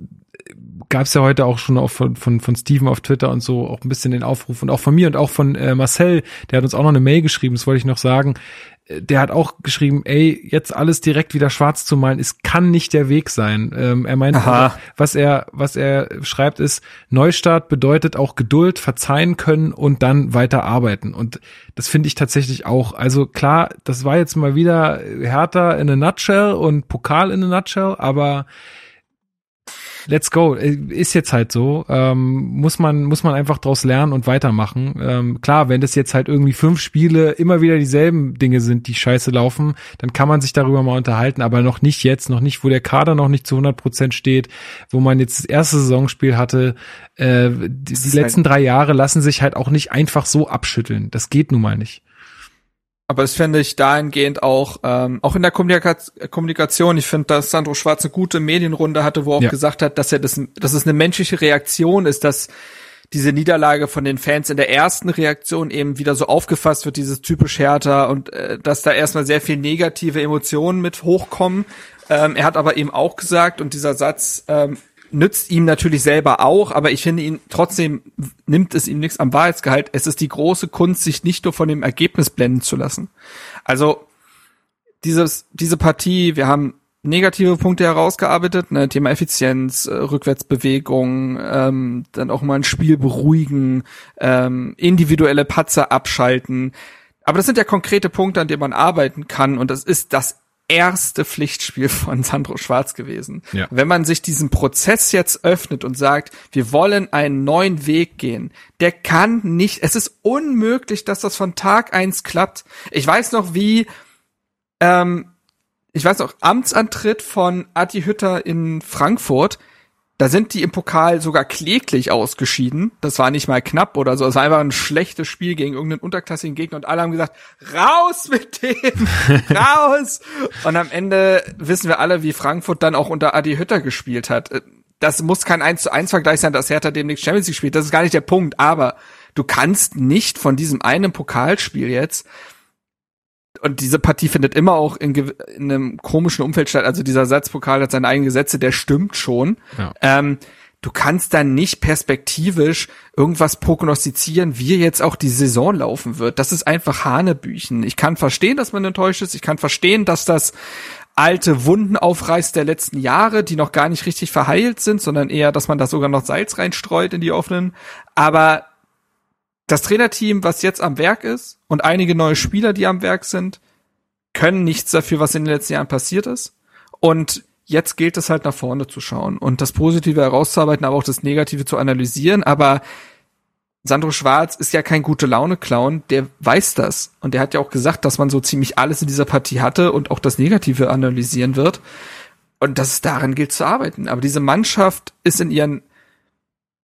gab es ja heute auch schon auch von, von, von Steven auf Twitter und so auch ein bisschen den Aufruf und auch von mir und auch von äh, Marcel, der hat uns auch noch eine Mail geschrieben, das wollte ich noch sagen. Der hat auch geschrieben, ey, jetzt alles direkt wieder schwarz zu malen, es kann nicht der Weg sein. Ähm, er meint, also, was er, was er schreibt, ist, Neustart bedeutet auch Geduld, verzeihen können und dann weiter arbeiten. Und das finde ich tatsächlich auch. Also klar, das war jetzt mal wieder härter in a nutshell und Pokal in a nutshell, aber let's go. Ist jetzt halt so. Ähm, muss man, muss man einfach draus lernen und weitermachen. Ähm, klar, wenn das jetzt halt irgendwie fünf Spiele immer wieder dieselben Dinge sind, die scheiße laufen, dann kann man sich darüber mal unterhalten, aber noch nicht jetzt, noch nicht, wo der Kader noch nicht zu 100 Prozent steht, wo man jetzt das erste Saisonspiel hatte. Äh, die, die letzten halt drei Jahre lassen sich halt auch nicht einfach so abschütteln. Das geht nun mal nicht. Aber das finde ich dahingehend auch, ähm, auch in der Kommunika Kommunikation, ich finde, dass Sandro Schwarz eine gute Medienrunde hatte, wo er auch ja. gesagt hat, dass er das, dass es eine menschliche Reaktion ist, dass diese Niederlage von den Fans in der ersten Reaktion eben wieder so aufgefasst wird, dieses typisch härter und äh, dass da erstmal sehr viel negative Emotionen mit hochkommen. Ähm, er hat aber eben auch gesagt, und dieser Satz ähm, nützt ihm natürlich selber auch, aber ich finde ihn trotzdem nimmt es ihm nichts am Wahrheitsgehalt. Es ist die große Kunst, sich nicht nur von dem Ergebnis blenden zu lassen. Also dieses, diese Partie, wir haben negative Punkte herausgearbeitet, ne, Thema Effizienz, äh, Rückwärtsbewegung, ähm, dann auch mal ein Spiel beruhigen, ähm, individuelle Patzer abschalten. Aber das sind ja konkrete Punkte, an denen man arbeiten kann und das ist das erste Pflichtspiel von Sandro Schwarz gewesen. Ja. Wenn man sich diesen Prozess jetzt öffnet und sagt, wir wollen einen neuen Weg gehen, der kann nicht, es ist unmöglich, dass das von Tag eins klappt. Ich weiß noch, wie, ähm, ich weiß noch, Amtsantritt von Adi Hütter in Frankfurt, da sind die im Pokal sogar kläglich ausgeschieden. Das war nicht mal knapp oder so. Es war einfach ein schlechtes Spiel gegen irgendeinen unterklassigen Gegner und alle haben gesagt, raus mit dem, raus! Und am Ende wissen wir alle, wie Frankfurt dann auch unter Adi Hütter gespielt hat. Das muss kein 1 zu 1 Vergleich sein, dass Hertha demnächst Champions League spielt. Das ist gar nicht der Punkt. Aber du kannst nicht von diesem einen Pokalspiel jetzt und diese Partie findet immer auch in, in, einem komischen Umfeld statt. Also dieser Satzpokal hat seine eigenen Gesetze, der stimmt schon. Ja. Ähm, du kannst dann nicht perspektivisch irgendwas prognostizieren, wie jetzt auch die Saison laufen wird. Das ist einfach Hanebüchen. Ich kann verstehen, dass man enttäuscht ist. Ich kann verstehen, dass das alte Wunden aufreißt der letzten Jahre, die noch gar nicht richtig verheilt sind, sondern eher, dass man da sogar noch Salz reinstreut in die offenen. Aber das Trainerteam, was jetzt am Werk ist und einige neue Spieler, die am Werk sind, können nichts dafür, was in den letzten Jahren passiert ist. Und jetzt gilt es halt nach vorne zu schauen und das Positive herauszuarbeiten, aber auch das Negative zu analysieren. Aber Sandro Schwarz ist ja kein gute Laune-Clown, der weiß das. Und der hat ja auch gesagt, dass man so ziemlich alles in dieser Partie hatte und auch das Negative analysieren wird. Und dass es daran gilt zu arbeiten. Aber diese Mannschaft ist in ihren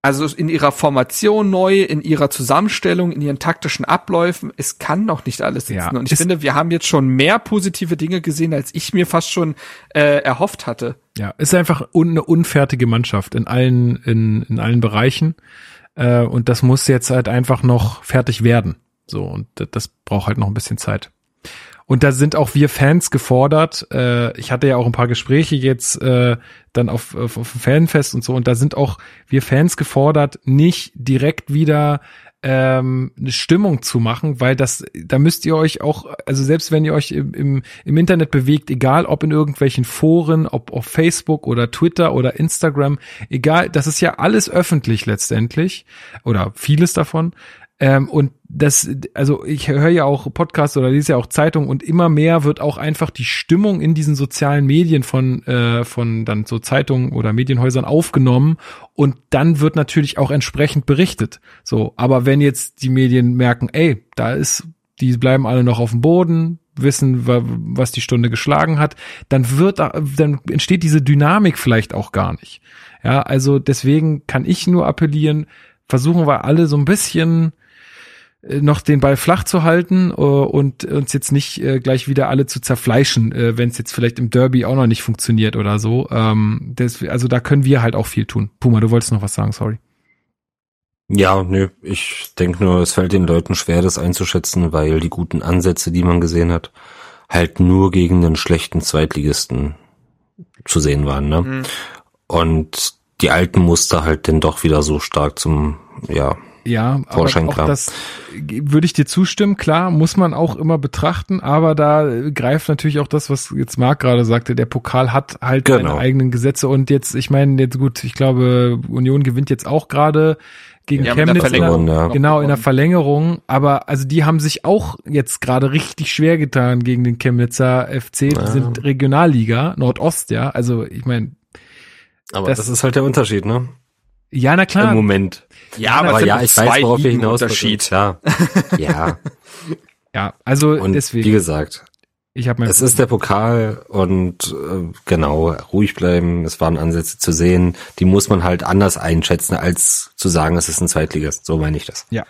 also in ihrer Formation neu, in ihrer Zusammenstellung, in ihren taktischen Abläufen. Es kann noch nicht alles sitzen. Ja, und ich finde, wir haben jetzt schon mehr positive Dinge gesehen, als ich mir fast schon äh, erhofft hatte. Ja, ist einfach un eine unfertige Mannschaft in allen, in, in allen Bereichen. Äh, und das muss jetzt halt einfach noch fertig werden. So, und das braucht halt noch ein bisschen Zeit. Und da sind auch wir Fans gefordert. Äh, ich hatte ja auch ein paar Gespräche jetzt äh, dann auf, auf, auf Fanfest und so. Und da sind auch wir Fans gefordert, nicht direkt wieder ähm, eine Stimmung zu machen, weil das, da müsst ihr euch auch, also selbst wenn ihr euch im, im, im Internet bewegt, egal ob in irgendwelchen Foren, ob auf Facebook oder Twitter oder Instagram, egal, das ist ja alles öffentlich letztendlich oder vieles davon. Ähm, und das, also ich höre ja auch Podcasts oder lese ja auch Zeitungen und immer mehr wird auch einfach die Stimmung in diesen sozialen Medien von, äh, von dann so Zeitungen oder Medienhäusern aufgenommen und dann wird natürlich auch entsprechend berichtet. So, aber wenn jetzt die Medien merken, ey, da ist, die bleiben alle noch auf dem Boden, wissen, was die Stunde geschlagen hat, dann wird, dann entsteht diese Dynamik vielleicht auch gar nicht. Ja, also deswegen kann ich nur appellieren, versuchen wir alle so ein bisschen noch den Ball flach zu halten uh, und uns jetzt nicht uh, gleich wieder alle zu zerfleischen, uh, wenn es jetzt vielleicht im Derby auch noch nicht funktioniert oder so. Ähm, das, also da können wir halt auch viel tun. Puma, du wolltest noch was sagen, sorry. Ja, nö, ich denke nur, es fällt den Leuten schwer, das einzuschätzen, weil die guten Ansätze, die man gesehen hat, halt nur gegen den schlechten Zweitligisten zu sehen waren. Ne? Mhm. Und die alten Muster halt denn doch wieder so stark zum, ja, ja, Vorschein aber auch das würde ich dir zustimmen. Klar, muss man auch immer betrachten, aber da greift natürlich auch das, was jetzt Marc gerade sagte. Der Pokal hat halt genau. seine eigenen Gesetze und jetzt, ich meine, jetzt gut, ich glaube, Union gewinnt jetzt auch gerade gegen ja, Chemnitz. In ja. Genau, in der Verlängerung. Aber also die haben sich auch jetzt gerade richtig schwer getan gegen den Chemnitzer FC. Die ja. sind Regionalliga, Nordost, ja. Also ich meine. Aber das, das ist halt der Unterschied, ne? Ja, na klar. Im Moment. Ja, aber, aber ja, ich weiß, worauf wir hinaus Unterschied. Ja. ja. Ja, also und deswegen. Wie gesagt, ich habe es ist der Pokal und äh, genau ruhig bleiben. Es waren Ansätze zu sehen. Die muss man halt anders einschätzen als zu sagen, es ist ein Zweitligist. So meine ich das. Ja.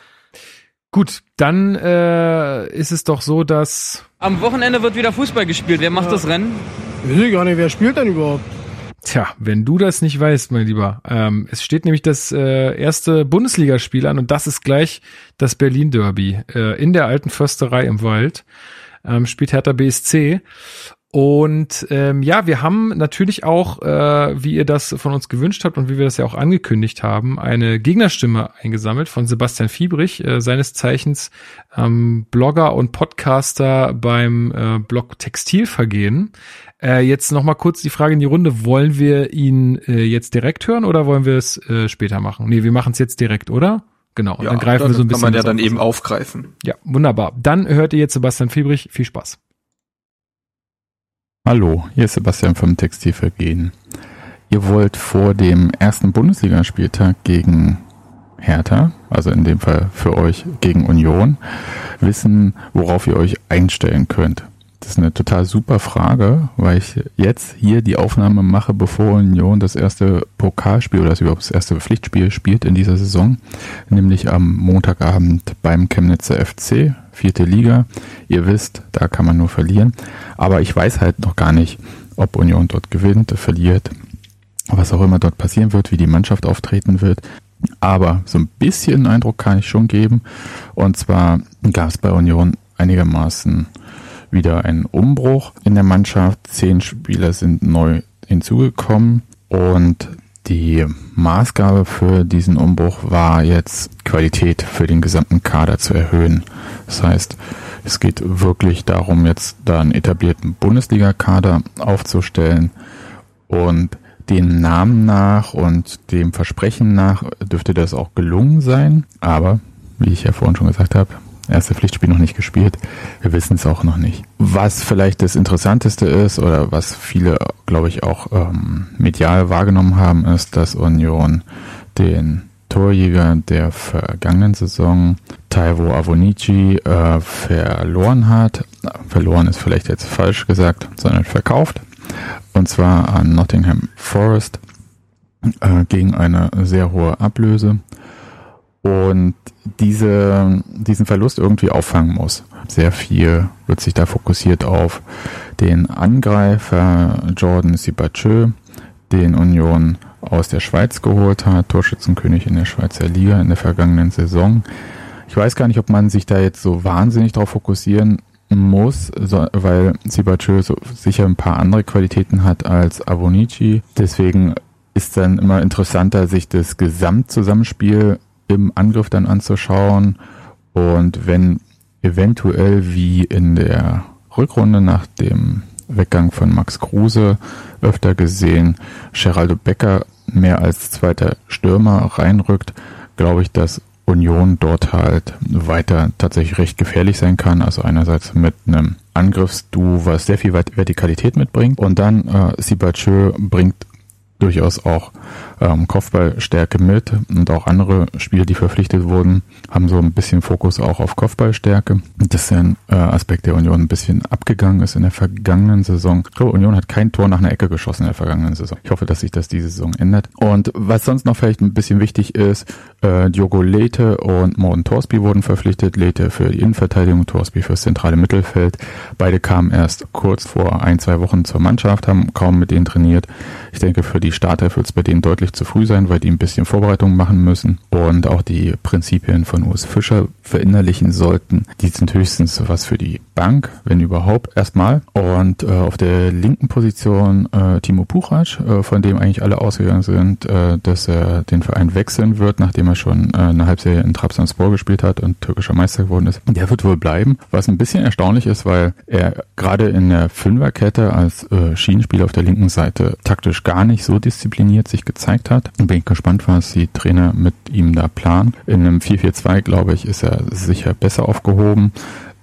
Gut, dann äh, ist es doch so, dass am Wochenende wird wieder Fußball gespielt. Wer macht ja. das Rennen? Ich weiß gar nicht, wer spielt denn überhaupt? Tja, wenn du das nicht weißt, mein Lieber. Ähm, es steht nämlich das äh, erste Bundesligaspiel an und das ist gleich das Berlin Derby äh, in der alten Försterei im Wald. Ähm, spielt Hertha BSC. Und ähm, ja, wir haben natürlich auch, äh, wie ihr das von uns gewünscht habt und wie wir das ja auch angekündigt haben, eine Gegnerstimme eingesammelt von Sebastian Fiebrich, äh, seines Zeichens ähm, Blogger und Podcaster beim äh, Blog Textilvergehen. Äh, jetzt noch mal kurz die Frage in die Runde: Wollen wir ihn äh, jetzt direkt hören oder wollen wir es äh, später machen? Nee, wir machen es jetzt direkt, oder? Genau. Und ja, dann greifen dann wir so ein bisschen. Kann man ja dann eben aufgreifen. Ja, wunderbar. Dann hört ihr jetzt Sebastian Fiebrich. Viel Spaß. Hallo, hier ist Sebastian vom Textilvergehen. Ihr wollt vor dem ersten Bundesligaspieltag gegen Hertha, also in dem Fall für euch gegen Union, wissen, worauf ihr euch einstellen könnt. Das ist eine total super Frage, weil ich jetzt hier die Aufnahme mache, bevor Union das erste Pokalspiel oder das überhaupt das erste Pflichtspiel spielt in dieser Saison, nämlich am Montagabend beim Chemnitzer FC, vierte Liga. Ihr wisst, da kann man nur verlieren. Aber ich weiß halt noch gar nicht, ob Union dort gewinnt, verliert, was auch immer dort passieren wird, wie die Mannschaft auftreten wird. Aber so ein bisschen Eindruck kann ich schon geben. Und zwar gab es bei Union einigermaßen wieder ein Umbruch in der Mannschaft. Zehn Spieler sind neu hinzugekommen und die Maßgabe für diesen Umbruch war jetzt Qualität für den gesamten Kader zu erhöhen. Das heißt, es geht wirklich darum, jetzt da einen etablierten Bundesliga-Kader aufzustellen und dem Namen nach und dem Versprechen nach dürfte das auch gelungen sein. Aber, wie ich ja vorhin schon gesagt habe, erste Pflichtspiel noch nicht gespielt. Wir wissen es auch noch nicht. Was vielleicht das Interessanteste ist oder was viele, glaube ich, auch ähm, medial wahrgenommen haben, ist, dass Union den Torjäger der vergangenen Saison, Taiwo Avonici, äh, verloren hat. Verloren ist vielleicht jetzt falsch gesagt, sondern verkauft. Und zwar an Nottingham Forest äh, gegen eine sehr hohe Ablöse und diese, diesen Verlust irgendwie auffangen muss. Sehr viel wird sich da fokussiert auf den Angreifer Jordan Sibachö, den Union aus der Schweiz geholt hat, Torschützenkönig in der Schweizer Liga in der vergangenen Saison. Ich weiß gar nicht, ob man sich da jetzt so wahnsinnig darauf fokussieren muss, weil Sibachö so sicher ein paar andere Qualitäten hat als Avonici. Deswegen ist dann immer interessanter, sich das Gesamtzusammenspiel im Angriff dann anzuschauen. Und wenn eventuell wie in der Rückrunde nach dem Weggang von Max Kruse öfter gesehen, Geraldo Becker mehr als zweiter Stürmer reinrückt, glaube ich, dass Union dort halt weiter tatsächlich recht gefährlich sein kann. Also einerseits mit einem Angriffsduo, was sehr viel Vertikalität mitbringt und dann äh, Sibachö bringt durchaus auch ähm, Kopfballstärke mit und auch andere Spieler, die verpflichtet wurden, haben so ein bisschen Fokus auch auf Kopfballstärke. Das ist ein äh, Aspekt, der Union ein bisschen abgegangen ist in der vergangenen Saison. Ich glaube, Union hat kein Tor nach einer Ecke geschossen in der vergangenen Saison. Ich hoffe, dass sich das diese Saison ändert. Und was sonst noch vielleicht ein bisschen wichtig ist, äh, Diogo Lete und Morten Torsby wurden verpflichtet. Lete für die Innenverteidigung, Torsby fürs zentrale Mittelfeld. Beide kamen erst kurz vor ein, zwei Wochen zur Mannschaft, haben kaum mit denen trainiert. Ich denke, für die Starter wird es bei denen deutlich zu früh sein, weil die ein bisschen Vorbereitung machen müssen und auch die Prinzipien von Urs Fischer verinnerlichen sollten. Die sind höchstens was für die Bank, wenn überhaupt, erstmal. Und äh, auf der linken Position äh, Timo Puchac, äh, von dem eigentlich alle ausgegangen sind, äh, dass er den Verein wechseln wird, nachdem er schon äh, eine Halbserie in Trabzonspor gespielt hat und türkischer Meister geworden ist. Der wird wohl bleiben, was ein bisschen erstaunlich ist, weil er gerade in der Fünferkette als äh, Schienenspieler auf der linken Seite taktisch gar nicht so diszipliniert sich gezeigt hat. Bin ich gespannt, was die Trainer mit ihm da planen. In einem 4-4-2, glaube ich, ist er sicher besser aufgehoben.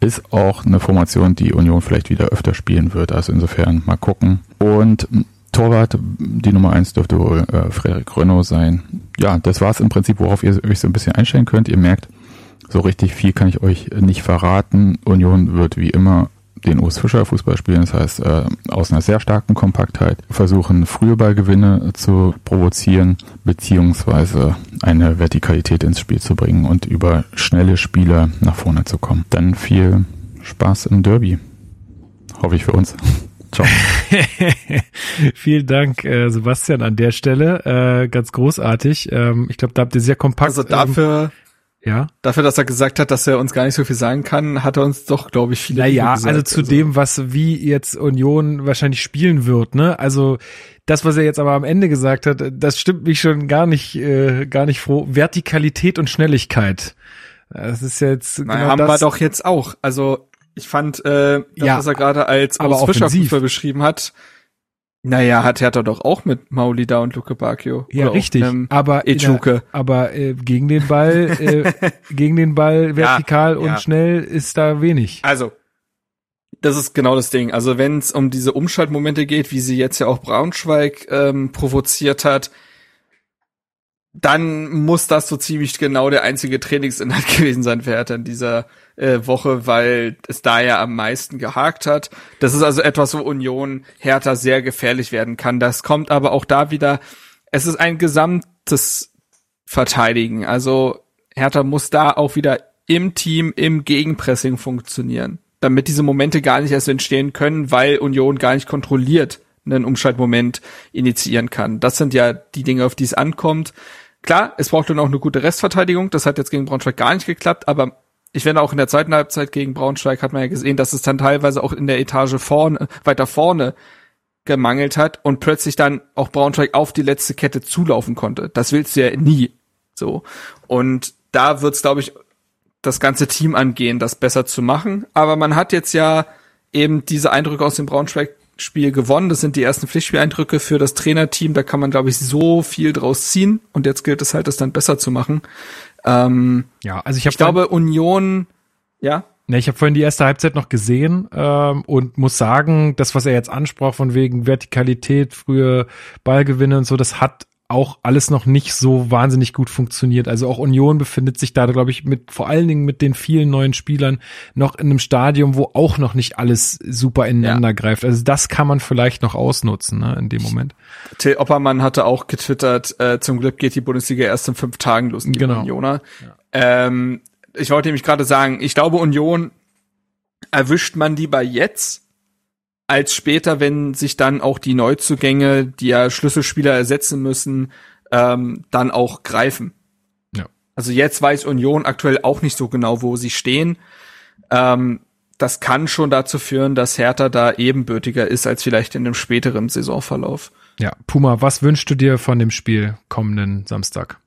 Ist auch eine Formation, die Union vielleicht wieder öfter spielen wird. Also insofern mal gucken. Und Torwart, die Nummer eins dürfte wohl äh, Frederik Renault sein. Ja, das war es im Prinzip, worauf ihr euch so ein bisschen einstellen könnt. Ihr merkt, so richtig viel kann ich euch nicht verraten. Union wird wie immer den Urs Fischer Fußball spielen, das heißt äh, aus einer sehr starken Kompaktheit versuchen, frühe Ballgewinne zu provozieren, beziehungsweise eine Vertikalität ins Spiel zu bringen und über schnelle Spieler nach vorne zu kommen. Dann viel Spaß im Derby. Hoffe ich für uns. Ciao. Vielen Dank, äh, Sebastian, an der Stelle. Äh, ganz großartig. Ähm, ich glaube, da habt ihr sehr kompakt. Also dafür, ähm, ja. Dafür, dass er gesagt hat, dass er uns gar nicht so viel sagen kann, hat er uns doch, glaube ich, viele Naja, gesagt. also zu also. dem, was wie jetzt Union wahrscheinlich spielen wird, ne? Also das, was er jetzt aber am Ende gesagt hat, das stimmt mich schon gar nicht, äh, gar nicht froh. Vertikalität und Schnelligkeit. Das ist jetzt naja, genau haben das. wir doch jetzt auch. Also ich fand, äh, das, ja, was er gerade als aber Fischer beschrieben hat, naja, hat Hertha doch auch mit Maulida und Luke Bacchio. Ja, richtig. Aber, Echuke. aber äh, gegen den Ball, äh, gegen den Ball vertikal ja, und ja. schnell ist da wenig. Also, das ist genau das Ding. Also wenn es um diese Umschaltmomente geht, wie sie jetzt ja auch Braunschweig ähm, provoziert hat, dann muss das so ziemlich genau der einzige Trainingsinhalt gewesen sein für Hertha in dieser äh, Woche, weil es da ja am meisten gehakt hat. Das ist also etwas, wo Union Hertha sehr gefährlich werden kann. Das kommt aber auch da wieder, es ist ein gesamtes Verteidigen. Also Hertha muss da auch wieder im Team, im Gegenpressing funktionieren, damit diese Momente gar nicht erst entstehen können, weil Union gar nicht kontrolliert einen Umschaltmoment initiieren kann. Das sind ja die Dinge, auf die es ankommt. Klar, es braucht dann auch eine gute Restverteidigung. Das hat jetzt gegen Braunschweig gar nicht geklappt, aber ich finde auch in der zweiten Halbzeit gegen Braunschweig hat man ja gesehen, dass es dann teilweise auch in der Etage vorne, weiter vorne gemangelt hat und plötzlich dann auch Braunschweig auf die letzte Kette zulaufen konnte. Das willst du ja nie. So. Und da wird's, glaube ich, das ganze Team angehen, das besser zu machen. Aber man hat jetzt ja eben diese Eindrücke aus dem Braunschweig-Spiel gewonnen. Das sind die ersten Pflichtspieleindrücke für das Trainerteam. Da kann man, glaube ich, so viel draus ziehen. Und jetzt gilt es halt, das dann besser zu machen. Ähm, ja, also ich, ich glaube Union, ja. Ne, ich habe vorhin die erste Halbzeit noch gesehen ähm, und muss sagen, das, was er jetzt ansprach von wegen Vertikalität, frühe Ballgewinne und so, das hat auch alles noch nicht so wahnsinnig gut funktioniert. Also auch Union befindet sich da, glaube ich, mit vor allen Dingen mit den vielen neuen Spielern noch in einem Stadium, wo auch noch nicht alles super ineinander ja. greift. Also das kann man vielleicht noch ausnutzen ne, in dem Moment. Till Oppermann hatte auch getwittert, äh, zum Glück geht die Bundesliga erst in fünf Tagen los. Genau. Unioner. Ja. Ähm, ich wollte nämlich gerade sagen, ich glaube, Union erwischt man die bei jetzt als später, wenn sich dann auch die Neuzugänge, die ja Schlüsselspieler ersetzen müssen, ähm, dann auch greifen. Ja. Also jetzt weiß Union aktuell auch nicht so genau, wo sie stehen. Ähm, das kann schon dazu führen, dass Hertha da ebenbürtiger ist als vielleicht in einem späteren Saisonverlauf. Ja, Puma, was wünschst du dir von dem Spiel kommenden Samstag?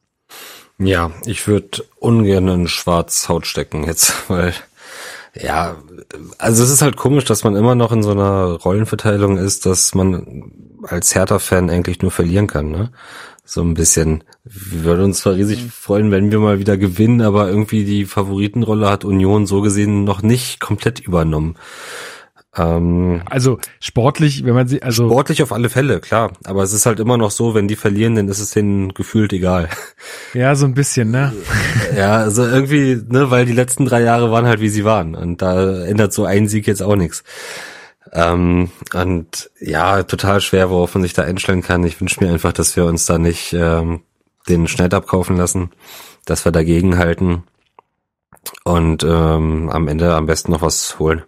Ja, ich würde ungern in Schwarz Haut stecken jetzt, weil ja, also es ist halt komisch, dass man immer noch in so einer Rollenverteilung ist, dass man als Hertha-Fan eigentlich nur verlieren kann, ne? So ein bisschen. Wir würden uns zwar riesig mhm. freuen, wenn wir mal wieder gewinnen, aber irgendwie die Favoritenrolle hat Union so gesehen noch nicht komplett übernommen. Ähm, also sportlich, wenn man sie, also sportlich auf alle Fälle, klar. Aber es ist halt immer noch so, wenn die verlieren, dann ist es denen gefühlt egal. Ja, so ein bisschen, ne? ja, also irgendwie, ne, weil die letzten drei Jahre waren halt wie sie waren und da ändert so ein Sieg jetzt auch nichts. Ähm, und ja, total schwer, worauf man sich da einstellen kann. Ich wünsche mir einfach, dass wir uns da nicht ähm, den Schneid abkaufen lassen, dass wir dagegen halten und ähm, am Ende am besten noch was holen.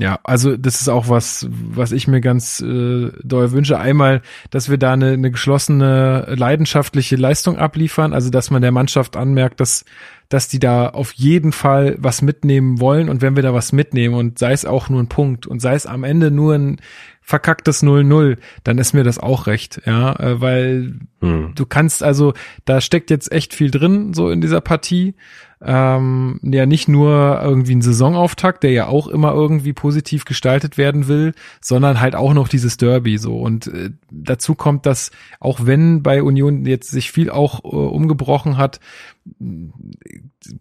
Ja, also das ist auch was, was ich mir ganz äh, doll wünsche. Einmal, dass wir da eine, eine geschlossene, leidenschaftliche Leistung abliefern, also dass man der Mannschaft anmerkt, dass dass die da auf jeden Fall was mitnehmen wollen und wenn wir da was mitnehmen und sei es auch nur ein Punkt und sei es am Ende nur ein verkacktes 0-0, dann ist mir das auch recht, ja, äh, weil hm. du kannst also, da steckt jetzt echt viel drin, so in dieser Partie ähm, ja nicht nur irgendwie ein Saisonauftakt, der ja auch immer irgendwie positiv gestaltet werden will, sondern halt auch noch dieses Derby so. Und äh, dazu kommt, dass auch wenn bei Union jetzt sich viel auch äh, umgebrochen hat,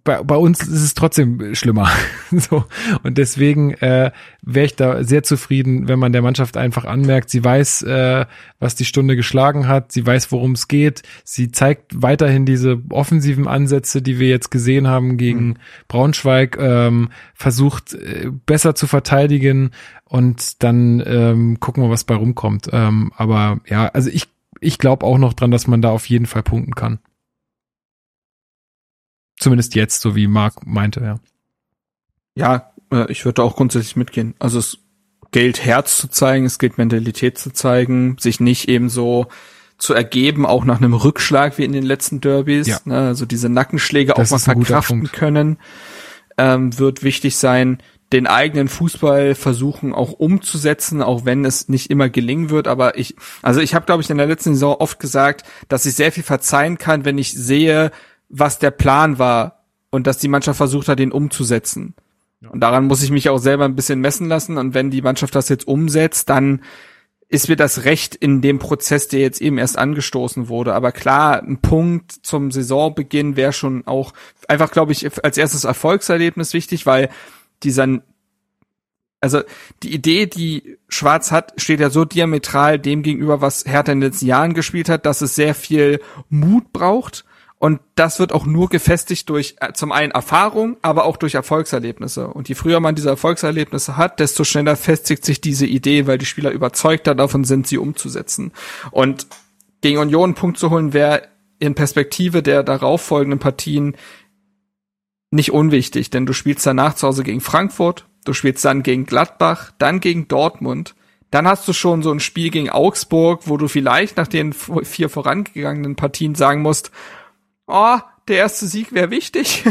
bei, bei uns ist es trotzdem schlimmer. so. Und deswegen äh, wäre ich da sehr zufrieden, wenn man der Mannschaft einfach anmerkt, sie weiß, äh, was die Stunde geschlagen hat, sie weiß, worum es geht, sie zeigt weiterhin diese offensiven Ansätze, die wir jetzt gesehen haben gegen mhm. Braunschweig, ähm, versucht äh, besser zu verteidigen und dann ähm, gucken wir, was bei rumkommt. Ähm, aber ja, also ich, ich glaube auch noch dran, dass man da auf jeden Fall punkten kann. Zumindest jetzt, so wie Marc meinte, ja. Ja, äh, ich würde auch grundsätzlich mitgehen. Also es gilt Herz zu zeigen, es gilt Mentalität zu zeigen, sich nicht eben so zu ergeben, auch nach einem Rückschlag wie in den letzten Derbys. Ja. Ne, also diese Nackenschläge das auch mal verkraften können, ähm, wird wichtig sein. Den eigenen Fußball versuchen auch umzusetzen, auch wenn es nicht immer gelingen wird. Aber ich, also ich habe, glaube ich, in der letzten Saison oft gesagt, dass ich sehr viel verzeihen kann, wenn ich sehe, was der Plan war und dass die Mannschaft versucht hat, den umzusetzen. Und daran muss ich mich auch selber ein bisschen messen lassen. Und wenn die Mannschaft das jetzt umsetzt, dann ist mir das recht in dem Prozess, der jetzt eben erst angestoßen wurde. Aber klar, ein Punkt zum Saisonbeginn wäre schon auch einfach, glaube ich, als erstes Erfolgserlebnis wichtig, weil dieser, also die Idee, die Schwarz hat, steht ja so diametral dem gegenüber, was Hertha in den letzten Jahren gespielt hat, dass es sehr viel Mut braucht und das wird auch nur gefestigt durch äh, zum einen Erfahrung, aber auch durch Erfolgserlebnisse. Und je früher man diese Erfolgserlebnisse hat, desto schneller festigt sich diese Idee, weil die Spieler überzeugter davon sind, sie umzusetzen. Und gegen Union einen Punkt zu holen, wäre in Perspektive der darauffolgenden Partien nicht unwichtig, denn du spielst danach zu Hause gegen Frankfurt, du spielst dann gegen Gladbach, dann gegen Dortmund. Dann hast du schon so ein Spiel gegen Augsburg, wo du vielleicht nach den vier vorangegangenen Partien sagen musst, oh, der erste Sieg wäre wichtig.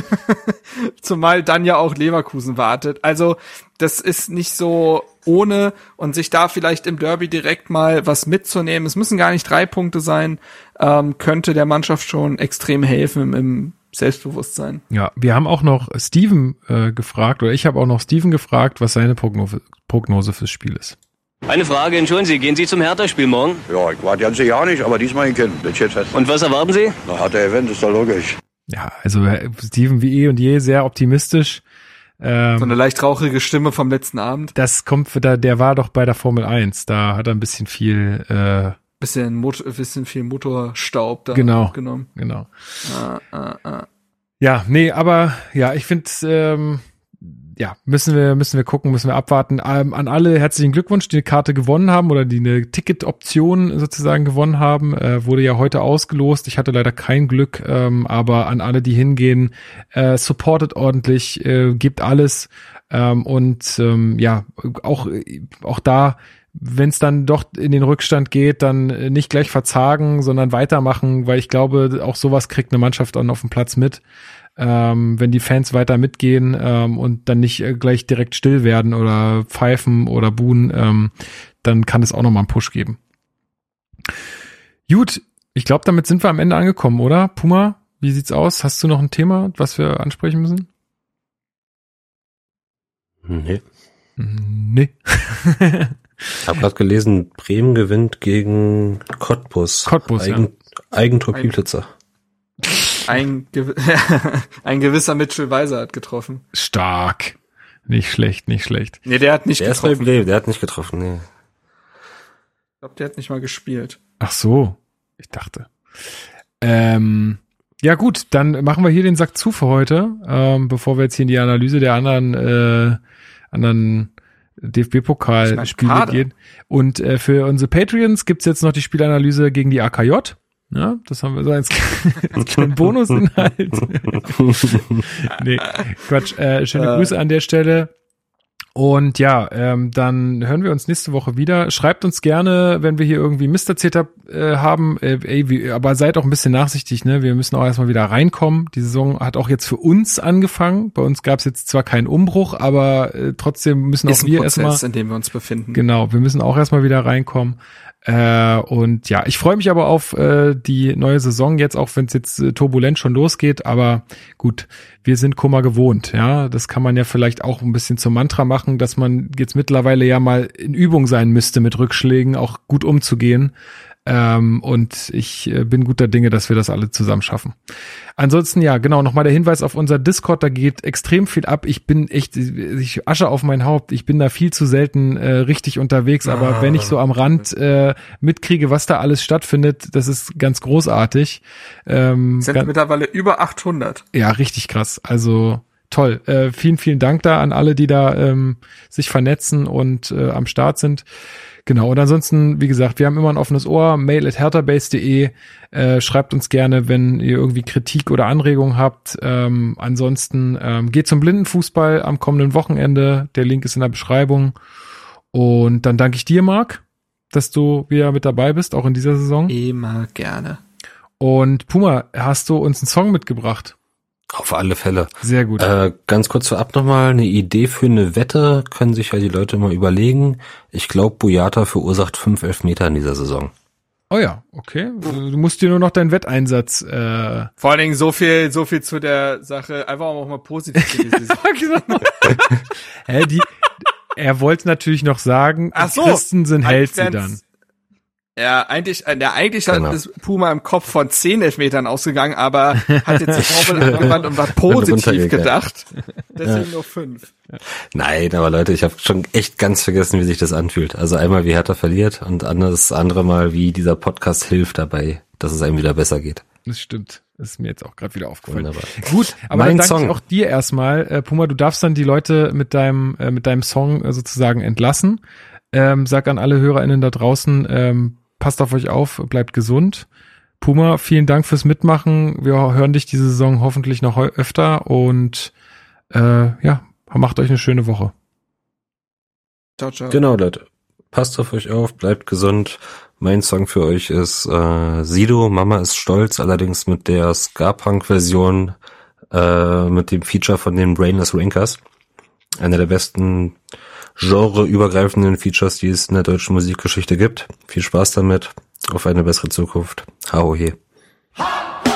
Zumal dann ja auch Leverkusen wartet. Also das ist nicht so ohne und sich da vielleicht im Derby direkt mal was mitzunehmen. Es müssen gar nicht drei Punkte sein, ähm, könnte der Mannschaft schon extrem helfen im, Selbstbewusstsein. Ja, wir haben auch noch Steven äh, gefragt, oder ich habe auch noch Steven gefragt, was seine Prognose, Prognose fürs Spiel ist. Eine Frage, entschuldigen Sie, gehen Sie zum Hertha-Spiel morgen? Ja, ich warte ganze Jahr nicht, aber diesmal hin. Und was erwarten Sie? Na, Hertha-Event ist doch logisch. Ja, also Steven wie eh und je sehr optimistisch. Ähm, so eine leicht rauchige Stimme vom letzten Abend. Das kommt, da, der war doch bei der Formel 1, da hat er ein bisschen viel äh, bisschen, Mot bisschen viel Motorstaub da genau, genommen. Genau. Ah, ah, ah. Ja, nee, aber ja, ich finde ähm, ja, müssen wir, müssen wir gucken, müssen wir abwarten. Ähm, an alle herzlichen Glückwunsch, die eine Karte gewonnen haben oder die eine Ticket-Option sozusagen gewonnen haben. Äh, wurde ja heute ausgelost. Ich hatte leider kein Glück, ähm, aber an alle, die hingehen, äh, supportet ordentlich, äh, gibt alles. Ähm, und ähm, ja, auch, auch da wenn es dann doch in den Rückstand geht, dann nicht gleich verzagen, sondern weitermachen, weil ich glaube, auch sowas kriegt eine Mannschaft dann auf dem Platz mit ähm, wenn die Fans weiter mitgehen ähm, und dann nicht äh, gleich direkt still werden oder pfeifen oder buhen, ähm, dann kann es auch nochmal einen Push geben. Gut, ich glaube, damit sind wir am Ende angekommen, oder? Puma, wie sieht's aus? Hast du noch ein Thema, was wir ansprechen müssen? Nee. Nee. ich habe gerade gelesen, Bremen gewinnt gegen Cottbus. Cottbus, Eigen, ja. Eigentor Pieplitzer. Ein, gew ein gewisser Mitchell Weiser hat getroffen. Stark. Nicht schlecht, nicht schlecht. Nee, der hat nicht der getroffen. Ist der hat nicht getroffen, nee. Ich glaube, der hat nicht mal gespielt. Ach so, ich dachte. Ähm, ja gut, dann machen wir hier den Sack zu für heute, ähm, bevor wir jetzt hier in die Analyse der anderen äh, anderen DFB-Pokal-Spiele gehen. Und äh, für unsere Patreons gibt's jetzt noch die Spielanalyse gegen die AKJ. Ja, das haben wir so als, als kleinen Bonusinhalt. nee, Quatsch. Äh, schöne Grüße an der Stelle. Und ja, ähm, dann hören wir uns nächste Woche wieder. Schreibt uns gerne, wenn wir hier irgendwie Mist erzählt hab, äh, haben. Äh, ey, wie, aber seid auch ein bisschen nachsichtig, ne? Wir müssen auch erstmal wieder reinkommen. Die Saison hat auch jetzt für uns angefangen. Bei uns gab es jetzt zwar keinen Umbruch, aber äh, trotzdem müssen auch wir Prozess, erstmal. in dem wir uns befinden. Genau, wir müssen auch erstmal wieder reinkommen. Äh, und ja, ich freue mich aber auf äh, die neue Saison jetzt, auch wenn es jetzt äh, turbulent schon losgeht. Aber gut, wir sind Kummer gewohnt. Ja, das kann man ja vielleicht auch ein bisschen zum Mantra machen, dass man jetzt mittlerweile ja mal in Übung sein müsste, mit Rückschlägen auch gut umzugehen. Ähm, und ich äh, bin guter Dinge, dass wir das alle zusammen schaffen. Ansonsten, ja, genau, nochmal der Hinweis auf unser Discord, da geht extrem viel ab. Ich bin echt, ich Asche auf mein Haupt, ich bin da viel zu selten äh, richtig unterwegs, aber Ah. wenn ich so am Rand äh, mitkriege, was da alles stattfindet, das ist ganz großartig. Ähm, Sind ganz, mittlerweile über 800. ja, richtig krass. Also toll. Äh, vielen, vielen Dank da an alle, die da ähm, sich vernetzen und äh, am Start sind. Genau. Und ansonsten, wie gesagt, wir haben immer ein offenes Ohr. Mail at herterbase.de. Äh, schreibt uns gerne, wenn ihr irgendwie Kritik oder Anregungen habt. Ähm, ansonsten ähm, geht zum Blindenfußball am kommenden Wochenende. Der Link ist in der Beschreibung. Und dann danke ich dir, Marc, dass du wieder mit dabei bist, auch in dieser Saison. Immer gerne. Und Puma, hast du uns einen Song mitgebracht? Auf alle Fälle. Sehr gut. Äh, ganz kurz vorab nochmal eine Idee für eine Wette, können sich ja die Leute mal überlegen. Ich glaube, Boyata verursacht fünf Elfmeter in dieser Saison. Oh ja, okay. Du musst dir nur noch deinen Wetteinsatz. Äh Vor allen Dingen so viel, so viel zu der Sache. Einfach auch mal positiv genau. Hä, die, er wollte natürlich noch sagen, Ach so. Christensen hält sie dann. Ja, eigentlich, äh, ja, eigentlich Genau. hat das Puma im Kopf von 10 Elfmetern ausgegangen, aber hat jetzt die Formel angewandt und war positiv gedacht. Deswegen nur 5. Nein, aber Leute, ich habe schon echt ganz vergessen, wie sich das anfühlt. Also einmal, wie Hertha verliert und das andere Mal, wie dieser Podcast hilft dabei, dass es einem wieder besser geht. Das stimmt. Das ist mir jetzt auch gerade wieder aufgefallen. Wunderbar. Gut, aber Mein dann danke Song. ich auch dir erstmal. Äh, Puma, du darfst dann die Leute mit deinem, äh, mit deinem Song äh, sozusagen entlassen. Ähm, sag an alle HörerInnen da draußen, ähm, passt auf euch auf, bleibt gesund. Puma, vielen Dank fürs Mitmachen. Wir hören dich diese Saison hoffentlich noch öfter und äh, ja, macht euch eine schöne Woche. Ciao, ciao. Genau, Leute. Passt auf euch auf, bleibt gesund. Mein Song für euch ist äh, Sido, Mama ist stolz, allerdings mit der Ska-Punk-Version äh, mit dem Feature von den Brainless Rinkers. Einer der besten genreübergreifenden Features, die es in der deutschen Musikgeschichte gibt. Viel Spaß damit. Auf eine bessere Zukunft. Hau he. Ha!